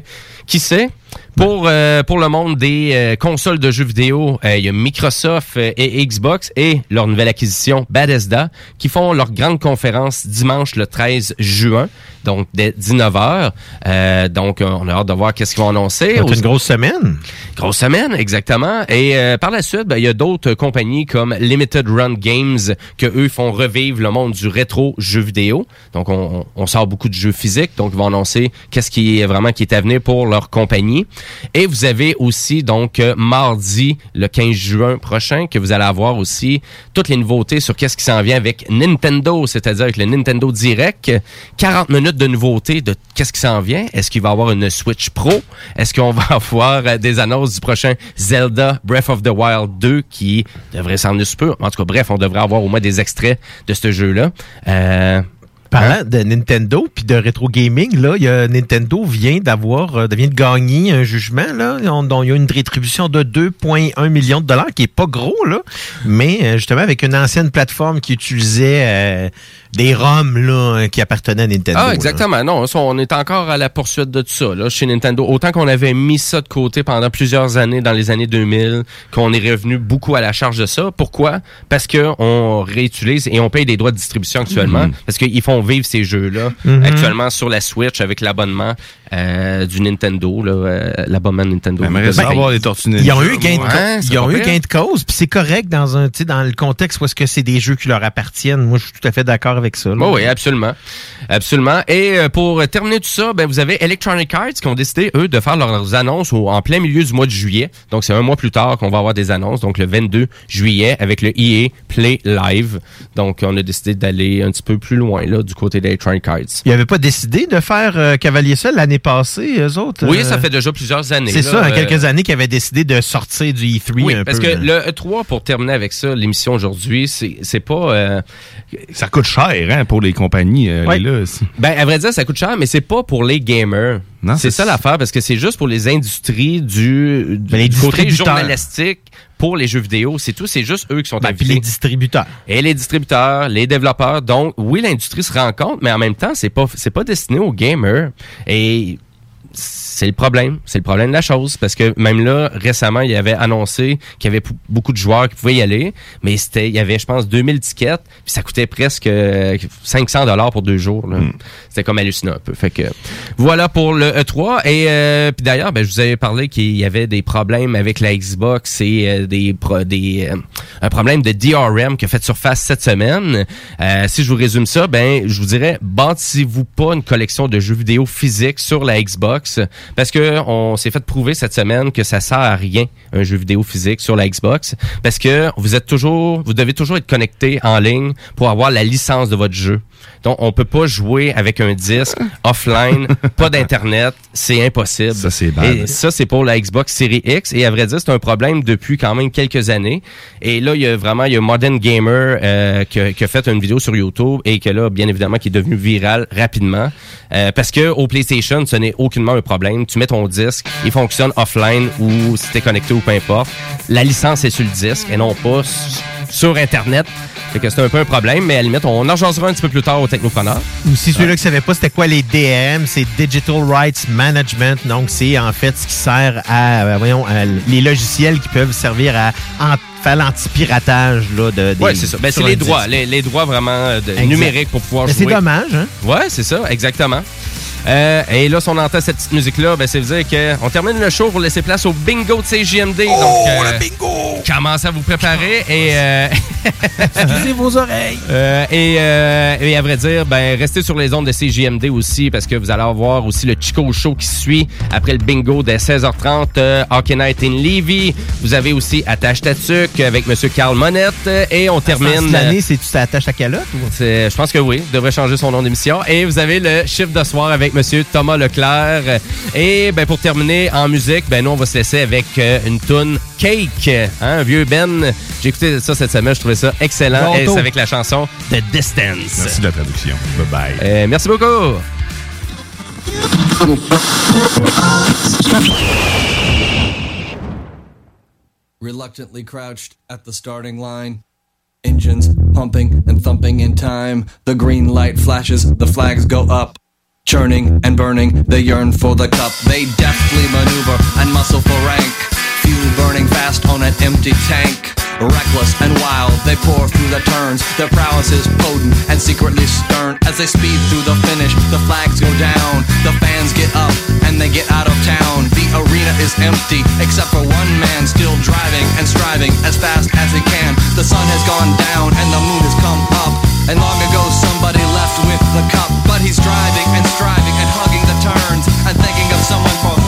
Qui sait? Pour, euh, pour le monde des euh, consoles de jeux vidéo, euh, il y a Microsoft euh, et Xbox et leur nouvelle acquisition Bethesda qui font leur grande conférence dimanche le 13 juin, donc dès 19h. Euh, donc, on a hâte de voir qu'est-ce qu'ils vont annoncer. Être une grosse semaine. Grosse semaine, exactement. Et euh, par la suite, ben, il y a d'autres compagnies comme Limited Run Games que eux font revivre le monde du rétro jeu vidéo. Donc, on, on sort beaucoup de jeux physiques. Donc, ils vont annoncer qu'est-ce qui est vraiment qui est à venir pour leur compagnie. Et vous avez aussi, donc, euh, mardi, le 15 juin prochain, que vous allez avoir aussi toutes les nouveautés sur qu'est-ce qui s'en vient avec Nintendo, c'est-à-dire avec le Nintendo Direct. 40 minutes de nouveautés de qu'est-ce qui s'en vient. Est-ce qu'il va y avoir une Switch Pro? Est-ce qu'on [laughs] va avoir euh, des annonces du prochain Zelda Breath of the Wild 2 qui devrait s'en peu? En tout cas, bref, on devrait avoir au moins des extraits de ce jeu-là. Euh, Parlant de Nintendo puis de rétro gaming, là, il y a Nintendo vient d'avoir, euh, vient de gagner un jugement là, on- dont il y a une rétribution de 2,1 millions de dollars, qui est pas gros là, mais euh, justement avec une ancienne plateforme qui utilisait euh, des ROM là qui appartenaient à Nintendo. Ah, là. exactement. Non, on est encore à la poursuite de tout ça, là, chez Nintendo. Autant qu'on avait mis ça de côté pendant plusieurs années, dans les années 2000, qu'on est revenu beaucoup à la charge de ça. Pourquoi? Parce que on réutilise et on paye des droits de distribution actuellement. Mhm. Parce qu'ils font vivre ces jeux-là Mhm. actuellement sur la Switch avec l'abonnement euh, du Nintendo, là, euh, l'abonnement Nintendo. Avoir Tortues Ninja. Ils ont eu gain de, c'est ils ont eu gain de cause, puis c'est correct dans un, tu sais, dans le contexte où est-ce que c'est des jeux qui leur appartiennent. Moi, je suis tout à fait d'accord avec ça. là. Oui, oui, absolument. Absolument. Et euh, pour terminer tout ça, ben, vous avez Electronic Arts qui ont décidé, eux, de faire leurs annonces au- en plein milieu du mois de juillet. Donc, c'est un mois plus tard qu'on va avoir des annonces. Donc, le 22 juillet avec le EA Play Live. Donc, on a décidé d'aller un petit peu plus loin, là, du côté d'Electronic Arts. Ils n'avaient pas décidé de faire euh, Cavalier Seul l'année passée, eux autres? Oui, euh, ça fait déjà plusieurs années. C'est ça, il y a euh, quelques années qu'ils avaient décidé de sortir du E3 Oui, un parce peu. que là. le E3, pour terminer avec ça, l'émission aujourd'hui, c'est pas... euh, Ça coûte cher hein, pour les compagnies. euh, Ouais. là. Ben, à vrai dire, ça coûte cher, mais c'est pas pour les gamers. Non, c'est ça l'affaire, parce que c'est juste pour les industries du, du, Ben, les côté journalistique pour les jeux vidéo. C'est tout, c'est juste eux qui sont Ben, invités. les distributeurs. Et les distributeurs, les développeurs. Donc, oui, l'industrie se rend compte, mais en même temps, c'est pas, c'est pas destiné aux gamers. Et c'est le problème. C'est le problème de la chose. Parce que même là, récemment, il avait annoncé qu'il y avait beaucoup de joueurs qui pouvaient y aller. Mais c'était, il y avait, je pense, 2000 tickets. Puis ça coûtait presque euh, 500 dollars pour deux jours. là. C'était comme hallucinant un peu. Fait que voilà pour le E3. Et euh, puis d'ailleurs, ben, je vous avais parlé qu'il y avait des problèmes avec la Xbox et euh, des, pro- des euh, un problème de DRM qui a fait surface cette semaine. Euh, si je vous résume ça, ben je vous dirais bâtissez-vous pas une collection de jeux vidéo physiques sur la Xbox parce que on s'est fait prouver cette semaine que ça sert à rien un jeu vidéo physique sur la Xbox parce que vous êtes toujours vous devez toujours être connecté en ligne pour avoir la licence de votre jeu. Donc on peut pas jouer avec un disque [laughs] offline, pas d'internet, c'est impossible. Ça, c'est bad. Et ça, c'est pour la Xbox Series X. Et à vrai dire, c'est un problème depuis quand même quelques années. Et là, il y a vraiment, il y a Modern Gamer euh, qui, a, qui a fait une vidéo sur YouTube et que là, bien évidemment, qui est devenu viral rapidement. Euh, parce que au PlayStation, ce n'est aucunement un problème. Tu mets ton disque, il fonctionne offline ou si t'es connecté ou peu importe. La licence est sur le disque et non pas sur Internet. Fait que c'est un peu un problème, mais à la limite, on en jasera un petit peu plus tard au Ou si ceux-là qui ne savaient pas c'était quoi les DM, c'est Digital Rights Management. Donc, c'est en fait ce qui sert à, euh, voyons, à les logiciels qui peuvent servir à faire l'anti-piratage là, de, des- Ouais, c'est ça. Ben, c'est les droits, les, les droits vraiment euh, de- numériques pour pouvoir Mais jouer. c'est dommage, hein? Ouais, c'est ça, exactement. Euh, et là, si on entend cette petite musique-là, ben, c'est dire qu'on termine le show pour laisser place au bingo de CJMD. Oh, donc, euh, bingo! Commencez à vous préparer et... euh, [laughs] Excusez vos oreilles. Euh, et, euh, et à vrai dire, ben, restez sur les ondes de CJMD aussi parce que vous allez avoir aussi le Chico Show qui suit après le bingo dès 16h30. Euh, Hockey Night in Levy. Vous avez aussi Attache Tatuc avec Monsieur Carl Monette. Et on termine... L'année, c'est tu t'attaches ta calotte ou? Je pense que oui. Devrait changer son nom d'émission. Et vous avez le chiffre de soir avec avec Monsieur Thomas Leclerc. Et ben, pour terminer en musique, ben, nous, on va se laisser avec euh, une tune Cake, hein, un vieux Ben. J'ai écouté ça cette semaine, je trouvais ça excellent. Bon Et c'est avec la chanson The Distance. Merci de la traduction. Bye bye. Euh, merci beaucoup. reluctantly crouched at the starting line. Engines pumping and thumping in time. The green light flashes, the flags go up. Churning and burning, they yearn for the cup. They deftly maneuver and muscle for rank. Fuel burning fast on an empty tank. Reckless and wild, they pour through the turns. Their prowess is potent and secretly stern. As they speed through the finish, the flags go down. The fans get up and they get out of town. The arena is empty, except for one man still driving and striving as fast as he can. The sun has gone down and the moon has come up. And long ago somebody left with the cup. But he's driving and striving and hugging the turns and thinking of someone for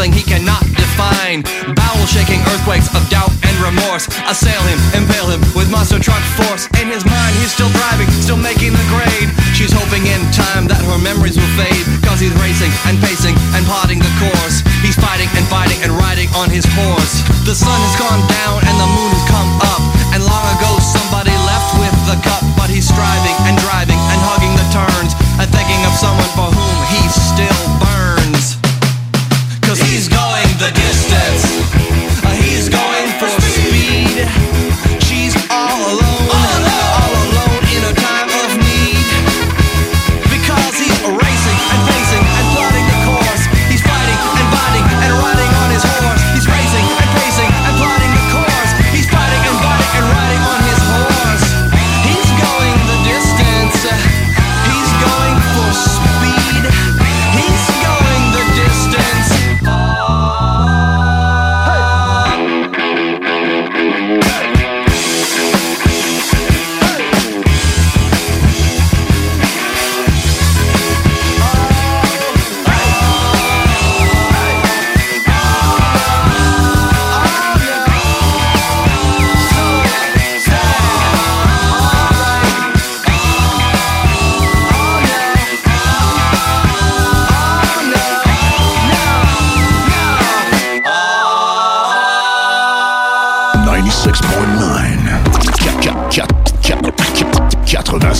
something he cannot define. Bowel shaking earthquakes of doubt and remorse assail him, impale him with monster truck force. In his mind, he's still driving, still making the grade. She's hoping in time that her memories will fade. Cause he's racing and pacing and plotting the course. He's fighting and fighting and riding on his horse. The sun has gone down and the moon has come up. And long ago, somebody left with the cup. But he's striving and driving and hugging the turns and thinking of someone for whom he's still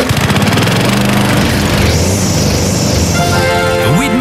Thank you.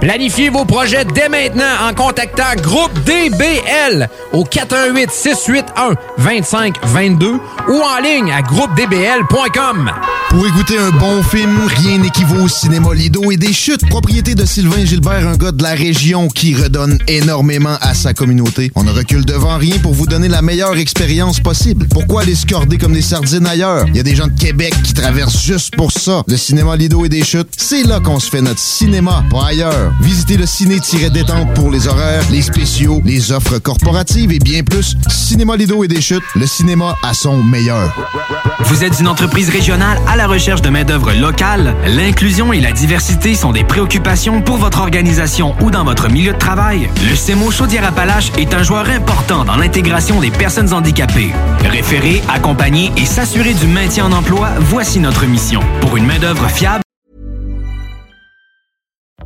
Planifiez vos projets dès maintenant en contactant Groupe DBL au 418 681 2522 ou en ligne à groupedbl.com. Pour écouter un bon film, rien n'équivaut au cinéma Lido et des chutes. Propriété de Sylvain Gilbert, un gars de la région qui redonne énormément à sa communauté. On ne recule devant rien pour vous donner la meilleure expérience possible. Pourquoi aller se corder comme des sardines ailleurs? Il y a des gens de Québec qui traversent juste pour ça. Le cinéma Lido et des chutes, c'est là qu'on se fait notre cinéma, pas ailleurs. Visitez le ciné-détente pour les horaires, les spéciaux, les offres corporatives et bien plus. Cinéma Lido et des chutes, le cinéma à son meilleur. Vous êtes une entreprise régionale à la recherche de main-d'œuvre locale? L'inclusion et la diversité sont des préoccupations pour votre organisation ou dans votre milieu de travail? Le CEMO Chaudière-Appalaches est un joueur important dans l'intégration des personnes handicapées. Référer, accompagner et s'assurer du maintien en emploi, voici notre mission. Pour une main-d'œuvre fiable,